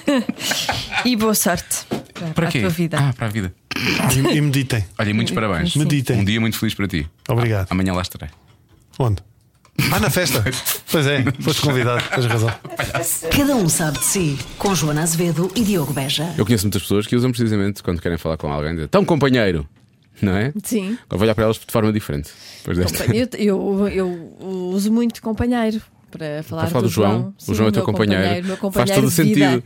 E boa sorte para, Para a tua vida. Ah, para a vida. E, e meditem. Olha, e muitos parabéns. Sim. Meditem. Um dia muito feliz para ti. Obrigado. Ah, amanhã lá estarei. Onde? Ah, na festa. pois é, foste convidado, tens razão. Cada um sabe de si. Com Joana Azevedo e Diogo Beja. Eu conheço muitas pessoas que usam precisamente quando querem falar com alguém. Dizem, Então, companheiro. Não é? Sim. Eu vou olhar para elas de forma diferente. Depois desta. Eu, eu, eu uso muito companheiro para falar, Para falar do João. Sim, o João é o teu meu companheiro. meu Faz companheiro todo sentido.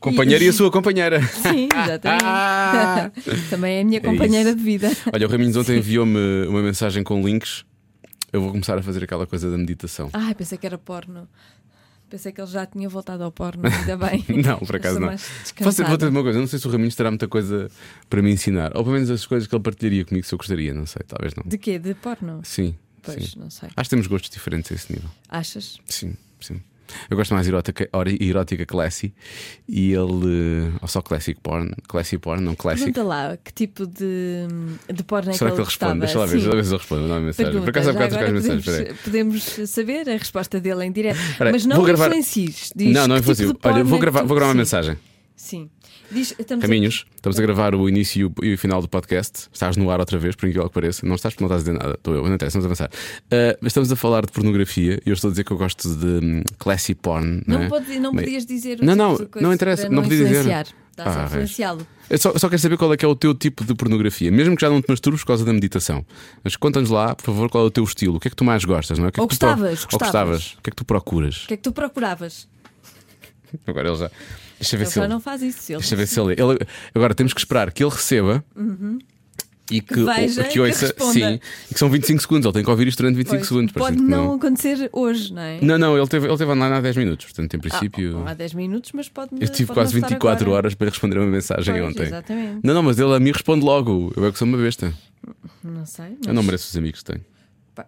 Companheiro e... a sua companheira. Sim, exatamente. Ah! Também é a minha companheira isso. de vida. Olha, o Raminhos ontem enviou-me uma mensagem com links. Eu vou começar a fazer aquela coisa da meditação. Ai, pensei que era porno. Pensei que ele já tinha voltado ao porno, ainda bem. Não, por acaso não. descansada. vou ter uma coisa, eu não sei se o Raminhos terá muita coisa para me ensinar. Ou pelo menos as coisas que ele partilharia comigo se eu gostaria, não sei, talvez não. De quê? De porno? Sim. Pois, sim. não sei. Acho que temos gostos diferentes a esse nível. Achas? Sim, sim. Eu gosto mais erótica, erótica classy e ele. Ou só classic porn. Classy porn, não classic. Pergunta lá que tipo de, de porno é Será que que ele gostava. responde? Deixa lá ver, deixa lá ver se ele responde. Não, mensagem. Por acaso há bocado trocar agora mensagens. podemos, podemos saber a resposta dele em direto. Mas não vou gravar- influencies. Diz Não, não é tipo de porno Olha, vou é gravar, vou gravar uma sim, mensagem. Sim. Diz, estamos a- Caminhos, estamos a gravar o início e o final do podcast. Estás no ar outra vez, por incrível que pareça. Não estás porque não estás a dizer nada. Estou eu, não interessa, vamos avançar. Mas estamos a falar de pornografia e eu estou a dizer que eu gosto de hum, classy porn. Não, Não, é? pode, não podias dizer Não, não, não interessa, não podia dizer. Estás Ah, a influenciá-lo. Eu só, só quero saber qual é que é o teu tipo de pornografia, mesmo que já não te masturbes por causa da meditação. Mas conta-nos lá, por favor, qual é o teu estilo, o que é que tu mais gostas, não é? O que é Ou que tu pro- gostavas, Ou gostavas. gostavas, o que é que tu procuras? O que é que tu procuravas? Agora ele já. Deixa eu ver Ele se ele. não faz isso. Ele... Deixa eu ver se ele, ele- Agora temos que esperar que ele receba e que, veja que que ouça, responda. sim, e que são 25 segundos. Ele tem que ouvir isto durante 25 Pois, segundos. pode que não, acontecer hoje, não é? Não, não, ele teve, ele teve online há 10 minutos. Portanto, em Ah, princípio. bom, há 10 minutos, mas pode eu tive quase 24 horas para lhe responder uma mensagem Pois, ontem. exatamente. Não, não, mas ele a mim responde logo. Eu é que sou uma besta. Não sei. Eu mas- não mereço os amigos que tenho.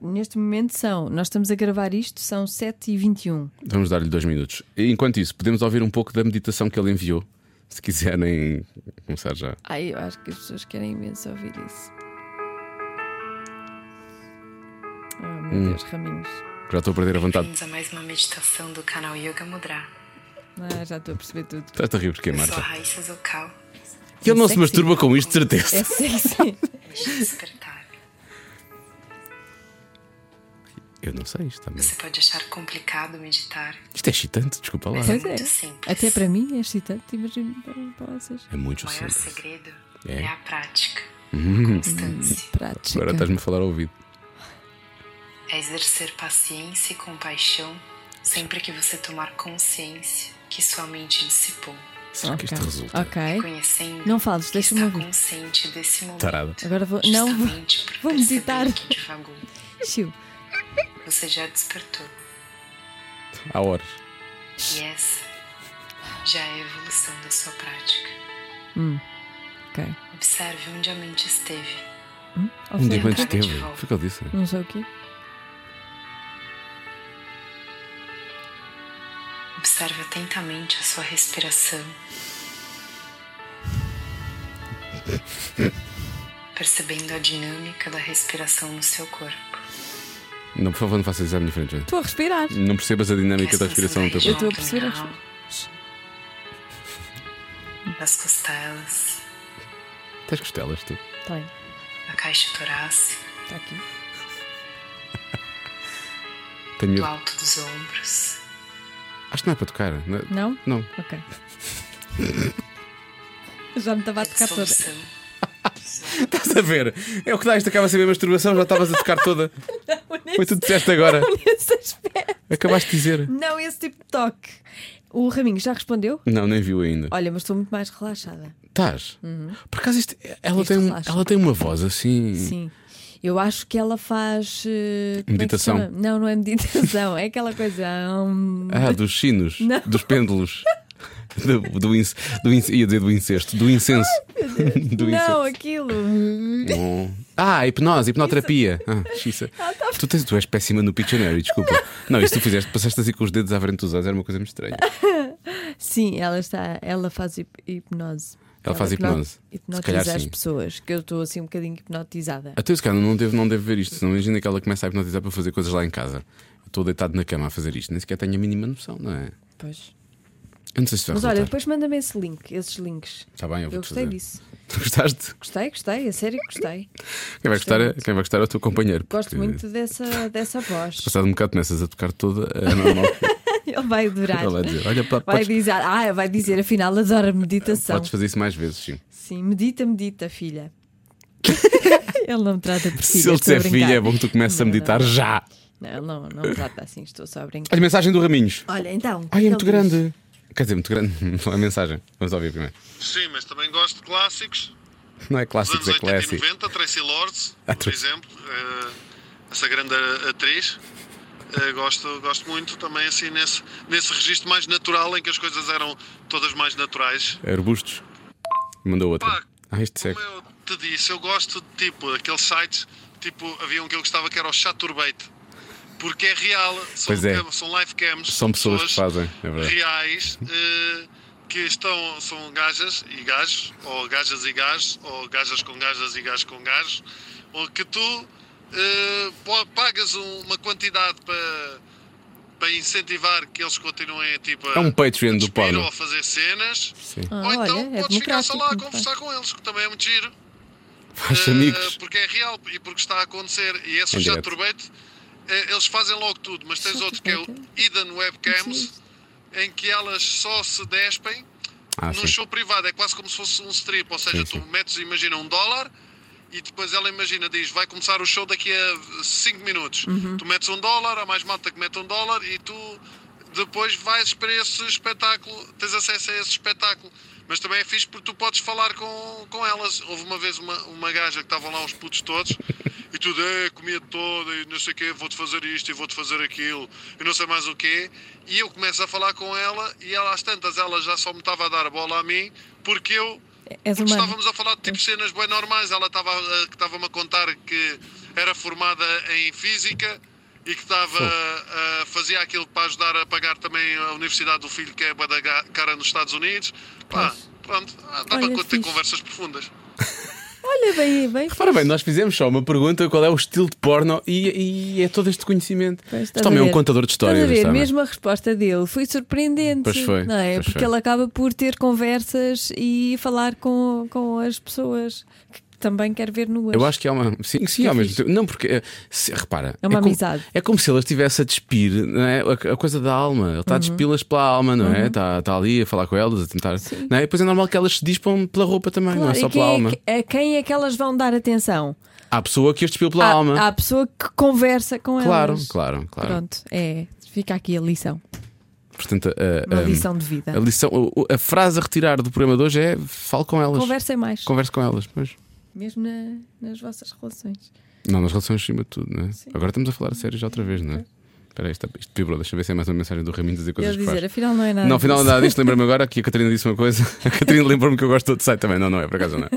Neste momento são, nós estamos a gravar isto, são 7h21. Vamos dar-lhe dois minutos. Enquanto isso, podemos ouvir um pouco da meditação que ele enviou. Se quiserem começar já. Ai, eu acho que as pessoas querem imenso ouvir isso. Oh, meu Hum. Deus, Raminhos. Já estou a perder a vontade. Bem-vindos a mais uma meditação do canal Yoga Mudra. Ah, já estou a perceber tudo. Estás a rir porque, Eu sou a Marta? Raíssa Zucal. E ele não se sexy. masturba com isto, de certeza. É sexy. Despertar. Eu não sei isto também. Você pode achar complicado meditar, Isto é excitante, desculpa lá. mas é Pois é. muito simples. Até para mim é excitante, imagino para, vocês. É muito O maior simples. segredo É. Hum. é, a prática, a constância. Prática. Agora estás-me a falar ao ouvido. É exercer paciência e compaixão sempre que você tomar consciência que sua mente dissipou. Será que isto resulta? Ok. Não fales, deixa-me ouvir. consciente desse momento. Tarada. Agora vou. Não, vou. vou meditar. Chiu. Você já despertou. Há horas. E essa já é a evolução da sua prática. Ok. Observe onde a mente esteve. Um dia Oferta. antes teve. Foi o que disse. Não sei o quê. Observe atentamente a sua respiração. Percebendo a dinâmica da respiração no seu corpo. Não, por favor, não faças frente. Joana. Estou a respirar. Não percebas a dinâmica da respiração no teu Eu corpo. estou a perceber a Das costelas, Tens costelas, tu. Tem. da caixa torácica, Está aqui. Tenho do medo. alto dos ombros. Acho que não é para tocar. Não. é- Não? não. Ok. Já me estava a tocar toda. dissolução. Estás a ver? É o que dá. Isto acaba a ser a masturbação. Já estavas a tocar toda. Foi tu que disseste agora. Nesse aspecto. Acabaste de dizer. Não esse tipo de toque. O Raminho já respondeu? Não, nem viu ainda. Olha, mas estou muito mais relaxada. Estás? Por acaso isto, ela, Uhum. Isto tem, um- relaxa. ela tem uma voz assim. Sim. Eu acho que ela faz. é se Meditação. chama? Não, não é meditação. É aquela coisa. hum, Ah, dos sinos, Não. dos pêndulos. Do, do, inc- do inc- ia dizer do incesto, do incenso. do não, incenso. aquilo. Oh. Ah, hipnose, hipnoterapia. Ah, xiça. tu, tens, tu és péssima no Pictionary, desculpa. Não, isso tu fizeste, passaste assim com os dedos à frente dos olhos, era uma coisa muito estranha. Sim, ela está. Ela faz hip- hipnose. Ela faz hipno- hipnose. Se Hipnotiza calhar as sim. pessoas, que eu estou assim um bocadinho hipnotizada. Até esse cara não deve, não deve ver isto, senão imagina que ela começa a hipnotizar para fazer coisas lá em casa. Eu Estou deitado na cama a fazer isto, nem sequer tenho a mínima noção, não é? Pois. Eu não sei se vai Mas olha, depois manda-me esse link, esses links. Está bem, eu Eu vou gostei fazer. disso. Tu gostaste? Gostei, gostei, a sério gostei. Quem vai, gostar, é- quem vai gostar é o teu companheiro. Gosto porque muito dessa, dessa voz. Passado um bocado começas a tocar toda, é normal. Ele vai adorar. Ela vai dizer: Olha, pá, Vai podes, dizer, ah, vai dizer, afinal, adora meditação. podes fazer isso mais vezes, sim. Sim, medita, medita, filha. ele não me trata por filha. Se ele estou a disser brincar. filha, é bom que tu comeces a Não, meditar já. Não, ele não, não me trata assim, estou só a brincar. Olha, mensagem do Raminhos. Olha, então. Ai, é ele muito diz, grande. Quer dizer, muito grande. Não é mensagem. Vamos ouvir primeiro. Sim, mas também gosto de clássicos. Não é clássicos, é 80 clássico. 90, Tracy Lords, Ah, por exemplo. eh, essa grande atriz. Eh, gosto, gosto muito também assim nesse, nesse registro mais natural em que as coisas eram todas mais naturais. Arbustos. Mandou outra. Pá, Ah, este Como eu te disse, eu gosto de tipo aqueles sites, tipo, havia um que eu gostava que era o Chaturbate. Porque é real, são, Pois é. cam- são live cams, São pessoas que fazem, é verdade. reais eh, que estão, são gajas e gajos, ou gajas e gajos, ou gajas com gajas e gajos com gajos, ou que tu po- pagas um- uma quantidade para, para incentivar que eles continuem tipo, a, É um Patreon a do porno. ou a fazer cenas. Sim. Ah, Ou então olha, é podes ficar só lá a conversar com eles, que também é muito giro. Faz Eh, amigos. Porque é real e porque está a acontecer. E esse Em o direto. Eh, eles fazem logo tudo, mas tens outro que é o Eden Webcams, em que elas só se despem Ah, num sim. show privado. É quase como se fosse um strip, ou seja, Sim, tu sim. metes, imagina, um dólar. E depois ela imagina, diz, vai começar o show daqui a 5 minutos. Uhum. Tu metes um dólar, há mais malta que mete um dólar e tu depois vais para esse espetáculo, tens acesso a esse espetáculo. Mas também é fixe porque tu podes falar com, com elas. Houve uma vez uma, uma gaja que estavam lá uns putos todos e tudo, é, comia toda e não sei o quê, vou-te fazer isto e vou-te fazer aquilo e não sei mais o quê. E eu começo a falar com ela e ela às tantas ela já só me estava a dar a bola a mim porque eu És porque humano. estávamos a falar de tipo cenas bem normais. Ela eh, estava-me a contar que era formada em física e que estava eh, fazia aquilo para ajudar a pagar também a universidade do filho que é da cara nos Estados Unidos. Pá, pronto, ah, dá Olha, para ter fixe. conversas profundas. Olha, bem, bem. Ora bem, nós fizemos só uma pergunta: qual é o estilo de porno e, e é todo este conhecimento. Homem a é um contador de histórias. Estás a ver, mesmo a resposta dele foi surpreendente. Pois foi, Não é? pois Porque foi. ele acaba por ter conversas e falar com, com as pessoas que também quer ver nuas. Eu acho que há uma. Sim, sim, Que ao mesmo tempo. Não, porque, eh, se- repara. É uma como, amizade. É como se ele estivesse a despir não é? a, a coisa da alma. Ele Uhum. está a despi-las pela alma, não é? Está, está ali a falar com elas, a tentar. Não é? E depois é normal que elas se dispam pela roupa também, não é Claro, só pela é alma. que- a quem é que elas vão dar atenção? Há pessoa que as despiu pela Há, alma. a pessoa que conversa com Claro, elas. claro, claro. Pronto, é. Fica aqui a lição. Portanto, a, Uma a- lição de vida. a lição, o- a frase a retirar do programa de hoje é: fale com elas. Conversem mais, Converse com elas. Pois. Mesmo na- nas vossas relações. Não, nas relações acima de tudo, não é? Agora estamos a falar a sério já outra vez, não é? Espera aí, isto, isto vibrou. Deixa eu ver se é mais uma mensagem do Raminho dizer coisas Ele que faz. dizer, afinal não é nada. Não, afinal disso. nada disto, lembra-me agora que a Catarina disse uma coisa. A Catarina lembrou-me que eu gosto de site também. Não, não é, por acaso não é.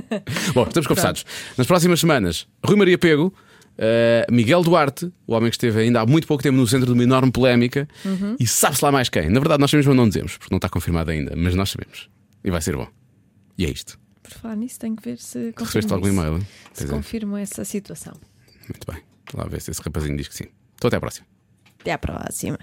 Bom, estamos conversados. Nas próximas semanas, Rui Maria Pego, eh, Miguel Duarte, o homem que esteve ainda há muito pouco tempo no centro de uma enorme polémica, Uhum. e sabe-se lá mais quem. Na verdade, nós sabemos, mas não dizemos, porque não está confirmado ainda, mas nós sabemos. E vai ser bom. E é isto. Por falar nisso, tenho que ver se Recebeste confirmo algum isso. e-mail? hein? Se Pois é. confirmo essa situação. Muito bem. Lá ver se esse rapazinho diz que sim. Então até à próxima. Até à próxima.